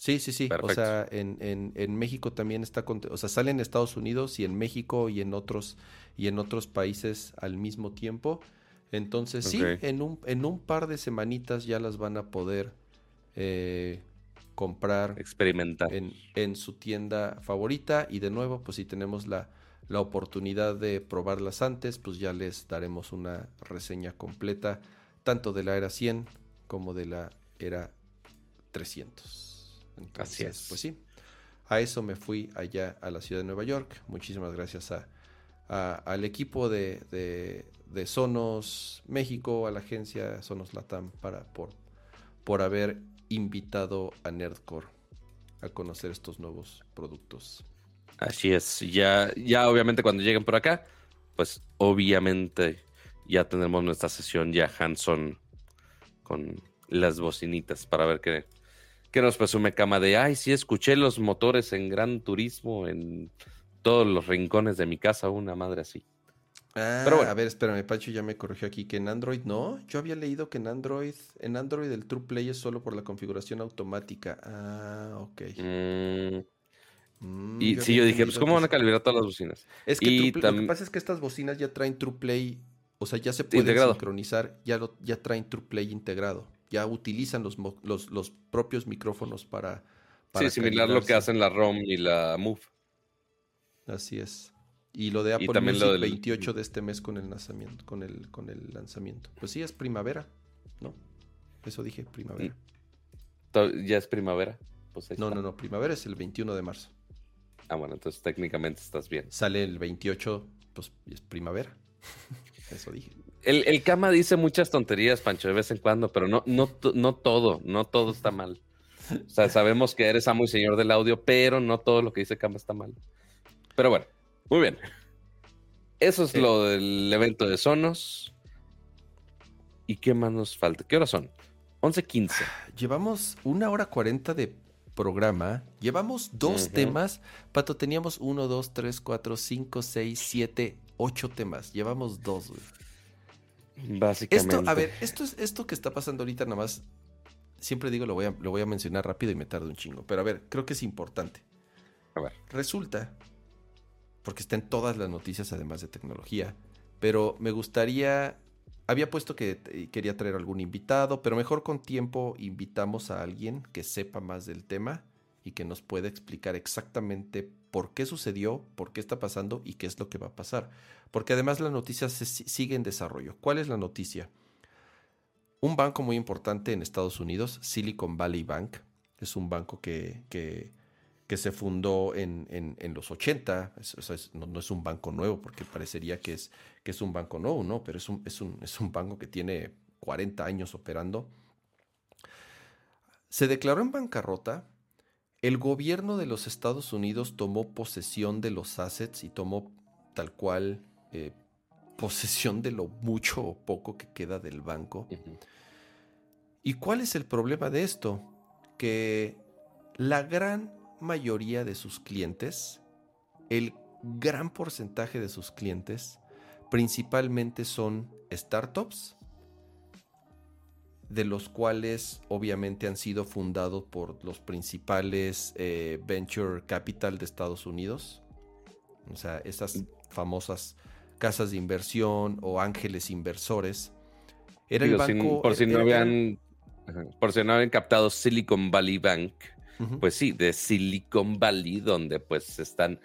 Speaker 2: Sí, sí, sí. O sea, en, en, en, México también está, o sea, sale en Estados Unidos y en México y en otros y en otros países al mismo tiempo. Entonces sí, en un, en un par de semanitas ya las van a poder eh, comprar.
Speaker 1: Experimentar.
Speaker 2: En, en, su tienda favorita. Y de nuevo, pues si tenemos la, la oportunidad de probarlas antes, pues ya les daremos una reseña completa, tanto de la era 100 como de la era 300.
Speaker 1: Así es.
Speaker 2: Pues sí, a eso me fui allá a la ciudad de Nueva York. Muchísimas gracias a, al equipo de, de, Sonos México, a la agencia Sonos Latam, para, por, por haber invitado a Nerdcore a conocer estos nuevos productos.
Speaker 1: Así es, ya, ya obviamente cuando lleguen por acá, pues obviamente ya tendremos nuestra sesión ya Hanson con las bocinitas para ver qué, que nos presume cama de, ay, sí, escuché los motores en Gran Turismo en todos los rincones de mi casa, una madre así.
Speaker 2: Ah, Pero bueno. a ver, espérame, Pacho ya me corrigió aquí que en Android no. Yo había leído que en Android, en Android el True Play es solo por la configuración automática. Ah, ok.
Speaker 1: Mm. Mm, y sí, yo dije, pues ¿cómo van a calibrar todas las bocinas?
Speaker 2: Es que lo que pasa es que estas bocinas ya traen True Play, o sea, ya se pueden sincronizar, ya, lo, ya traen True Play integrado ya utilizan los, los, propios micrófonos para...
Speaker 1: para sí, similar lo que hacen la ROM y la Move.
Speaker 2: Así es. Y lo de Apple también Music, lo del... 28 de este mes con el lanzamiento, con el, con el lanzamiento. Pues sí, es primavera, ¿no? Eso dije, primavera.
Speaker 1: Mm. ¿Ya es primavera?
Speaker 2: Pues no, no, no, primavera es el 21 de marzo.
Speaker 1: Ah, bueno, entonces técnicamente estás bien.
Speaker 2: Sale el 28, pues es primavera. Eso dije.
Speaker 1: El, el Kama dice muchas tonterías, Pancho, de vez en cuando, pero no, no, no todo, no todo está mal. O sea, sabemos que eres amo y señor del audio, pero no todo lo que dice Kama está mal. Pero bueno, muy bien. Eso es lo del evento de Sonos. ¿Y qué más nos falta? ¿Qué horas son? 11.15.
Speaker 2: Llevamos una hora cuarenta de programa. Llevamos dos temas. Pato, teníamos uno, dos, tres, cuatro, cinco, seis, siete, ocho temas. Llevamos dos, güey.
Speaker 1: Básicamente.
Speaker 2: Esto, a ver, esto es esto que está pasando ahorita nada más. Siempre digo, lo voy, a, lo voy a mencionar rápido y me tardo un chingo. Pero a ver, creo que es importante.
Speaker 1: A ver.
Speaker 2: Resulta, porque está en todas las noticias además de tecnología, pero me gustaría. Había puesto que quería traer algún invitado, pero mejor con tiempo invitamos a alguien que sepa más del tema y que nos pueda explicar exactamente por qué sucedió, por qué está pasando y qué es lo que va a pasar. Porque además la noticia se sigue en desarrollo. ¿Cuál es la noticia? Un banco muy importante en Estados Unidos, Silicon Valley Bank, es un banco que, que, se fundó en, en, los 80, no, es un banco nuevo porque parecería que es, que es un banco nuevo, ¿no? Pero es un, es, un, es un banco que tiene 40 años operando. Se declaró en bancarrota el gobierno de los Estados Unidos tomó posesión de los assets y tomó tal cual eh, posesión de lo mucho o poco que queda del banco. ¿Y cuál es el problema de esto? Que la gran mayoría de sus clientes, el gran porcentaje de sus clientes, principalmente son startups de los cuales obviamente han sido fundados por los principales eh, venture capital de Estados Unidos. O sea, esas famosas casas de inversión o ángeles inversores.
Speaker 1: Era el banco, por si no habían por si no habían captado Silicon Valley Bank, pues sí, de Silicon Valley, donde pues están,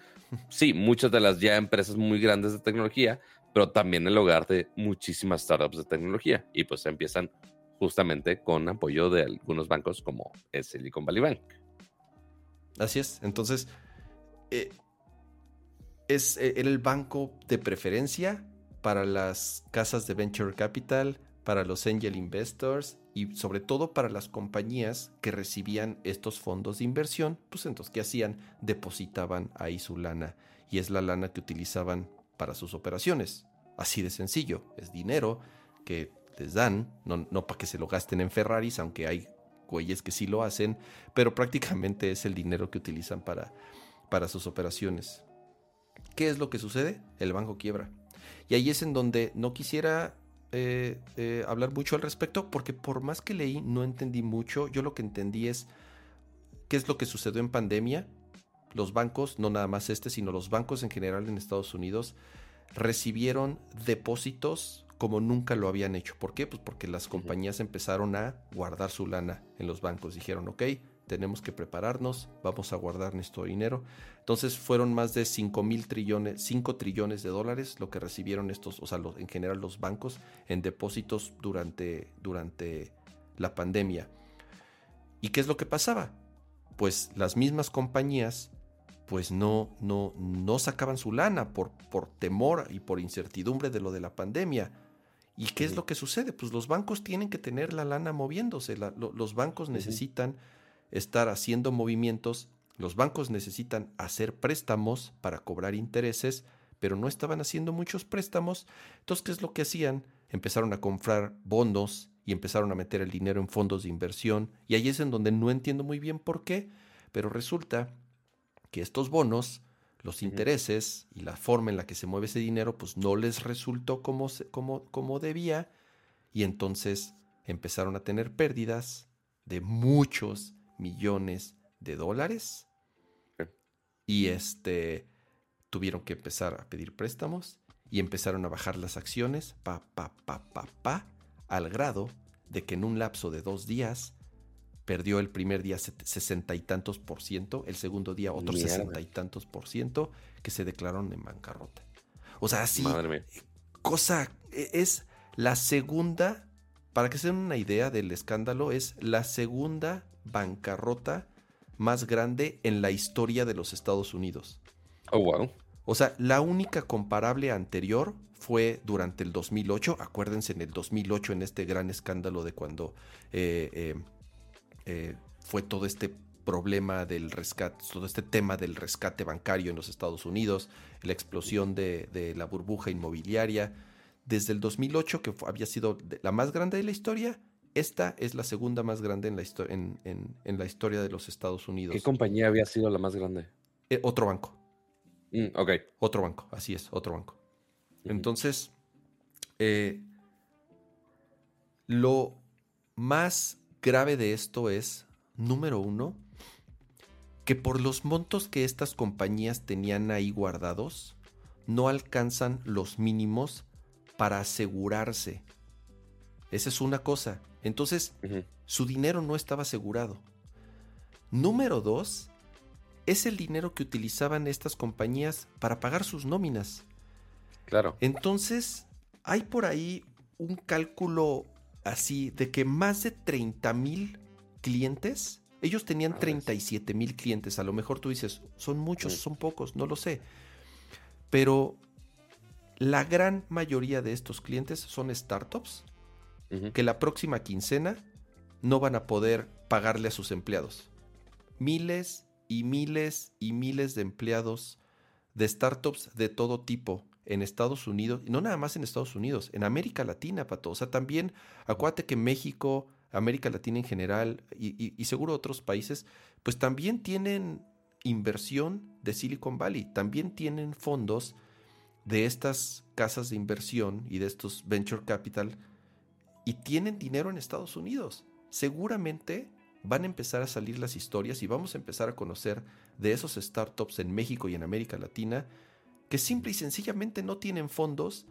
Speaker 1: sí, muchas de las ya empresas muy grandes de tecnología, pero también el hogar de muchísimas startups de tecnología. Y pues empiezan justamente con apoyo de algunos bancos como Silicon Valley Bank.
Speaker 2: Así es. Entonces, eh, es eh, el banco de preferencia para las casas de venture capital, para los angel investors y sobre todo para las compañías que recibían estos fondos de inversión, pues entonces, ¿qué hacían? Depositaban ahí su lana y es la lana que utilizaban para sus operaciones. Así de sencillo, es dinero que les dan, no, no para que se lo gasten en Ferraris, aunque hay güeyes que sí lo hacen, pero prácticamente es el dinero que utilizan para, para sus operaciones. ¿Qué es lo que sucede? El banco quiebra. Y ahí es en donde no quisiera eh, eh, hablar mucho al respecto, porque por más que leí, no entendí mucho. Yo lo que entendí es ¿qué es lo que sucedió en pandemia? Los bancos, no nada más este, sino los bancos en general en Estados Unidos, recibieron depósitos como nunca lo habían hecho. ¿Por qué? Pues porque las compañías empezaron a guardar su lana en los bancos. Dijeron, ok, tenemos que prepararnos, vamos a guardar nuestro dinero. Entonces fueron más de 5 mil trillones, 5 trillones de dólares lo que recibieron estos, o sea, en general los bancos en depósitos durante, durante la pandemia. ¿Y qué es lo que pasaba? Pues las mismas compañías pues no, no, no sacaban su lana por, por temor y por incertidumbre de lo de la pandemia. ¿Y qué es lo que sucede? Pues los bancos tienen que tener la lana moviéndose. los bancos necesitan estar haciendo movimientos, los bancos necesitan hacer préstamos para cobrar intereses, pero no estaban haciendo muchos préstamos. Entonces, ¿qué es lo que hacían? Empezaron a comprar bonos y empezaron a meter el dinero en fondos de inversión. Y ahí es en donde no entiendo muy bien por qué, pero resulta que estos bonos, los intereses y la forma en la que se mueve ese dinero, pues no les resultó como, como, como debía. Y entonces empezaron a tener pérdidas de muchos millones de dólares. Y este tuvieron que empezar a pedir préstamos y empezaron a bajar las acciones, pa, pa, pa, pa, pa, al grado de que en un lapso de dos días perdió el primer día sesenta y tantos por ciento, el segundo día otros sesenta y tantos por ciento que se declararon en bancarrota. O sea, así, cosa, e, es la segunda, para que se den una idea del escándalo, es la segunda bancarrota más grande en la historia de los Estados Unidos.
Speaker 1: Oh, wow.
Speaker 2: O sea, la única comparable anterior fue durante el 2008. Acuérdense en el 2008, en este gran escándalo de cuando eh, eh, eh, fue todo este problema del rescate, todo este tema del rescate bancario en los Estados Unidos, la explosión de, la burbuja inmobiliaria. Desde el 2008, que había sido la más grande de la historia, esta es la segunda más grande en la, en, la historia de los Estados Unidos.
Speaker 1: ¿Qué compañía había sido la más grande?
Speaker 2: Eh, otro banco.
Speaker 1: Mm, ok.
Speaker 2: Otro banco, así es, otro banco. Entonces, eh, lo más grave de esto es, número uno, que por los montos que estas compañías tenían ahí guardados, no alcanzan los mínimos para asegurarse. Esa es una cosa. Entonces, su dinero no estaba asegurado. Número dos, es el dinero que utilizaban estas compañías para pagar sus nóminas.
Speaker 1: Claro.
Speaker 2: Entonces, hay por ahí un cálculo así de que más de 30 mil clientes, ellos tenían 37 mil clientes, a lo mejor tú dices, son muchos, son pocos, no lo sé. Pero la gran mayoría de estos clientes son startups que la próxima quincena no van a poder pagarle a sus empleados. Miles y miles y miles de empleados de startups de todo tipo en Estados Unidos, no nada más en Estados Unidos, en América Latina, Pato. O sea, también acuérdate que México, América Latina en general y, y seguro otros países, pues también tienen inversión de Silicon Valley, también tienen fondos de estas casas de inversión y de estos venture capital y tienen dinero en Estados Unidos. Seguramente van a empezar a salir las historias y vamos a empezar a conocer de esos startups en México y en América Latina que simple y sencillamente no tienen fondos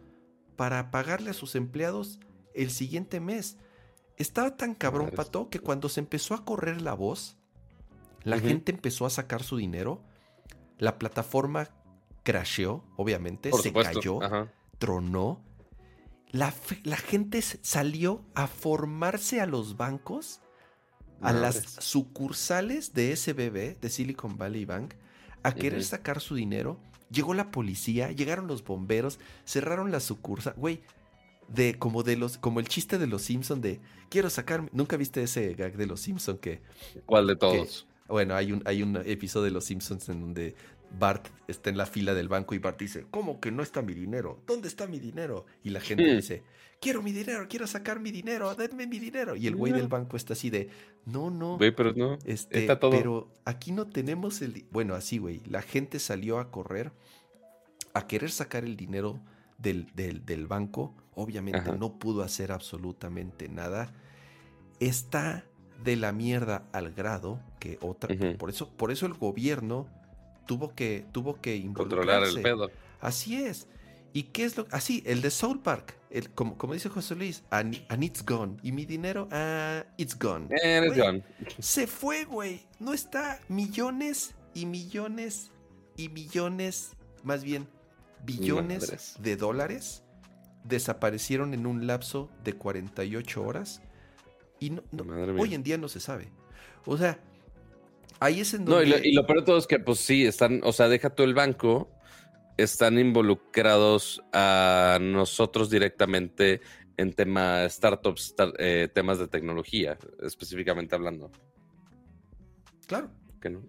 Speaker 2: para pagarle a sus empleados el siguiente mes. Estaba tan cabrón, Pato, que cuando se empezó a correr la voz, la gente empezó a sacar su dinero, la plataforma crasheó, obviamente, se cayó, tronó. La, gente salió a formarse a los bancos, a las sucursales de SBB, de Silicon Valley Bank, a querer sacar su dinero. Llegó la policía, llegaron los bomberos, cerraron la sucursal. Güey, de como de los como el chiste de los Simpson de quiero sacar nunca viste ese gag de los Simpson que
Speaker 1: ¿Cuál de todos?
Speaker 2: Bueno, hay un hay un episodio de los Simpsons en donde Bart está en la fila del banco y Bart dice, ¿cómo que no está mi dinero? ¿Dónde está mi dinero? Y la gente dice, quiero mi dinero, quiero sacar mi dinero, denme mi dinero. Y el güey del banco está así de, no, no.
Speaker 1: Güey, pero no,
Speaker 2: este, está todo. Pero aquí no tenemos el... Bueno, así, güey, la gente salió a correr a querer sacar el dinero del, del, banco. Obviamente no pudo hacer absolutamente nada. Está de la mierda al grado que otra. por, eso, por eso el gobierno tuvo que, tuvo que
Speaker 1: Controlar el pedo.
Speaker 2: Así es. ¿Y qué es lo Así, el de Soul Park. El, como, como dice José Luis, and, it's gone. Y mi dinero, ah, it's gone.
Speaker 1: it's gone.
Speaker 2: Se fue, güey. No está. Millones y millones y millones, más bien billones de dólares desaparecieron en un lapso de 48 horas y no, hoy en día no se sabe. O sea, ahí es en donde...
Speaker 1: No, y lo, peor de todo es que pues sí, están, o sea, deja todo el banco, están involucrados a nosotros directamente en temas startups, eh, temas de tecnología, específicamente hablando.
Speaker 2: Claro.
Speaker 1: Que no.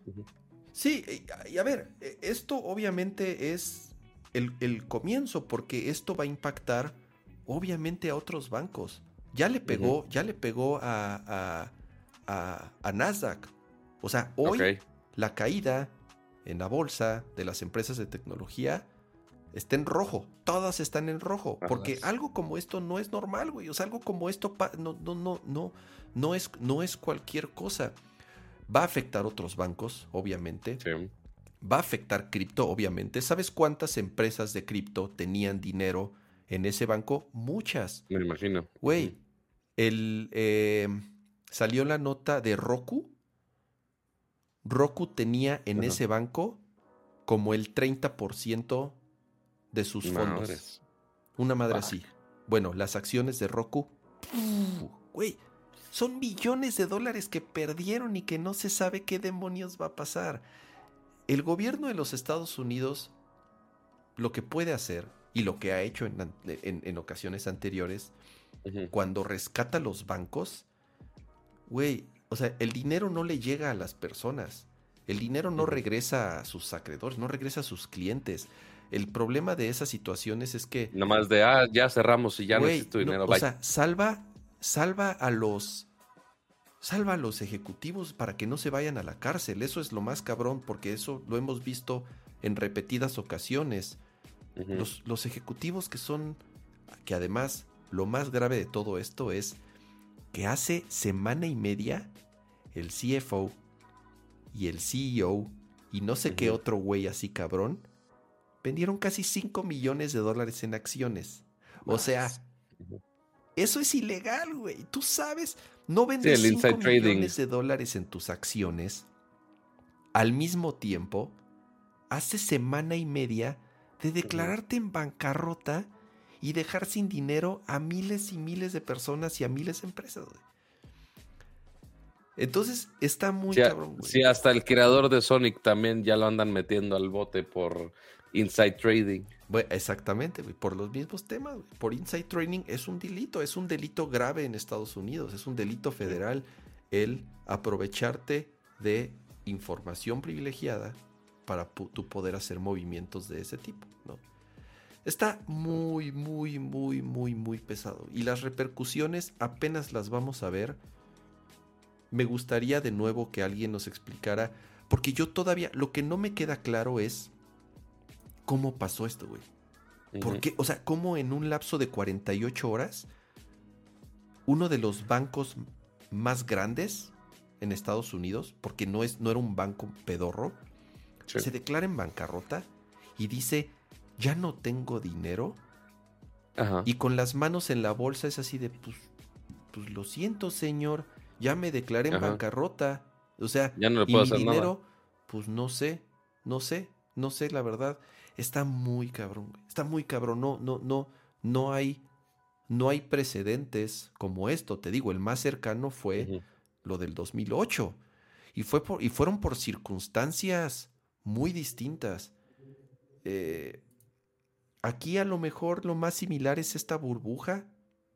Speaker 2: Sí, y a ver, e, esto obviamente es el, comienzo, porque esto va a impactar obviamente a otros bancos. Ya le pegó, ya le pegó a, a, Nasdaq. O sea, hoy la caída en la bolsa de las empresas de tecnología está en rojo. Todas están en rojo. Porque algo como esto no es normal, güey. O sea, algo como esto no, no, no, no, no, es, no es cualquier cosa. Va a afectar otros bancos, obviamente. Va a afectar cripto, obviamente. ¿Sabes cuántas empresas de cripto tenían dinero en ese banco? Muchas.
Speaker 1: Me imagino.
Speaker 2: Güey, el, eh, salió la nota de Roku. Roku tenía en ese banco como el 30% de sus fondos. Una madre así. Bueno, las acciones de Roku. Güey, son millones de dólares que perdieron y que no se sabe qué demonios va a pasar. El gobierno de los Estados Unidos lo que puede hacer y lo que ha hecho en, ocasiones anteriores, cuando rescata los bancos, güey, o sea, el dinero no le llega a las personas. El dinero no regresa a sus acreedores, no regresa a sus clientes. El problema de esas situaciones es que.
Speaker 1: Nomás de, ah, ya cerramos y ya no necesito dinero.
Speaker 2: o sea, salva, salva a los salva a los ejecutivos para que no se vayan a la cárcel. Eso es lo más cabrón, porque eso lo hemos visto en repetidas ocasiones. los, los, ejecutivos que son, que además lo más grave de todo esto es que hace semana y media el CFO y el CEO y no sé qué otro güey así cabrón vendieron casi 5 millones de dólares en acciones. O sea, eso es ilegal, güey. Tú sabes, no vendes 5 millones de dólares en tus acciones al mismo tiempo, hace semana y media de declararte en bancarrota y dejar sin dinero a miles y miles de personas y a miles de empresas. Güey. Entonces está muy cabrón.
Speaker 1: Güey. Sí, hasta el creador de Sonic también ya lo andan metiendo al bote por inside trading.
Speaker 2: Bueno, exactamente, por los mismos temas. Por inside trading es un delito, es un delito grave en Estados Unidos, es un delito federal el aprovecharte de información privilegiada para tu poder hacer movimientos de ese tipo, ¿no? Está muy, muy, muy, muy, muy pesado. Y las repercusiones apenas las vamos a ver. Me gustaría de nuevo que alguien nos explicara, porque yo todavía, lo que no me queda claro es cómo pasó esto, güey. ¿Por qué? O sea, cómo en un lapso de 48 horas, uno de los bancos más grandes en Estados Unidos, porque no, es, no era un banco pedorro, se declara en bancarrota y dice, ya no tengo dinero. Y con las manos en la bolsa es así de, pues, pues lo siento, señor, ya me declaré en bancarrota. O sea,
Speaker 1: ya no le puedo y
Speaker 2: mi dinero, pues no sé, no sé, no sé la verdad. Está muy cabrón, Está muy cabrón. No, no, no, no hay, no hay precedentes como esto. Te digo, el más cercano fue lo del 2008. Y, fue por, y fueron por circunstancias muy distintas. Eh, aquí a lo mejor lo más similar es esta burbuja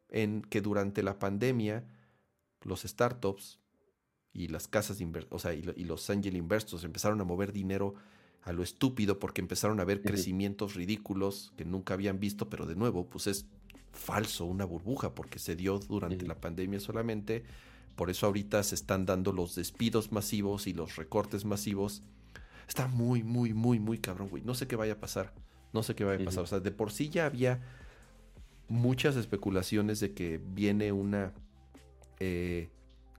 Speaker 2: en que durante la pandemia los startups y las casas, o sea, y, los angel investors empezaron a mover dinero a lo estúpido porque empezaron a ver crecimientos ridículos que nunca habían visto, pero de nuevo, pues es falso, una burbuja, porque se dio durante la pandemia solamente. Por eso ahorita se están dando los despidos masivos y los recortes masivos. Está muy, muy, muy, muy cabrón, güey. No sé qué vaya a pasar. No sé qué vaya a pasar. O sea, de por sí ya había muchas especulaciones de que viene una eh,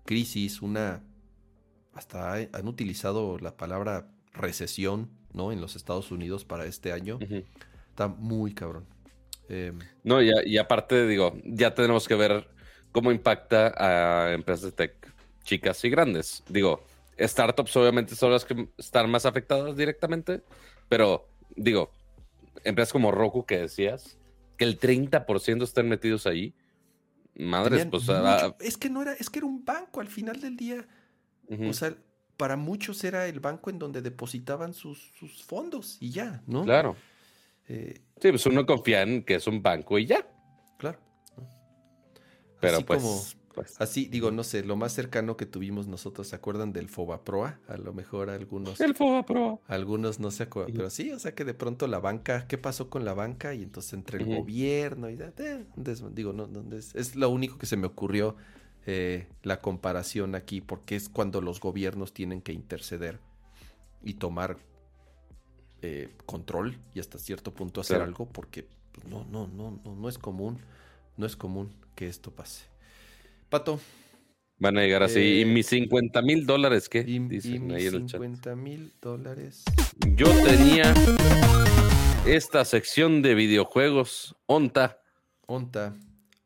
Speaker 2: crisis, una... Hasta han utilizado la palabra recesión, ¿no? En los Estados Unidos para este año. Está muy cabrón.
Speaker 1: Em, no, y, y, aparte, digo, ya tenemos que ver cómo impacta a empresas de tech chicas y grandes. Digo, startups obviamente son las que están más afectadas directamente, pero digo, empresas como Roku que decías, que el 30% están metidos ahí. Madres, pues.
Speaker 2: Ah, es que no era, es que era un banco al final del día. O sea, para muchos era el banco en donde depositaban sus, fondos y ya, ¿no?
Speaker 1: Claro. Eh, sí, pues uno confía en que es un banco y ya.
Speaker 2: Claro.
Speaker 1: Pero pues. Pues.
Speaker 2: Así, digo, no sé, lo más cercano que tuvimos nosotros, ¿se acuerdan del Fobaproa? A lo mejor algunos.
Speaker 1: El Fobaproa.
Speaker 2: Algunos no se acuerdan, pero sí, o sea que de pronto la banca, ¿qué pasó con la banca? Y entonces entre el gobierno y. Eh, digo, no, es, lo único que se me ocurrió eh, la comparación aquí, porque es cuando los gobiernos tienen que interceder y tomar eh, control y hasta cierto punto hacer algo, porque pues, no, no, no, no, no es común, no es común que esto pase. Pato.
Speaker 1: Van a llegar así. ¿Y eh, mis 50 mil dólares qué?
Speaker 2: Y, Dicen ahí en el 50 mil dólares.
Speaker 1: Yo tenía esta sección de videojuegos. Onta.
Speaker 2: Onta.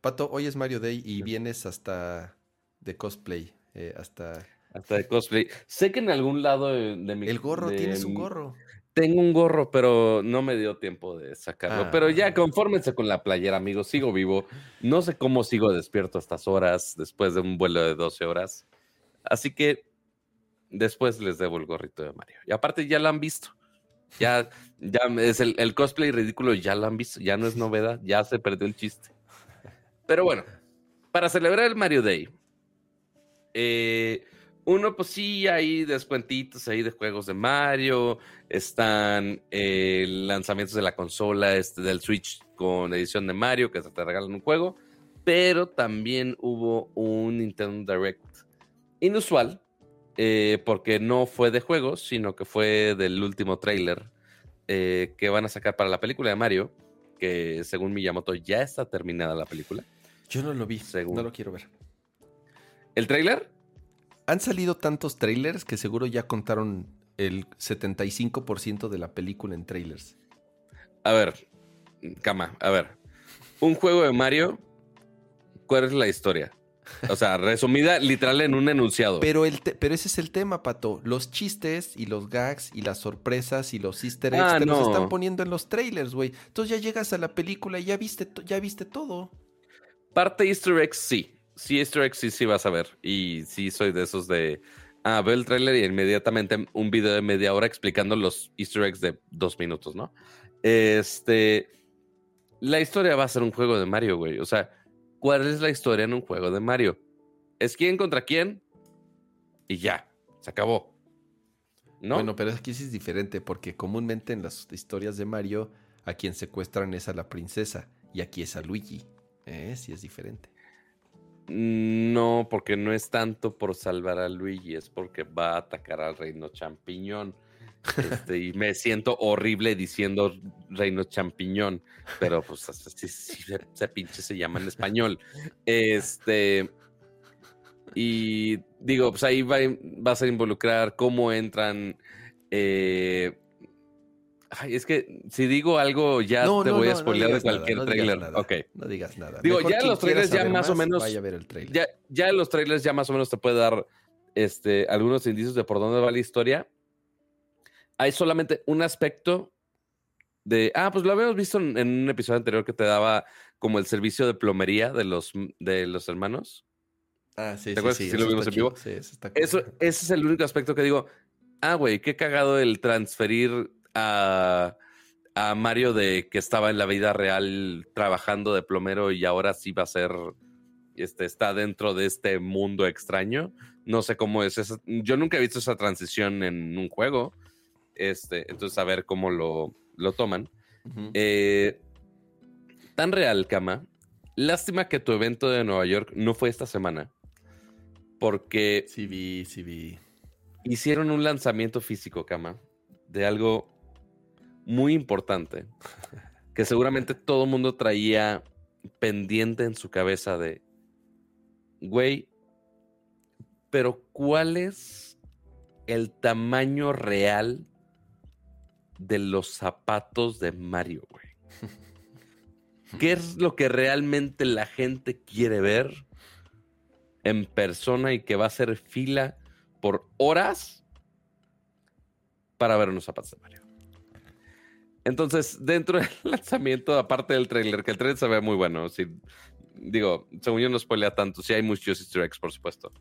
Speaker 2: Pato, hoy es Mario Day y vienes hasta de cosplay. Eh, hasta.
Speaker 1: Hasta de cosplay. Sé que en algún lado de, mi.
Speaker 2: El gorro, tienes un gorro.
Speaker 1: Tengo un gorro, pero no me dio tiempo de sacarlo. pero ya, ah. confórmense con la playera, amigos. Sigo vivo. No sé cómo sigo despierto a estas horas, después de un vuelo de 12 horas. Así que después les debo el gorrito de Mario. Y aparte ya lo han visto. Ya, ya es el, el cosplay ridículo, ya lo han visto. Ya no es novedad, ya se perdió el chiste. Pero bueno, para celebrar el Mario Day, eh, uno, pues sí, hay descuentitos ahí de juegos de Mario, están eh, lanzamientos de la consola este, del Switch con edición de Mario, que se te regalan un juego, pero también hubo un Nintendo Direct inusual, eh, porque no fue de juegos, sino que fue del último trailer eh, que van a sacar para la película de Mario, que según Miyamoto ya está terminada la película.
Speaker 2: Yo no lo vi, no lo quiero ver.
Speaker 1: ¿El trailer?
Speaker 2: Han salido tantos trailers que seguro ya contaron el 75% de la película en trailers.
Speaker 1: A ver, cama, a ver. Un juego de Mario, ¿cuál es la historia? O sea, resumida literal en un enunciado.
Speaker 2: Pero, el pero ese es el tema, Pato. Los chistes y los gags y las sorpresas y los easter eggs ah, te los están poniendo en los trailers, güey. Entonces ya llegas a la película y ya viste, ya viste todo.
Speaker 1: Parte easter eggs, sí sí, Easter eggs sí, sí vas a ver. Y sí soy de esos de. Ah, veo el tráiler y inmediatamente un video de media hora explicando los Easter eggs de dos minutos, ¿no? Este. La historia va a ser un juego de Mario, güey. O sea, ¿cuál es la historia en un juego de Mario? ¿Es quién contra quién? Y ya, se acabó.
Speaker 2: ¿No? Bueno, pero aquí sí es diferente, porque comúnmente en las historias de Mario, a quien secuestran es a la princesa y aquí es a Luigi. Eh, sí es diferente.
Speaker 1: No, porque no es tanto por salvar a Luigi, es porque va a atacar al reino champiñón. Este, y me siento horrible diciendo reino champiñón, pero pues así, ese pinche se llama en español. Este, y digo, pues ahí va, vas a involucrar cómo entran eh, Ay, es que si digo algo ya te voy a spoilear de cualquier trailer.
Speaker 2: No digas nada.
Speaker 1: Digo, ya los trailers ya más, o menos.
Speaker 2: Vaya a ver el trailer.
Speaker 1: Ya, ya los trailers ya más o menos te puede dar este, algunos indicios de por dónde va la historia. Hay solamente un aspecto de. Ah, pues lo habíamos visto en, un episodio anterior que te daba como el servicio de plomería de los, de los hermanos.
Speaker 2: Ah, sí,
Speaker 1: ¿Te acuerdas
Speaker 2: sí,
Speaker 1: sí, lo vimos en vivo?
Speaker 2: Sí, eso, está
Speaker 1: eso ese es el único aspecto que digo. Ah, güey, qué cagado el transferir a, Mario de que estaba en la vida real trabajando de plomero y ahora sí va a ser, este, está dentro de este mundo extraño. No sé cómo es eso. Yo nunca he visto esa transición en un juego. Este, entonces, a ver cómo lo, lo toman. Eh, tan real, Cama. Lástima que tu evento de Nueva York no fue esta semana. Porque.
Speaker 2: Sí, vi, sí vi.
Speaker 1: Hicieron un lanzamiento físico, Cama, de algo muy importante que seguramente todo el mundo traía pendiente en su cabeza de, güey, pero ¿cuál es el tamaño real de los zapatos de Mario, güey? ¿Qué es lo que realmente la gente quiere ver en persona y que va a hacer fila por horas para ver unos zapatos de Mario? Entonces, dentro del lanzamiento, aparte del trailer, que el trailer se ve muy bueno, si, digo, según yo no spoilea tanto, sí hay muchos easter eggs, por supuesto.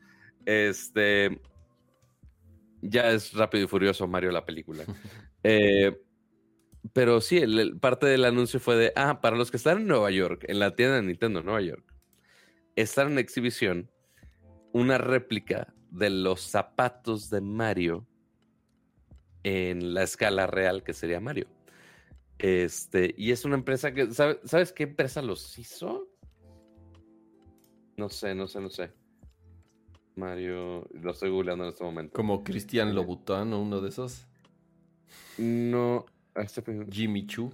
Speaker 1: Este, ya es rápido y furioso Mario la película. Eh, pero sí, el, parte del anuncio fue de, ah, para los que están en Nueva York, en la tienda de Nintendo Nueva York, están en exhibición una réplica de los zapatos de Mario en la escala real que sería Mario. Este, y es una empresa que, ¿sabes qué empresa los hizo? No sé, no sé, no sé. Mario, lo estoy googleando en este momento.
Speaker 2: Como Cristian Lobutan o uno de esos.
Speaker 1: No,
Speaker 2: este Jimmy Chu.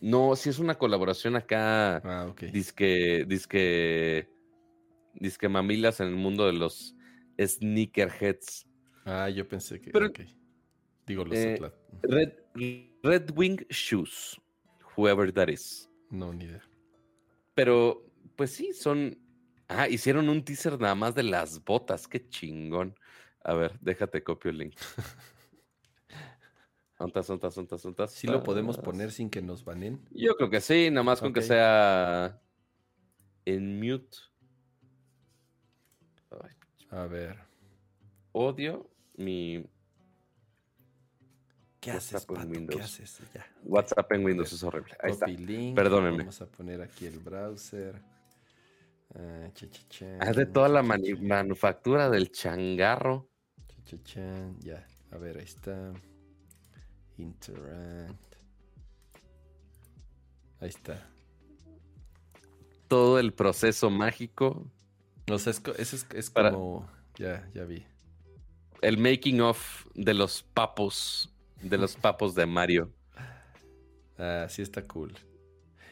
Speaker 1: No, sí es una colaboración acá.
Speaker 2: Ah, ok.
Speaker 1: Disque, disque, disque mamilas en el mundo de los sneakerheads.
Speaker 2: Ah, yo pensé que. Pero, Digo, los
Speaker 1: eh, Red, Red Wing Shoes, whoever that is.
Speaker 2: No, ni idea.
Speaker 1: Pero, pues sí, son. Ah, hicieron un teaser nada más de las botas. Qué chingón. A ver, déjate copio el link. ¿Ontas, ontas, ontas, ontas?
Speaker 2: ¿Sí lo podemos poner sin que nos banen?
Speaker 1: Yo creo que sí, nada más con que sea en mute.
Speaker 2: A ver.
Speaker 1: Odio mi
Speaker 2: ¿Qué haces, Pato? ¿Qué haces?
Speaker 1: Ya. WhatsApp en Windows es horrible. Ahí está.
Speaker 2: Link,
Speaker 1: Perdónenme.
Speaker 2: Vamos a poner aquí el browser. Cha, cha, cha,
Speaker 1: ah, de toda la manufactura del changarro.
Speaker 2: Ya, a ver, ahí está. Interact. Ahí está.
Speaker 1: Todo el proceso mágico.
Speaker 2: No sé, es, es, como. Ya, ya vi.
Speaker 1: El making of de los papos de los papos de Mario.
Speaker 2: Ah, sí está cool.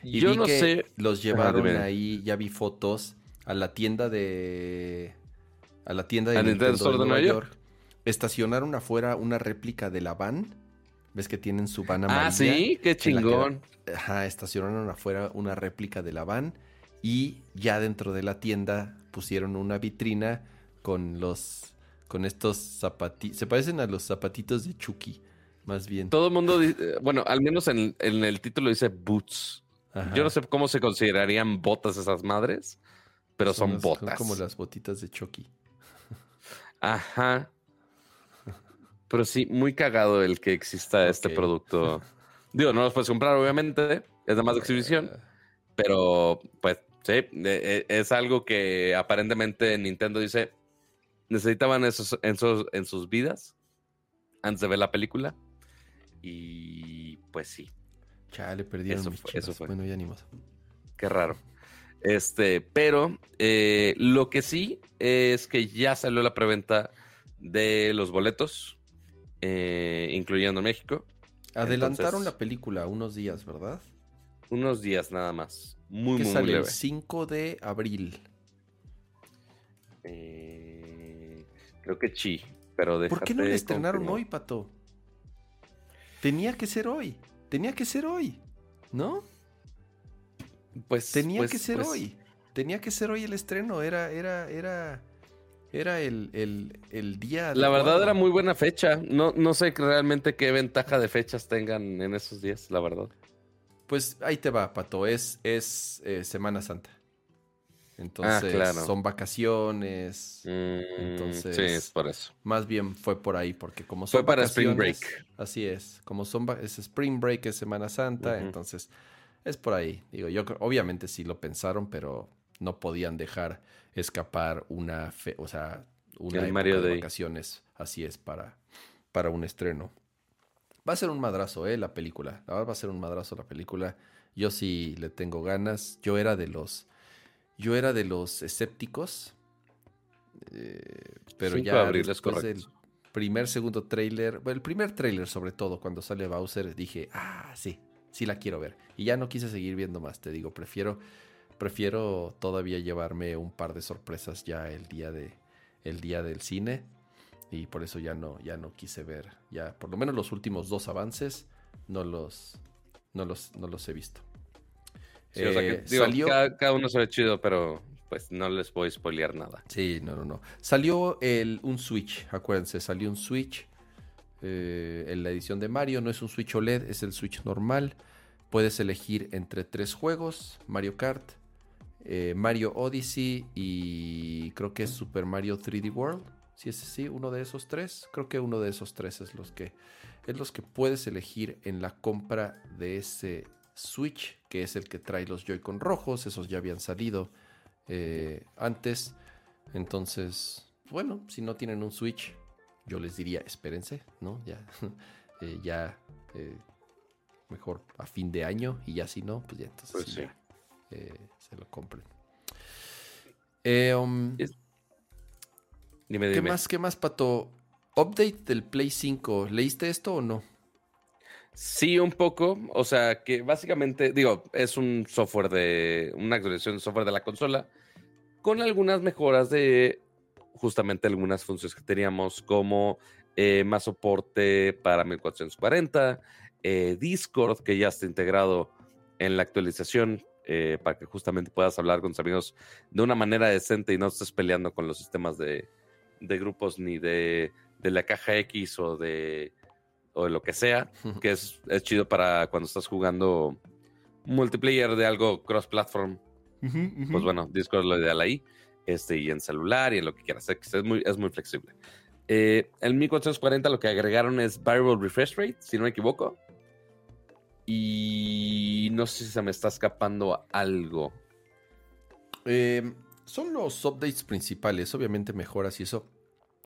Speaker 2: Y Yo no sé. Los llevaron ahí, ya vi fotos a la tienda de. A la tienda de, Nintendo de Nueva York. Estacionaron afuera una réplica de la van. ¿Ves que tienen su van
Speaker 1: amarilla? Ah, sí, qué chingón.
Speaker 2: ajá, estacionaron afuera una réplica de la van. Y ya dentro de la tienda pusieron una vitrina con los. Con estos zapatitos. Se parecen a los zapatitos de Chucky más bien.
Speaker 1: Todo el mundo, dice, bueno, al menos en, el título dice boots. Yo no sé cómo se considerarían botas esas madres, pero son, botas.
Speaker 2: Son como las botitas de Chucky.
Speaker 1: Ajá. Pero sí, muy cagado el que exista este producto. Digo, no los puedes comprar, obviamente, es de más de exhibición, ah. pero pues sí, e, e, es algo que aparentemente Nintendo dice, necesitaban esos en, sus, en sus vidas antes de ver la película y pues sí.
Speaker 2: Chale, perdieron eso, fue, eso fue. Bueno, ya ni
Speaker 1: Qué raro. Este, pero eh, lo que sí es que ya salió la preventa de los boletos, eh, incluyendo México.
Speaker 2: Adelantaron la película unos días, ¿verdad?
Speaker 1: Unos días nada más. Muy, muy,
Speaker 2: sale
Speaker 1: el
Speaker 2: 5 de abril.
Speaker 1: Eh, creo que sí, pero
Speaker 2: ¿Por qué no le estrenaron hoy, Pato? Tenía que ser hoy. Tenía que ser hoy. ¿No? Pues. Tenía pues, que ser pues hoy. Tenía que ser hoy el estreno. Era, era, era. Era el, el, día.
Speaker 1: La verdad era muy buena fecha. No, no sé realmente qué ventaja de fechas tengan en esos días, la verdad.
Speaker 2: Pues ahí te va, Pato. Es, es eh, Semana Santa. Entonces, ah, son vacaciones.
Speaker 1: Mm, entonces, sí, es por eso.
Speaker 2: Más bien fue por ahí, porque como son.
Speaker 1: Fue para Spring Break.
Speaker 2: Así es. Como son es Spring Break, es Semana Santa, entonces es por ahí. Digo, yo obviamente sí lo pensaron, pero no podían dejar escapar una fe, o sea, una
Speaker 1: época de
Speaker 2: vacaciones. Así es para, para un estreno. Va a ser un madrazo, eh, la película. La verdad va a ser un madrazo la película. Yo sí le tengo ganas. Yo era de los yo era de los escépticos, eh, pero ya después del primer, segundo trailer, bueno, el primer trailer sobre todo, cuando sale Bowser, dije, ah, sí, sí la quiero ver. Y ya no quise seguir viendo más, te digo, prefiero, prefiero todavía llevarme un par de sorpresas ya el día de, el día del cine y por eso ya no, ya no quise ver, ya por lo menos los últimos dos avances no los, no los, no los he visto.
Speaker 1: Sí, o sea que,
Speaker 2: Eh,
Speaker 1: digo,
Speaker 2: salió-
Speaker 1: cada, cada uno se ve chido, pero pues no les voy a spoilear nada.
Speaker 2: Sí, no, no, no. Salió el, un Switch, acuérdense, salió un Switch eh, en la edición de Mario. No es un Switch OLED, es el Switch normal. Puedes elegir entre tres juegos, Mario Kart, eh, Mario Odyssey y creo que es Super Mario 3D World. Si es así, uno de esos tres. Creo que uno de esos tres es los que, es los que puedes elegir en la compra de ese Switch, que es el que trae los Joy-Con rojos. Esos ya habían salido eh, antes. Entonces, bueno, si no tienen un Switch, yo les diría, espérense, ¿no? Ya, eh, ya eh, mejor a fin de año y ya si no, pues ya entonces
Speaker 1: Pues
Speaker 2: sí,
Speaker 1: sí.
Speaker 2: ya, se lo compren. Um,
Speaker 1: Es- Dime,
Speaker 2: ¿Qué
Speaker 1: dime.
Speaker 2: más, qué más, Pato? Update del Play 5. ¿Leíste esto o no?
Speaker 1: Sí, un poco. O sea, que básicamente, digo, es un software de. Una actualización de software de la consola. Con algunas mejoras de justamente algunas funciones que teníamos, como eh, más soporte para 1440, eh, Discord, que ya está integrado en la actualización. eh, para que justamente puedas hablar con tus amigos de una manera decente y no estés peleando con los sistemas de, de grupos ni de, de la caja X o de, o de lo que sea que es, es chido para cuando estás jugando multiplayer de algo cross-platform. Pues bueno, Discord es lo ideal ahí. Este, y en celular y en lo que quieras. Es es muy, es muy flexible. Eh, el 1440 lo que agregaron es Variable Refresh Rate, si no me equivoco. Y no sé si se me está escapando algo.
Speaker 2: Eh, son los updates principales, obviamente mejoras y eso.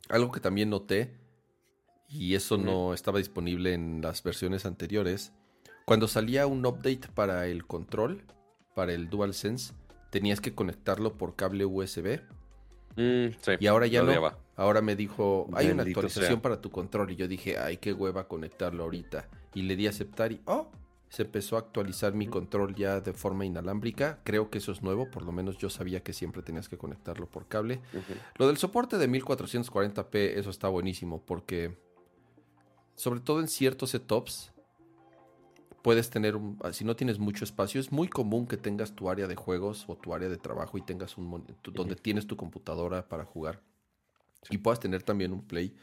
Speaker 2: Algo que también noté, y eso no estaba disponible en las versiones anteriores, cuando salía un update para el control, para el DualSense, tenías que conectarlo por cable USB.
Speaker 1: Mm, sí,
Speaker 2: Y ahora ya
Speaker 1: lo
Speaker 2: no. Ahora me dijo, hay una actualización
Speaker 1: sea.
Speaker 2: para tu control. Y yo dije, ay, qué hueva conectarlo ahorita. Y le di a aceptar y, oh, se empezó a actualizar mi control ya de forma inalámbrica. Creo que eso es nuevo, por lo menos yo sabía que siempre tenías que conectarlo por cable. Lo del soporte de 1440p, eso está buenísimo porque, sobre todo en ciertos setups, puedes tener, un, si no tienes mucho espacio, es muy común que tengas tu área de juegos o tu área de trabajo y tengas un tu- donde tienes tu computadora para jugar y puedas tener también un play.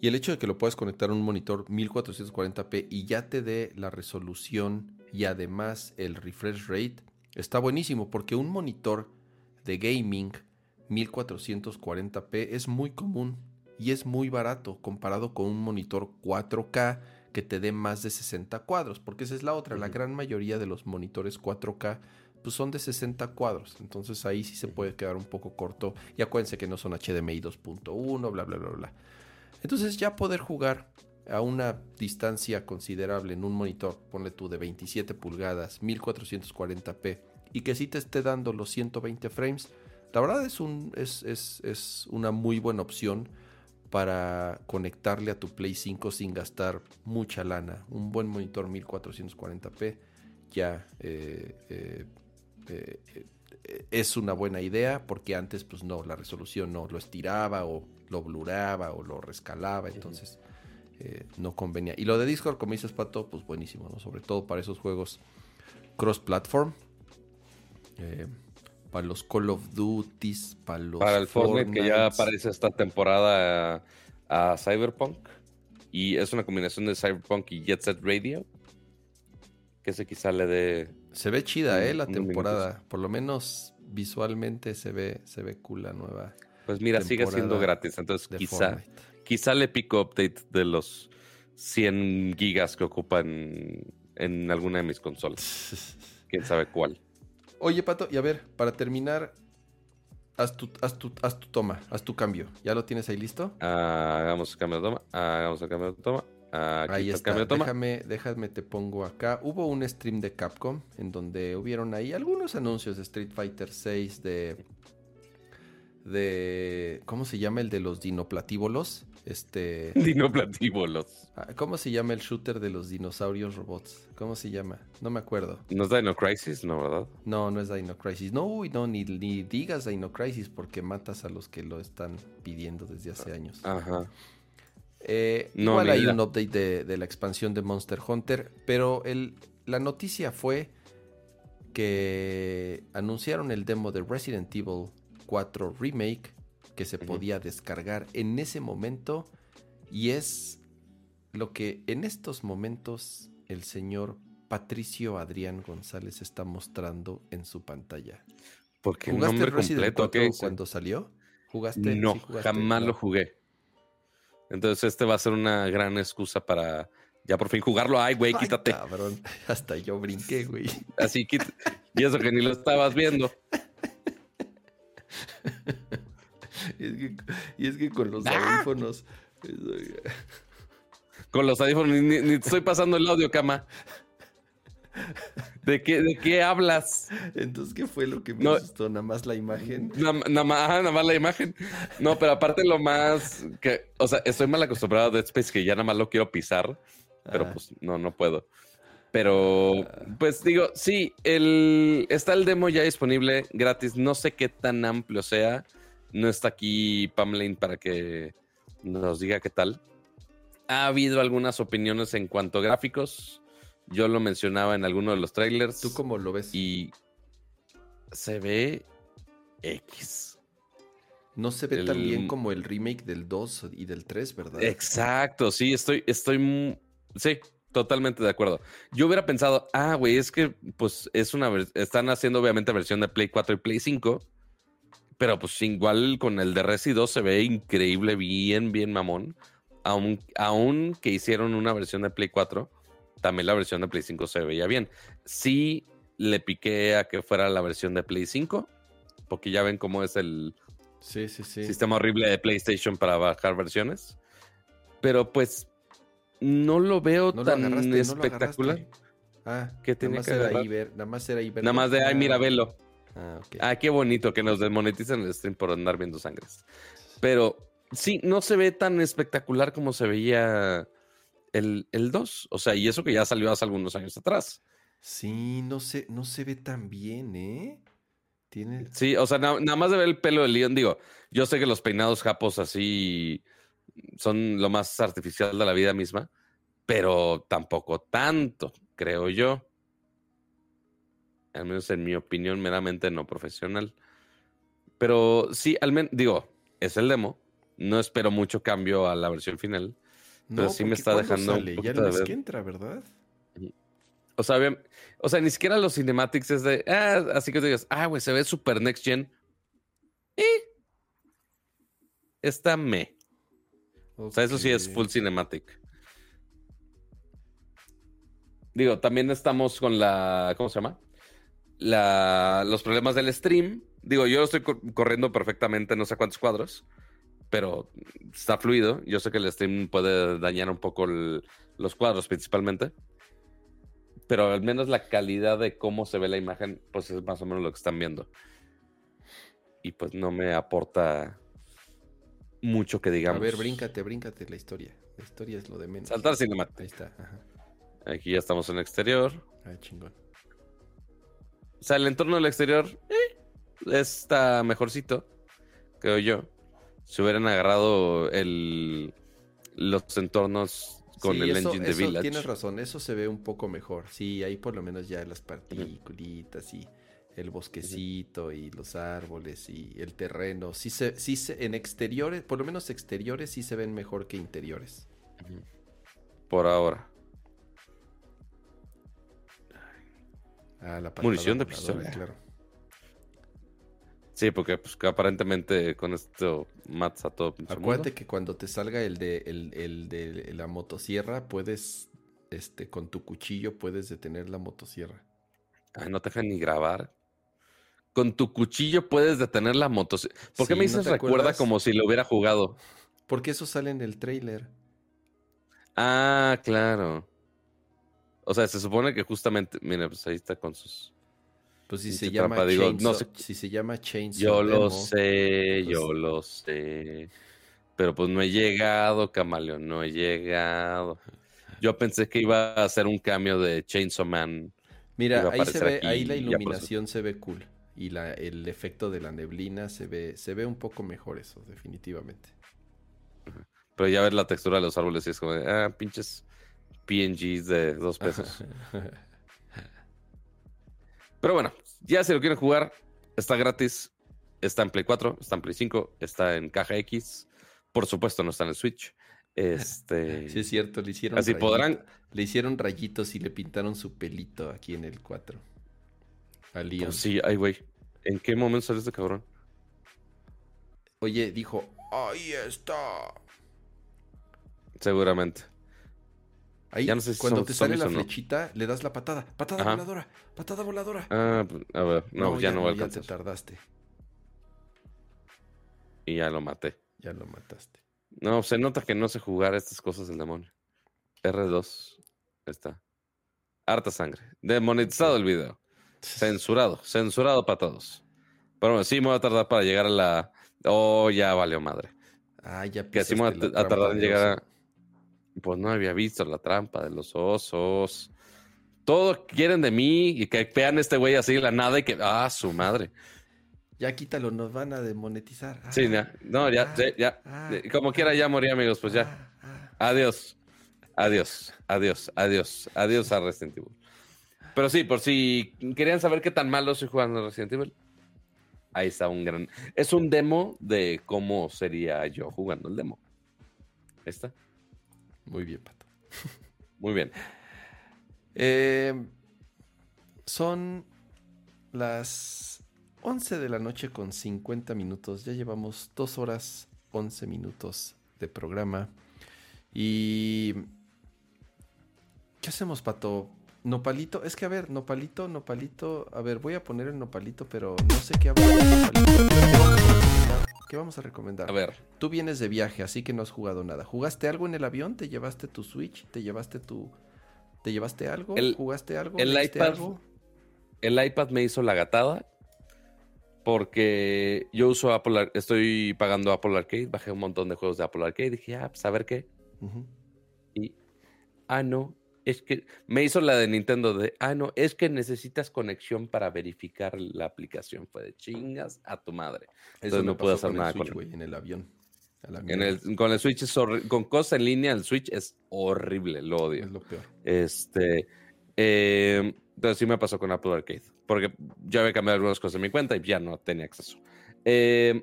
Speaker 2: Y el hecho de que lo puedas conectar a un monitor 1440p y ya te dé la resolución y además el refresh rate, está buenísimo porque un monitor de gaming 1440p es muy común y es muy barato comparado con un monitor 4K que te dé más de 60 cuadros, porque esa es la otra, la gran mayoría de los monitores 4K pues son de 60 cuadros, entonces ahí sí se puede quedar un poco corto y acuérdense que no son HDMI 2.1, bla bla bla bla. Entonces ya poder jugar a una distancia considerable en un monitor, ponle tú de 27 pulgadas, 1440p y que sí te esté dando los 120 frames, la verdad es, un, es, es, es una muy buena opción para conectarle a tu Play 5 sin gastar mucha lana. Un buen monitor 1440p ya eh, eh, eh, es una buena idea porque antes pues no, la resolución no lo estiraba o lo bluraba o lo rescalaba, entonces no convenía. Y lo de Discord, como dices Pato, pues buenísimo, ¿no? Sobre todo para esos juegos cross-platform. Para los Call of Duties, para los
Speaker 1: Para el Fortnite, que ya aparece esta temporada a, a Cyberpunk. Y es una combinación de Cyberpunk y Jet Set Radio. Que ese quizá le dé.
Speaker 2: Se ve chida, ¿eh? La temporada. Por lo menos visualmente se ve, se ve cool la nueva
Speaker 1: Pues mira, sigue siendo gratis. Entonces quizá,
Speaker 2: Fortnite.
Speaker 1: quizá le pico update de los 100 gigas que ocupan en alguna de mis consolas. Quién sabe cuál.
Speaker 2: Oye, Pato, y a ver, para terminar, haz tu, haz tu, haz tu toma, haz tu cambio. ¿Ya lo tienes ahí listo?
Speaker 1: Ah, hagamos el cambio de toma. ah, hagamos el cambio de toma. ah,
Speaker 2: Ahí
Speaker 1: está el de toma.
Speaker 2: Déjame, déjame, te pongo acá. Hubo un stream de Capcom en donde hubieron ahí algunos anuncios de Street Fighter 6, de, de. ¿Cómo se llama el de los dinoplatíbolos? Este.
Speaker 1: Dinoplatíbolos.
Speaker 2: Ah, ¿Cómo se llama el shooter de los dinosaurios robots? ¿Cómo se llama? No me acuerdo.
Speaker 1: ¿No es Dino Crisis? No, ¿verdad?
Speaker 2: No, no es Dino Crisis. No, uy, no, ni, ni digas Dino Crisis porque matas a los que lo están pidiendo desde hace años.
Speaker 1: Ajá.
Speaker 2: Eh,
Speaker 1: No,
Speaker 2: igual hay un update de, de la expansión de Monster Hunter, pero el, la noticia fue que anunciaron el demo de Resident Evil 4 Remake que se podía descargar en ese momento y es lo que en estos momentos el señor Patricio Adrián González está mostrando en su pantalla.
Speaker 1: Porque
Speaker 2: ¿Jugaste
Speaker 1: nombre
Speaker 2: Resident
Speaker 1: completo,
Speaker 2: 4
Speaker 1: ¿qué dice?
Speaker 2: cuando salió? ¿Jugaste?
Speaker 1: No,
Speaker 2: ¿Sí jugaste?
Speaker 1: jamás
Speaker 2: No.
Speaker 1: lo jugué. Entonces este va a ser una gran excusa para ya por fin jugarlo. Ay, güey, quítate.
Speaker 2: cabrón. Hasta yo brinqué, güey.
Speaker 1: Así quita. Y eso que ni lo estabas viendo.
Speaker 2: Y es que, y es que con los
Speaker 1: ¡Ah!
Speaker 2: audífonos.
Speaker 1: Con los audífonos, ni, te estoy pasando el audio, cama. ¿De qué, ¿De qué hablas?
Speaker 2: Entonces, ¿qué fue lo que me
Speaker 1: No.
Speaker 2: asustó? Nada más la imagen.
Speaker 1: Nada nada más, ajá, nada más la imagen. No, pero aparte lo más que, o sea, estoy mal acostumbrado a Dead Space que ya nada más lo quiero pisar, pero
Speaker 2: Ah.
Speaker 1: pues no, no puedo. Pero, pues digo, sí, el, está el demo ya disponible gratis. No sé qué tan amplio sea. No está aquí Pamelain para que nos diga qué tal. Ha habido algunas opiniones en cuanto a gráficos. Yo lo mencionaba en alguno de los trailers.
Speaker 2: ¿Tú cómo lo ves?
Speaker 1: Y se ve X.
Speaker 2: No se ve tan bien como el remake del 2 y del 3, ¿verdad?
Speaker 1: Exacto, sí, estoy, estoy, sí, totalmente de acuerdo. Yo hubiera pensado, ah, güey, es que, pues, es una, están haciendo obviamente versión de Play 4 y Play 5, pero pues igual con el de Resi 2 se ve increíble, bien, bien mamón. Aun, aun que hicieron una versión de Play 4, también la versión de Play 5 se veía bien. Sí le piqué a que fuera la versión de Play 5, porque ya ven cómo es el,
Speaker 2: Sí, sí, sí.
Speaker 1: sistema horrible de PlayStation para bajar versiones. Pero pues no lo veo
Speaker 2: No lo
Speaker 1: tan
Speaker 2: agarraste, no lo
Speaker 1: espectacular.
Speaker 2: Ah,
Speaker 1: ¿Qué tenía
Speaker 2: nada más
Speaker 1: que
Speaker 2: era ahí ver, nada más era ahí ver.
Speaker 1: Nada más de, ay, mira,
Speaker 2: Ah,
Speaker 1: velo.
Speaker 2: Ah.
Speaker 1: Ah, qué bonito que nos desmoneticen el stream por andar viendo sangres. Pero sí, no se ve tan espectacular como se veía el, el 2. O sea, y eso que ya salió hace algunos años atrás.
Speaker 2: Sí, no se, no se ve tan bien, ¿eh? Tiene.
Speaker 1: Sí, o sea, na- nada más de ver el pelo de Leon, digo, yo sé que los peinados japos así son lo más artificial de la vida misma, pero tampoco tanto, creo yo. Al menos en mi opinión, meramente no profesional. Pero sí, al menos, digo, es el demo. No espero mucho cambio a la versión final. Pero sí me está
Speaker 2: ¿cuándo
Speaker 1: dejando un
Speaker 2: sale? Ya mes
Speaker 1: ver.
Speaker 2: que entra, ¿verdad?
Speaker 1: O sea, bien- o sea, ni siquiera los cinematics es de, ah, así que te digas, ah, güey, se ve super next gen. Eh. Está me. O sea, eso sí es full cinematic. Digo, también estamos con la, ¿cómo se llama? La, los problemas del stream. Digo, yo estoy cor- corriendo perfectamente no sé cuántos cuadros, pero está fluido. Yo sé que el stream puede dañar un poco el- los cuadros principalmente. Pero al menos la calidad de cómo se ve la imagen, pues es más o menos lo que están viendo. Y pues no me aporta mucho que digamos.
Speaker 2: A ver, bríncate, bríncate la historia. La historia es lo de menos.
Speaker 1: Saltar cinemático.
Speaker 2: Ahí está. Ajá.
Speaker 1: Aquí ya estamos en el exterior.
Speaker 2: Ah, chingón.
Speaker 1: O sea, el entorno del exterior eh, está mejorcito, creo yo. Si hubieran agarrado el, los entornos con
Speaker 2: Sí,
Speaker 1: el
Speaker 2: eso-
Speaker 1: engine de
Speaker 2: eso
Speaker 1: Village.
Speaker 2: Tienes razón, eso se ve un poco mejor. Sí, ahí por lo menos ya las particulitas y el bosquecito y los árboles y el terreno. Sí se, sí se, en exteriores, por lo menos exteriores sí se ven mejor que interiores.
Speaker 1: Por ahora.
Speaker 2: Ah, la
Speaker 1: Munición de pistola.
Speaker 2: Claro.
Speaker 1: Sí, porque pues, aparentemente con esto matas a todo
Speaker 2: Acuérdate
Speaker 1: mundo.
Speaker 2: que cuando te salga el de, el, el de la motosierra, puedes, este, con tu cuchillo puedes detener la motosierra.
Speaker 1: Ay, no te dejan ni grabar. Con tu cuchillo puedes detener la moto. ¿Por qué
Speaker 2: Sí,
Speaker 1: me
Speaker 2: ¿no
Speaker 1: dices recuerda
Speaker 2: acuerdas?
Speaker 1: como si lo hubiera jugado?
Speaker 2: Porque eso sale en el trailer.
Speaker 1: Ah, claro. O sea, se supone que justamente, mira, pues ahí está con sus.
Speaker 2: Pues si se llama
Speaker 1: trampa, digo,
Speaker 2: Chainsaw,
Speaker 1: no sé-
Speaker 2: si se llama Chainsaw
Speaker 1: Yo lo sé,
Speaker 2: pues-
Speaker 1: yo lo sé. Pero pues no he llegado, Camaleón, no he llegado. Yo pensé que iba a hacer un cambio de Chainsaw Man.
Speaker 2: Mira, ahí se ve,
Speaker 1: aquí
Speaker 2: ahí la iluminación se ve cool. Y la, el efecto de la neblina se ve, se ve un poco mejor eso, definitivamente.
Speaker 1: Pero ya ver la textura de los árboles y es como de, ah, pinches PNGs de dos pesos. Pero bueno, ya si lo quieren jugar, está gratis. Está en Play 4, está en Play 5, está en caja X. Por supuesto, no está en el Switch. Este.
Speaker 2: Sí, es cierto, le hicieron
Speaker 1: Así podrán-
Speaker 2: Le hicieron rayitos y le pintaron su pelito aquí en el 4. A Leon.
Speaker 1: Pues sí, ay, güey. ¿En qué momento salió este cabrón?
Speaker 2: Oye, dijo, ahí está.
Speaker 1: Seguramente.
Speaker 2: Ahí,
Speaker 1: Ya no sé si
Speaker 2: cuando
Speaker 1: son
Speaker 2: te sale la
Speaker 1: no.
Speaker 2: flechita, le das la patada. Patada
Speaker 1: Ajá.
Speaker 2: voladora, patada voladora.
Speaker 1: Ah, pues, a ver, no, ya, no voy a
Speaker 2: ya te
Speaker 1: alcanzar.
Speaker 2: tardaste.
Speaker 1: Y ya lo maté.
Speaker 2: Ya lo mataste.
Speaker 1: No, se nota que no sé jugar estas cosas del demonio. R2. Ahí está. Harta sangre. Demonetizado el video. Censurado. Censurado para todos. Pero bueno, sí me voy a tardar para llegar a la. Oh, ya valió madre.
Speaker 2: Ah, ya
Speaker 1: Que así me voy a, tardar en llegar a. Pues no había visto la trampa de los osos. Todo quieren de mí y que vean a este güey así la nada y que. Ah, su madre.
Speaker 2: Ya quítalo, nos van a demonetizar. Ah,
Speaker 1: Sí, ya. No, ya,
Speaker 2: ah,
Speaker 1: ya.
Speaker 2: ah,
Speaker 1: Como quiera, ya morí, amigos. Pues ya.
Speaker 2: ah, ah.
Speaker 1: Adiós. Adiós. Adiós. Adiós. Adiós a Resident Evil. Pero sí, por si querían saber qué tan malo soy jugando Resident Evil. Ahí está un gran. Es un demo de cómo sería yo jugando el demo. Ahí está.
Speaker 2: Muy bien, Pato.
Speaker 1: Muy bien.
Speaker 2: Eh, son las 11 de la noche con 50 minutos. Ya llevamos 2 horas 11 minutos de programa. Y... ¿Qué hacemos, Pato? Nopalito, es que a ver, Nopalito, Nopalito, a ver, voy a poner el Nopalito, pero no sé qué hablar de Nopalito. ¿Qué vamos a recomendar? A
Speaker 1: ver.
Speaker 2: Tú vienes de viaje, así que no has jugado nada. ¿Jugaste algo en el avión? ¿Te llevaste tu Switch? ¿Te llevaste tu... ¿Te llevaste algo?
Speaker 1: El-
Speaker 2: ¿Jugaste algo?
Speaker 1: el
Speaker 2: ¿Leíste
Speaker 1: iPad-
Speaker 2: algo?
Speaker 1: El iPad me hizo la gatada. Porque yo uso Apple, estoy pagando Apple Arcade, bajé un montón de juegos de Apple Arcade, dije, ah, pues a ver qué. Y, ah, no, es que me hizo la de Nintendo de, ah, no, es que necesitas conexión para verificar la aplicación. Fue de chingas a tu madre.
Speaker 2: Eso
Speaker 1: Entonces no puedo hacer
Speaker 2: con el
Speaker 1: nada
Speaker 2: Switch,
Speaker 1: con
Speaker 2: güey, en el avión.
Speaker 1: En el, con el Switch es con cosas en línea, el Switch es horrible, lo odio.
Speaker 2: Es lo peor.
Speaker 1: Este, eh, entonces sí me pasó con Apple Arcade, porque ya había cambiado algunas cosas en mi cuenta y ya no tenía acceso. Eh,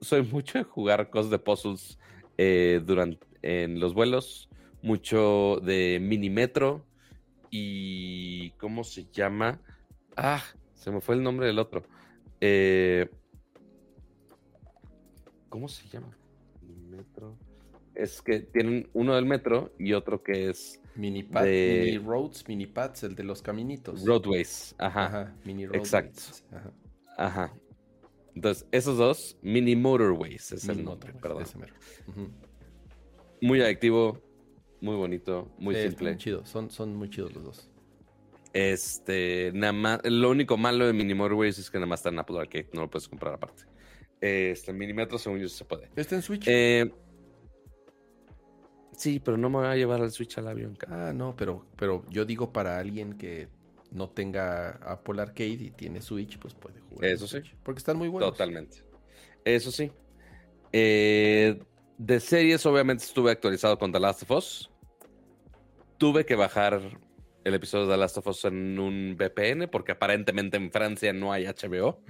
Speaker 1: soy mucho de jugar cosas de puzzles eh, durante en los vuelos, mucho de Minimetro y ¿cómo se llama? Ah, se me fue el nombre del otro. Eh, ¿Cómo se llama? Minimetro. Es que tienen uno del metro y otro que es
Speaker 2: Mini pad,
Speaker 1: de-
Speaker 2: mini roads, mini pads, el de los caminitos.
Speaker 1: Roadways. Ajá.
Speaker 2: Ajá, mini roadways.
Speaker 1: exacto.
Speaker 2: Ajá.
Speaker 1: Ajá. Entonces, esos dos, Mini Motorways es
Speaker 2: Mini
Speaker 1: el nombre, perdón. Muy adictivo, muy bonito, muy simple.
Speaker 2: Muy chido. Son, son muy chidos los dos.
Speaker 1: Este, nada más, lo único malo de Mini Motorways es que nada más está en Apple Arcade, no lo puedes comprar aparte. Este, Minimetro, según yo, se puede.
Speaker 2: ¿Está en Switch?
Speaker 1: Eh, sí, pero no me voy a llevar el Switch al avión. cara.
Speaker 2: Ah, no, pero, pero yo digo para alguien que no tenga Apple Arcade y tiene Switch, pues puede jugar.
Speaker 1: Eso sí.
Speaker 2: Switch, Porque están muy buenos.
Speaker 1: Totalmente. Eso sí. Eh, de series, obviamente estuve actualizado con The Last of Us. Tuve que bajar el episodio de The Last of Us en un VPN porque aparentemente en Francia no hay HBO.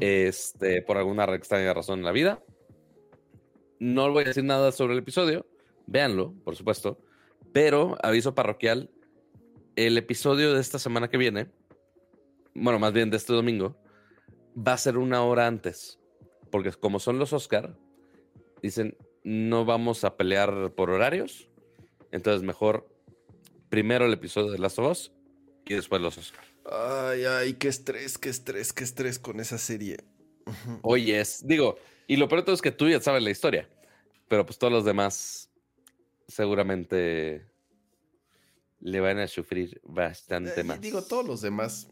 Speaker 1: Este, por alguna extraña razón en la vida. No voy a decir nada sobre el episodio. Véanlo, por supuesto. Pero, aviso parroquial, el episodio de esta semana que viene, bueno, más bien de este domingo, va a ser una hora antes. Porque como son los Oscar, dicen, no vamos a pelear por horarios. Entonces, mejor primero el episodio de Last of Us y después los Oscar.
Speaker 2: Ay, ay, qué estrés, qué estrés, qué estrés con esa serie.
Speaker 1: Oye, es, digo, y lo peor de todo es que tú ya sabes la historia, pero pues todos los demás seguramente le van a sufrir bastante
Speaker 2: Eh,
Speaker 1: más.
Speaker 2: Digo, todos los demás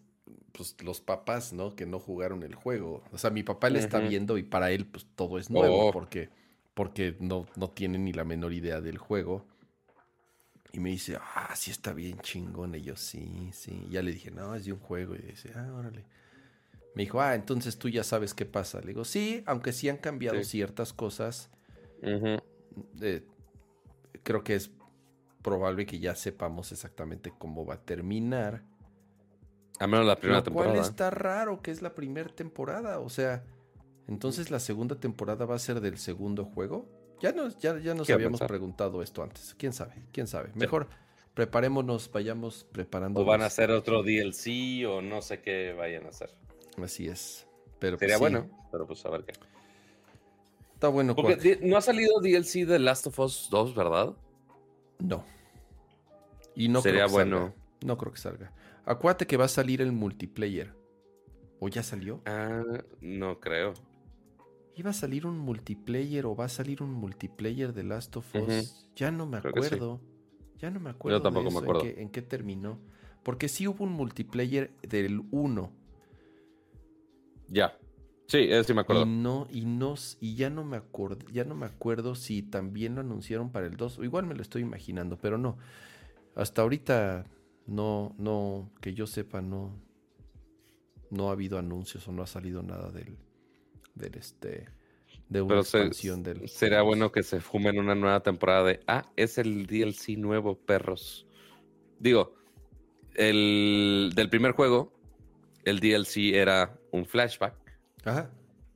Speaker 2: pues, los papás, ¿no? Que no jugaron el juego. O sea, mi papá le está viendo y para él, pues todo es nuevo
Speaker 1: Oh.
Speaker 2: porque, porque no, no tiene ni la menor idea del juego. Y me dice, ah, sí está bien chingón. Y yo, sí, sí. Y ya le dije, no, es de un juego. Y dice, ah, órale. Me dijo, ah, entonces tú ya sabes qué pasa. Le digo, sí, aunque sí han cambiado
Speaker 1: Sí.
Speaker 2: ciertas cosas, eh, creo que es probable que ya sepamos exactamente cómo va a terminar.
Speaker 1: A menos la primera
Speaker 2: Lo cual
Speaker 1: temporada.
Speaker 2: está raro que es la primera temporada. O sea, entonces la segunda temporada va a ser del segundo juego. Ya nos, ya, ya nos habíamos
Speaker 1: pensar.
Speaker 2: preguntado esto antes. ¿Quién sabe? ¿Quién sabe? Mejor preparémonos, vayamos preparando.
Speaker 1: O van a hacer otro DLC o no sé qué vayan a hacer.
Speaker 2: Así es. Pero
Speaker 1: Sería
Speaker 2: pues, sí,
Speaker 1: bueno, pero pues a ver qué.
Speaker 2: Está bueno.
Speaker 1: Porque no ha salido DLC de Last of Us 2, ¿verdad?
Speaker 2: No. Y no
Speaker 1: Sería
Speaker 2: creo que
Speaker 1: bueno.
Speaker 2: salga. No creo que salga. Acuérdate que va a salir el multiplayer. ¿O ya salió?
Speaker 1: Ah, no creo.
Speaker 2: ¿Iba a salir un multiplayer o va a salir un multiplayer de Last of Us? Ya no me
Speaker 1: sí.
Speaker 2: acuerdo. Ya no me acuerdo. de
Speaker 1: tampoco me
Speaker 2: eso,
Speaker 1: acuerdo.
Speaker 2: En qué, en qué terminó. Porque sí hubo un multiplayer del 1.
Speaker 1: Ya. Sí, sí me acuerdo.
Speaker 2: Y no, y no, y ya no me acuerdo, ya no me acuerdo si también lo anunciaron para el 2. O igual me lo estoy imaginando, pero no. Hasta ahorita no, no, que yo sepa, no, no ha habido anuncios o no ha salido nada del, del este, de una
Speaker 1: Pero se-
Speaker 2: expansión del.
Speaker 1: sería bueno que se fumen una nueva temporada de. Ah, es el DLC nuevo, perros. Digo, el del primer juego, el DLC era un flashback.
Speaker 2: Ajá.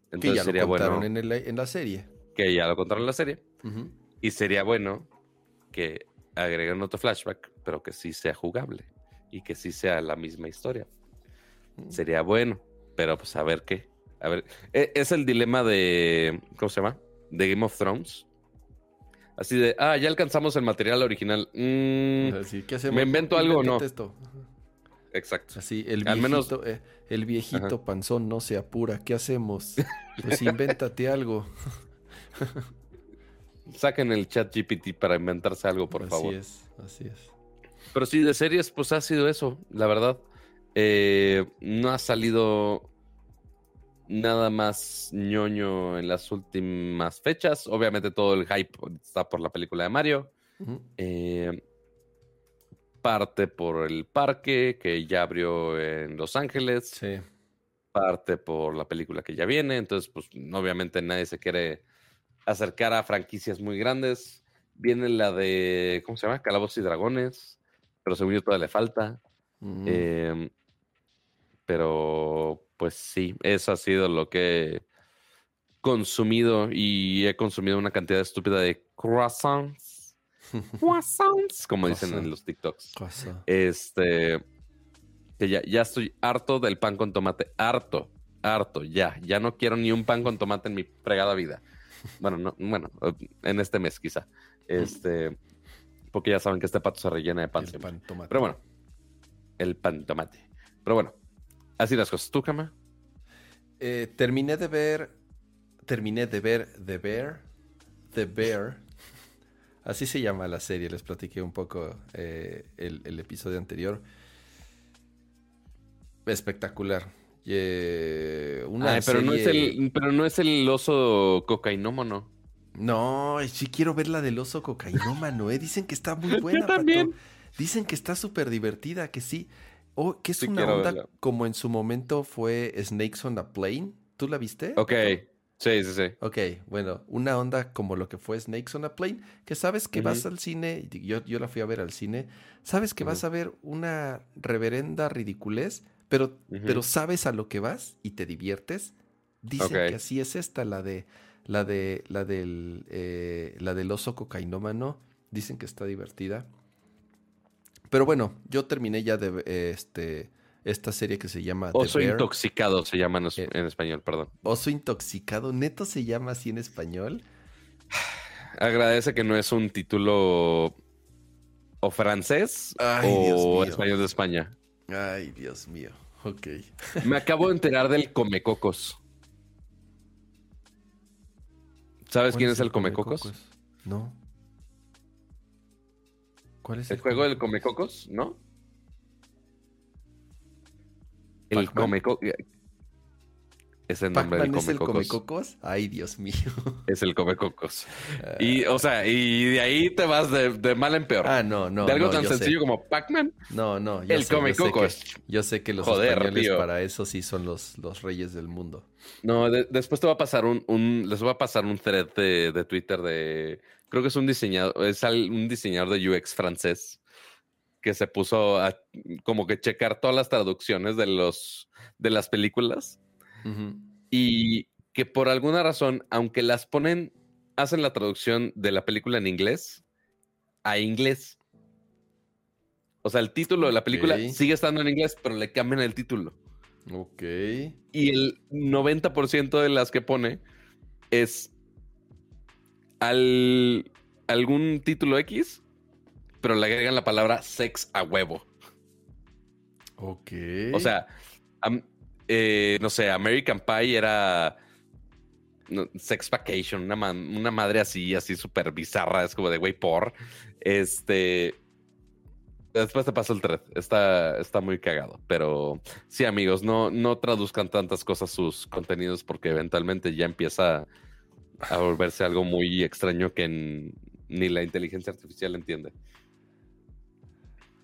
Speaker 2: Que
Speaker 1: Entonces
Speaker 2: ya
Speaker 1: sería
Speaker 2: lo contaron
Speaker 1: bueno
Speaker 2: en, el- en la serie.
Speaker 1: que ya lo contaron en la serie. Y sería bueno que agreguen otro flashback, pero que sí sea jugable y que sí sea la misma historia. Sería bueno, pero pues a ver qué. A ver, e- es el dilema de. ¿Cómo se llama? De Game of Thrones. Así de, ah, ya alcanzamos el material original. Mm,
Speaker 2: Así, ¿qué hacemos?
Speaker 1: ¿me invento algo o no?
Speaker 2: Esto.
Speaker 1: exacto.
Speaker 2: Así, el
Speaker 1: Al
Speaker 2: viejito,
Speaker 1: menos-
Speaker 2: eh, el viejito
Speaker 1: Ajá.
Speaker 2: panzón no se apura. ¿Qué hacemos? Pues invéntate algo.
Speaker 1: Saquen el chat GPT para inventarse algo, por
Speaker 2: así
Speaker 1: favor.
Speaker 2: es, así es.
Speaker 1: Pero sí, de series, pues ha sido eso, la verdad. Eh, no ha salido nada más ñoño en las últimas fechas. Obviamente todo el hype está por la película de Mario. Eh, parte por el parque que ya abrió en Los Ángeles.
Speaker 2: Sí.
Speaker 1: Parte por la película que ya viene. Entonces, pues obviamente nadie se quiere acercar a franquicias muy grandes. Viene la de, ¿cómo se llama? Calabozos y Dragones. Pero según yo todavía le falta. Eh, pero pues sí, eso ha sido lo que he consumido y he consumido una cantidad estúpida de croissants. Croissants, como dicen
Speaker 2: Croissant.
Speaker 1: en los TikToks.
Speaker 2: Cosa.
Speaker 1: Este, que ya, ya estoy harto del pan con tomate, harto, harto, ya, ya no quiero ni un pan con tomate en mi fregada vida. Bueno, no, bueno, en este mes quizá. Este, porque ya saben que este pato se rellena de pan
Speaker 2: El pan tomate.
Speaker 1: Pero bueno, el pan tomate. Pero bueno, así las cosas. ¿Tú, Cama?
Speaker 2: Eh, terminé de ver. Terminé de ver The Bear. The Bear. Así se llama la serie. Les platiqué un poco eh, el, el episodio anterior. Espectacular. Eh, una
Speaker 1: Ay, pero, no es
Speaker 2: serie-
Speaker 1: el, pero no es el oso cocainómono.
Speaker 2: No, sí quiero ver la del oso cocainómano, ¿eh? Dicen que está muy buena, Pato.
Speaker 1: también.
Speaker 2: Dicen que está súper divertida, que sí. O que es
Speaker 1: Sí
Speaker 2: una onda
Speaker 1: verla.
Speaker 2: como en su momento fue Snakes on a Plane. ¿Tú la viste?
Speaker 1: Ok, sí, sí, sí.
Speaker 2: Ok, bueno, una onda como lo que fue Snakes on a Plane, que sabes que vas al cine, yo, yo la fui a ver al cine, sabes que vas a ver una reverenda ridiculez, pero, pero sabes a lo que vas y te diviertes. Dicen que así es esta, la de la de la del eh, la del oso cocainómano. Dicen que está divertida. Pero bueno, yo terminé ya de eh, este esta serie que se llama The
Speaker 1: Oso
Speaker 2: Bear.
Speaker 1: intoxicado se llama en,
Speaker 2: Eh.
Speaker 1: en español, perdón.
Speaker 2: Oso intoxicado, neto se llama así en español.
Speaker 1: Agradece que no es un título o francés
Speaker 2: Ay,
Speaker 1: o español de España.
Speaker 2: Ay, Dios mío. Ok.
Speaker 1: Me acabo de enterar del Comecocos. ¿Sabes quién es el Comecocos?
Speaker 2: No. ¿Cuál es
Speaker 1: ¿El juego del Comecocos? ¿No? El
Speaker 2: Pac-Man.
Speaker 1: Comeco. Es el nombre del
Speaker 2: ¿Pac-Man es el
Speaker 1: Comecocos.
Speaker 2: Comecocos? Ay, Dios mío.
Speaker 1: Es el Comecocos. Y, o sea, y de ahí te vas de, de mal en peor.
Speaker 2: Ah, no, no.
Speaker 1: de algo
Speaker 2: no,
Speaker 1: tan
Speaker 2: sé.
Speaker 1: sencillo como Pac-Man.
Speaker 2: No, no. yo
Speaker 1: El
Speaker 2: sé, yo sé
Speaker 1: Comecocos.
Speaker 2: que- Yo sé que los
Speaker 1: Joder,
Speaker 2: españoles
Speaker 1: tío.
Speaker 2: para eso sí son los, los reyes del mundo.
Speaker 1: No, de- después te va a pasar un, un- les voy a pasar un thread de, de Twitter de, creo que es un diseñador, es un diseñador de UX francés que se puso a como que checar todas las traducciones de los, de las películas y que por alguna razón, aunque las ponen, hacen la traducción de la película en inglés a inglés. O sea, el título de la película sigue estando en inglés, pero le cambian el título.
Speaker 2: Ok.
Speaker 1: Y el 90% de las que pone es al, algún título X, pero le agregan la palabra sex a huevo.
Speaker 2: Ok.
Speaker 1: O sea, eh, no sé, American Pie era no, Sex Vacation, una, ma- una madre así, así súper bizarra, es como de güey por. Este. Después te paso el thread. Está, está muy cagado. Pero sí, amigos, no, no traduzcan tantas cosas sus contenidos porque eventualmente ya empieza a volverse algo muy extraño que ni la inteligencia artificial entiende.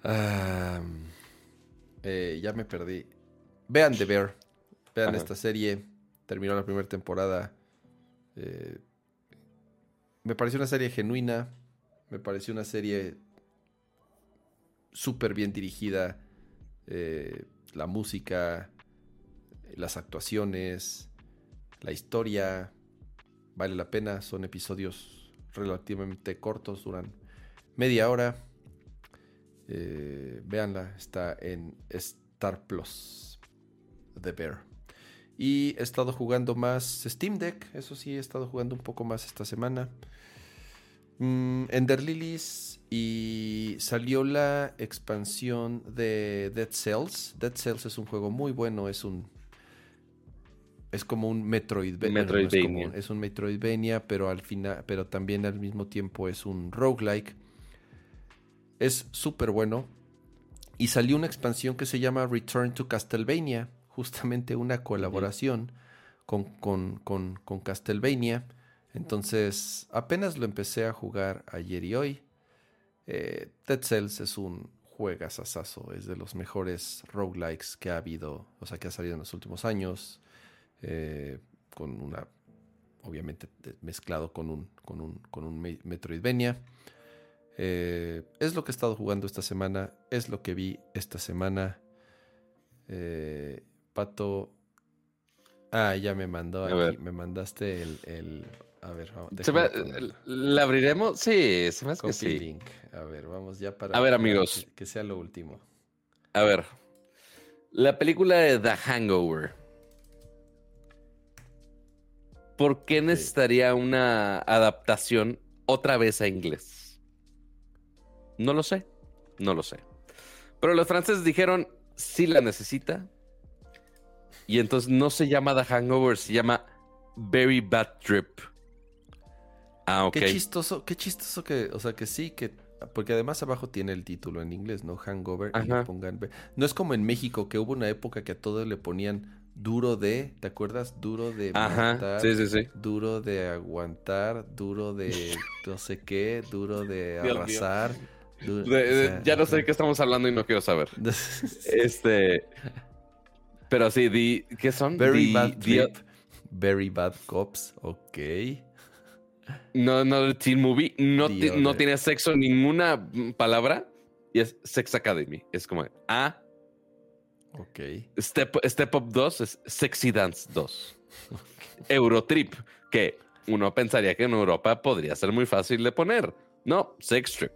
Speaker 2: Ah, eh, ya me perdí. Vean The Bear. Vean
Speaker 1: Ajá.
Speaker 2: esta serie. Terminó la primera temporada. Eh, me pareció una serie genuina. Me pareció una serie súper bien dirigida. Eh, la música, las actuaciones, la historia. Vale la pena. Son episodios relativamente cortos. Duran media hora. Eh, véanla, está en Star Plus. The Bear. Y he estado jugando más Steam Deck. Eso sí, he estado jugando un poco más esta semana. Mm, Ender Lilies. Y salió la expansión de Dead Cells. Dead Cells es un juego muy bueno. Es un. Es como un no es,
Speaker 1: Metroidvania.
Speaker 2: como- es un Metroidvania, pero al final, pero también al mismo tiempo es un roguelike. Es súper bueno. Y salió una expansión que se llama Return to Castlevania. Justamente una colaboración con, con, con, con Castlevania. Entonces, apenas lo empecé a jugar ayer y hoy. Eh, Dead Cells es un juegazazazo. Es de los mejores roguelikes que ha habido, o sea, que ha salido en los últimos años. Eh, con una, obviamente, mezclado con un, con un, con un me- Metroidvania. Eh, es lo que he estado jugando esta semana. Es lo que vi esta semana. Eh, Pato. Ah, ya me mandó
Speaker 1: A
Speaker 2: aquí. Me mandaste el. el- a ver, vamos.
Speaker 1: ¿Se
Speaker 2: déjame
Speaker 1: va-
Speaker 2: ponerlo.
Speaker 1: ¿La abriremos? Sí, se me hace que sí.
Speaker 2: link. A ver, vamos ya para.
Speaker 1: A ver,
Speaker 2: para
Speaker 1: amigos.
Speaker 2: Que, que sea lo último.
Speaker 1: A ver. La película de The Hangover. ¿Por qué necesitaría una adaptación otra vez a inglés? No lo sé. No lo sé. Pero los franceses dijeron, sí la necesita. Y entonces no se llama The Hangover, se llama Very Bad Trip. Ah, ok.
Speaker 2: Qué chistoso, qué chistoso que, o sea, que sí, que, porque además abajo tiene el título en inglés, ¿no? Hangover, y le pongan, no es como en México, que hubo una época que a todos le ponían duro de, ¿te acuerdas? Duro de
Speaker 1: Ajá.
Speaker 2: matar,
Speaker 1: Sí, sí, sí.
Speaker 2: duro de aguantar, duro de no sé qué, duro de arrasar. du-
Speaker 1: De- de-
Speaker 2: o sea,
Speaker 1: ya no sé de qué estamos hablando y no quiero saber. Este. Pero sí, di, ¿qué son?
Speaker 2: Very bad trip, very bad cops, ok.
Speaker 1: no, no, Teen Movie. No, ti- no tiene sexo en ninguna palabra. Y es Sex Academy. Es como, ah,
Speaker 2: Ok.
Speaker 1: Step, Step Up 2 es Sexy Dance 2. Eurotrip, que uno pensaría que en Europa podría ser muy fácil de poner. No, Sex Trip.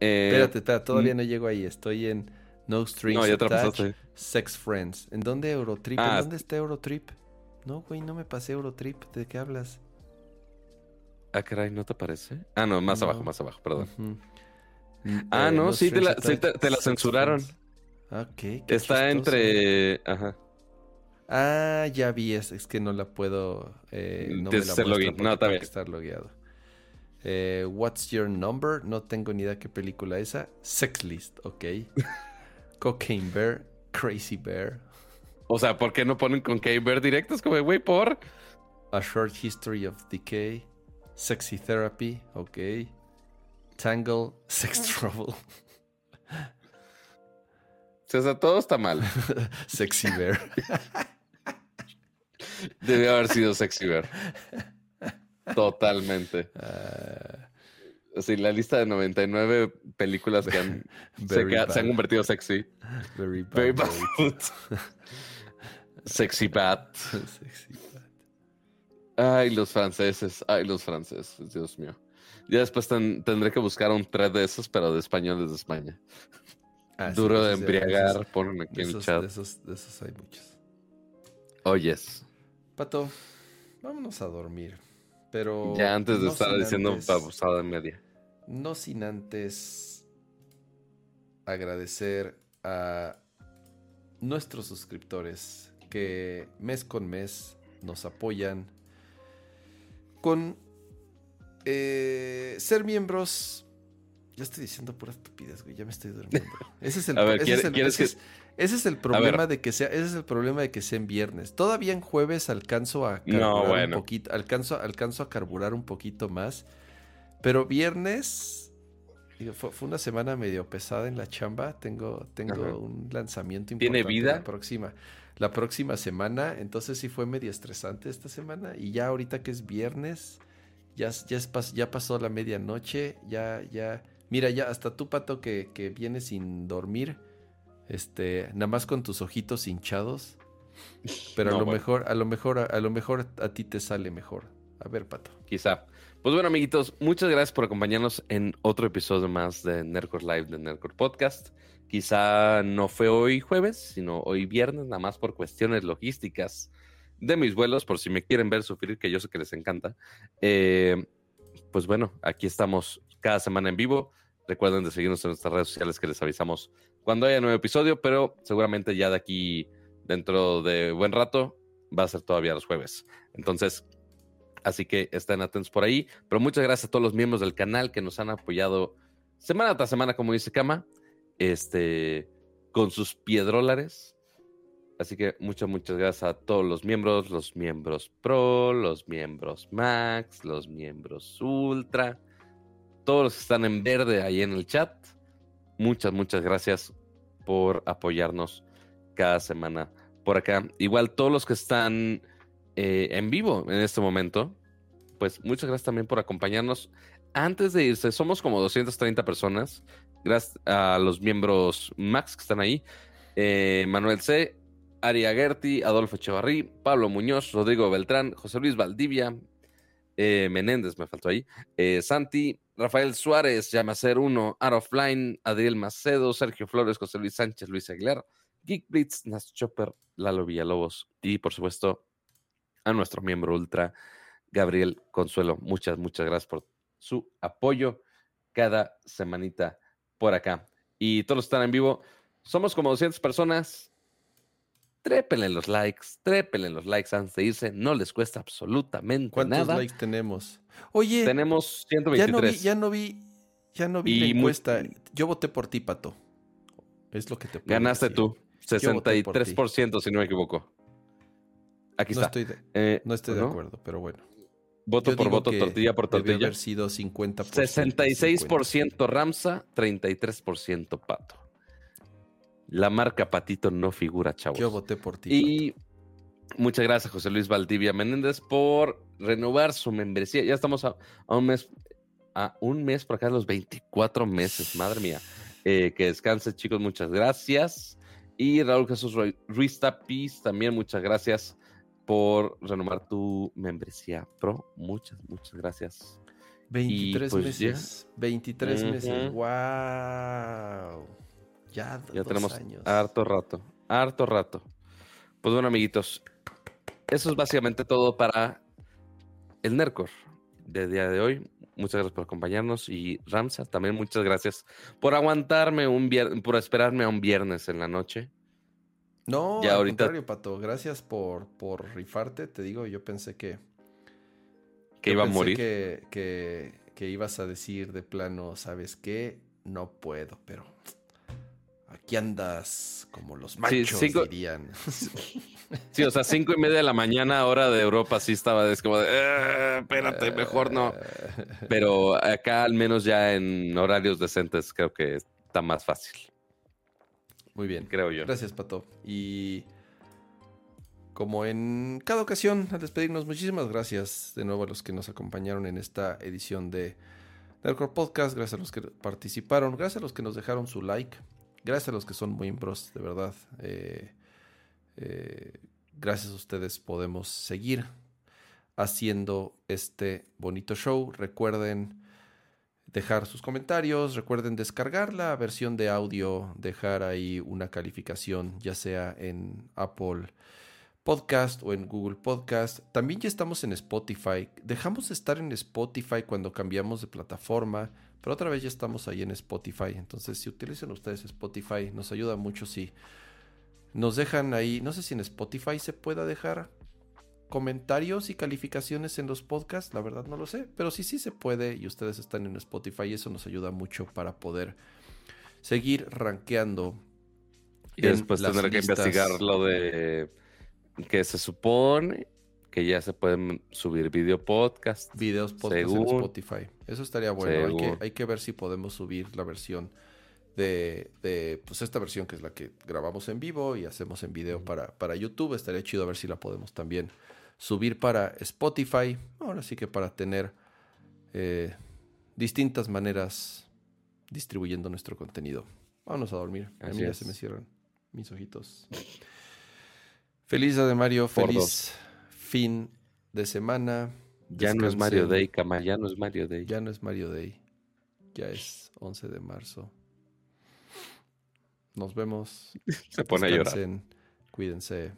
Speaker 1: Eh,
Speaker 2: Espérate, todavía
Speaker 1: mm.
Speaker 2: no llego ahí. Estoy en No Strings
Speaker 1: No,
Speaker 2: Attached. Sex Friends. ¿En dónde Eurotrip?
Speaker 1: Ah.
Speaker 2: ¿En dónde está Eurotrip? No, güey, no me pasé Eurotrip. ¿De qué hablas?
Speaker 1: Ah, caray, ¿no te parece? Ah, no, más
Speaker 2: No.
Speaker 1: abajo, más abajo, perdón. Ah,
Speaker 2: eh,
Speaker 1: no, sí te la- sí te- la censuraron.
Speaker 2: Friends. Ah, Ok, qué
Speaker 1: Está
Speaker 2: chistoso.
Speaker 1: entre. Ajá.
Speaker 2: Ah, ya vi, es, es que no la puedo. Eh, no me la
Speaker 1: login. No, está
Speaker 2: tengo
Speaker 1: bien.
Speaker 2: que estar logueado. Eh, What's Your Number? No tengo ni idea qué película esa. Sex List, ok. Cocaine Bear, Crazy Bear.
Speaker 1: O sea, ¿por qué no ponen con K-Bear directo? Es como, güey, por.
Speaker 2: A Short History of Decay. Sexy Therapy, ok. Tangle, Sex Trouble.
Speaker 1: O sea, todo está mal.
Speaker 2: Sexy Bear.
Speaker 1: Debe haber sido Sexy Bear. Totalmente. Sí, la lista de 99 películas que han, se, que- se han convertido sexy.
Speaker 2: very bad.
Speaker 1: Very bad.
Speaker 2: very-
Speaker 1: Sexy Bat.
Speaker 2: Sexy Bad.
Speaker 1: Ay, los franceses. Ay, los franceses. Dios mío. Ya después ten- tendré que buscar un thread de esos, pero de españoles de España.
Speaker 2: Ah, sí,
Speaker 1: Duro de embriagar.
Speaker 2: esos-
Speaker 1: Ponen aquí en el chat.
Speaker 2: de esos- de esos hay muchos.
Speaker 1: Oyes.
Speaker 2: Pato, vámonos a dormir. Pero.
Speaker 1: Ya antes de
Speaker 2: no
Speaker 1: estar diciendo babosada media.
Speaker 2: No sin antes agradecer a nuestros suscriptores que mes con mes nos apoyan con eh, ser miembros. Ya estoy diciendo pura estupidez, güey. Ya me estoy durmiendo. Ese es el,
Speaker 1: ver,
Speaker 2: ese
Speaker 1: ¿quiere-
Speaker 2: es el-
Speaker 1: quieres
Speaker 2: ese
Speaker 1: que-
Speaker 2: es- ese es el
Speaker 1: ver.
Speaker 2: problema de que sea, ese es el problema de que sea en viernes. Todavía en jueves alcanzo a carburar
Speaker 1: No,
Speaker 2: un poquito, alcanzo, alcanzo a carburar un poquito más. Pero viernes, digo, fue, fue una semana medio pesada en la chamba. Tengo, tengo
Speaker 1: Ajá.
Speaker 2: un lanzamiento
Speaker 1: ¿Tiene
Speaker 2: importante
Speaker 1: vida?
Speaker 2: La próxima, la próxima semana. Entonces sí fue medio estresante esta semana. Y ya ahorita que es viernes, ya, ya, es ya pasó la medianoche. Ya, ya. Mira, ya hasta tú, Pato, que, que vienes sin dormir. Este, nada más con tus ojitos hinchados. Pero
Speaker 1: No,
Speaker 2: a lo
Speaker 1: bueno.
Speaker 2: mejor, a lo mejor, a lo mejor a ti te sale mejor. A ver, Pato.
Speaker 1: Quizá. Pues bueno, amiguitos, muchas gracias por acompañarnos en otro episodio más de Nerdcore Live de Nerdcore Podcast. Quizá no fue hoy jueves, sino hoy viernes, nada más por cuestiones logísticas de mis vuelos, por si me quieren ver sufrir, que yo sé que les encanta. Eh, pues bueno, aquí estamos cada semana en vivo. Recuerden de seguirnos en nuestras redes sociales que les avisamos cuando haya nuevo episodio, pero seguramente ya de aquí dentro de buen rato va a ser todavía los jueves. Entonces, Así que estén atentos por ahí. Pero muchas gracias a todos los miembros del canal que nos han apoyado semana tras semana, como dice Kama, este, con sus piedrólares. Así que muchas, muchas gracias a todos los miembros, los miembros Pro, los miembros Max, los miembros Ultra, todos los que están en verde ahí en el chat. Muchas, muchas gracias por apoyarnos cada semana por acá. Igual todos los que están eh, en vivo en este momento, pues muchas gracias también por acompañarnos. Antes de irse, somos como 230 personas. Gracias a los miembros Max que están ahí. Eh, Manuel C., Aria Gerti, Adolfo Echevarrí, Pablo Muñoz, Rodrigo Beltrán, José Luis Valdivia, eh, Menéndez me faltó ahí, eh, Santi, Rafael Suárez, Yamacer 1, Art of Line, Adriel Macedo, Sergio Flores, José Luis Sánchez, Luis Aguilar, Geek Blitz, Nas Chopper, Lalo Villalobos y por supuesto a nuestro miembro ultra, Gabriel Consuelo. Muchas, muchas gracias por su apoyo cada semanita por acá. Y todos están en vivo, somos como 200 personas. Trépenle los likes, trépenle los likes antes de irse, no les cuesta absolutamente
Speaker 2: ¿Cuántos
Speaker 1: nada.
Speaker 2: likes tenemos? Oye,
Speaker 1: Tenemos
Speaker 2: ya no vi,
Speaker 1: 123.
Speaker 2: ya no vi, ya no vi la encuesta. Yo voté por ti, Pato. Es lo que te puedo
Speaker 1: Ganaste
Speaker 2: decir.
Speaker 1: tú,
Speaker 2: Yo voté por ti.
Speaker 1: 63% si no me equivoco. Aquí
Speaker 2: No
Speaker 1: está.
Speaker 2: estoy de,
Speaker 1: Eh,
Speaker 2: no estoy de acuerdo, pero bueno.
Speaker 1: Voto
Speaker 2: Yo
Speaker 1: por voto, tortilla por tortilla.
Speaker 2: haber sido 50%.
Speaker 1: 66% Ramsa, 33% Pato. La marca Patito no figura, chavos.
Speaker 2: Yo voté por ti.
Speaker 1: Y muchas gracias, José Luis Valdivia Menéndez, por renovar su membresía. Ya estamos a, a un mes, a un mes por acá los 24 meses, madre mía. Eh, que descanse, chicos, muchas gracias. Y Raúl Jesús Ru- Ruiz Tapiz, también muchas gracias por renovar tu membresía pro. Muchas, muchas gracias.
Speaker 2: 23
Speaker 1: pues ya.
Speaker 2: meses. 23 meses. ¡Wow! Ya,
Speaker 1: Ya
Speaker 2: dos
Speaker 1: tenemos
Speaker 2: años.
Speaker 1: harto rato, harto rato. Pues bueno, amiguitos, eso es básicamente todo para el Nercor de día de hoy. Muchas gracias por acompañarnos y Ramsa, también muchas gracias por aguantarme un viernes, por esperarme a un viernes en la noche.
Speaker 2: No,
Speaker 1: Ya
Speaker 2: al
Speaker 1: ahorita-
Speaker 2: contrario, Pato. Gracias por, por rifarte. Te digo, yo pensé que...
Speaker 1: Que iba a morir.
Speaker 2: Que, que, que ibas a decir de plano, ¿sabes qué? No puedo, pero aquí andas como los machos, dirían.
Speaker 1: Sí, o sea, cinco y media de la mañana, hora de Europa, sí estaba es como de, eh, espérate, mejor no. Pero acá al menos ya en horarios decentes creo que está más fácil.
Speaker 2: Muy bien. Creo yo. Gracias, Pato. Y como en cada ocasión, al despedirnos, muchísimas gracias de nuevo a los que nos acompañaron en esta edición de Nerdcore Podcast. Gracias a los que participaron. Gracias a los que nos dejaron su like. Gracias a los que son muy bros, de verdad. Eh, eh, gracias a ustedes podemos seguir haciendo este bonito show. Recuerden dejar sus comentarios, recuerden descargar la versión de audio, dejar ahí una calificación, ya sea en Apple Podcast o en Google Podcast. También ya estamos en Spotify. Dejamos de estar en Spotify cuando cambiamos de plataforma, pero otra vez ya estamos ahí en Spotify. Entonces, si utilizan ustedes Spotify, nos ayuda mucho si nos dejan ahí, no sé si en Spotify se pueda dejar comentarios y calificaciones en los podcasts, la verdad no lo sé, pero sí, sí se puede y ustedes están en Spotify eso nos ayuda mucho para poder seguir rankeando.
Speaker 1: Y después tener que investigar lo de que se supone que ya se pueden subir video podcast.
Speaker 2: Videos podcast en Spotify. Eso estaría bueno. Hay que, hay que, ver si podemos subir la versión de, de, pues esta versión que es la que grabamos en vivo y hacemos en video para, para YouTube. Estaría chido a ver si la podemos también subir para Spotify. Ahora sí que para tener eh, distintas maneras distribuyendo nuestro contenido. Vámonos a dormir. a mí ya se me cierran mis ojitos. Feliz de Mario, feliz fin de semana.
Speaker 1: Ya no es Mario Day, cama, ya no es Mario Day.
Speaker 2: Ya no es Mario Day. Ya es 11 de marzo. Nos vemos.
Speaker 1: Se pone a llorar.
Speaker 2: Cuídense.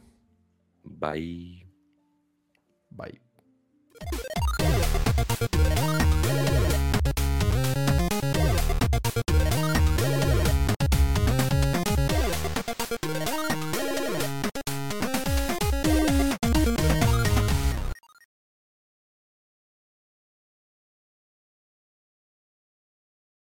Speaker 1: Bye.
Speaker 2: Bye.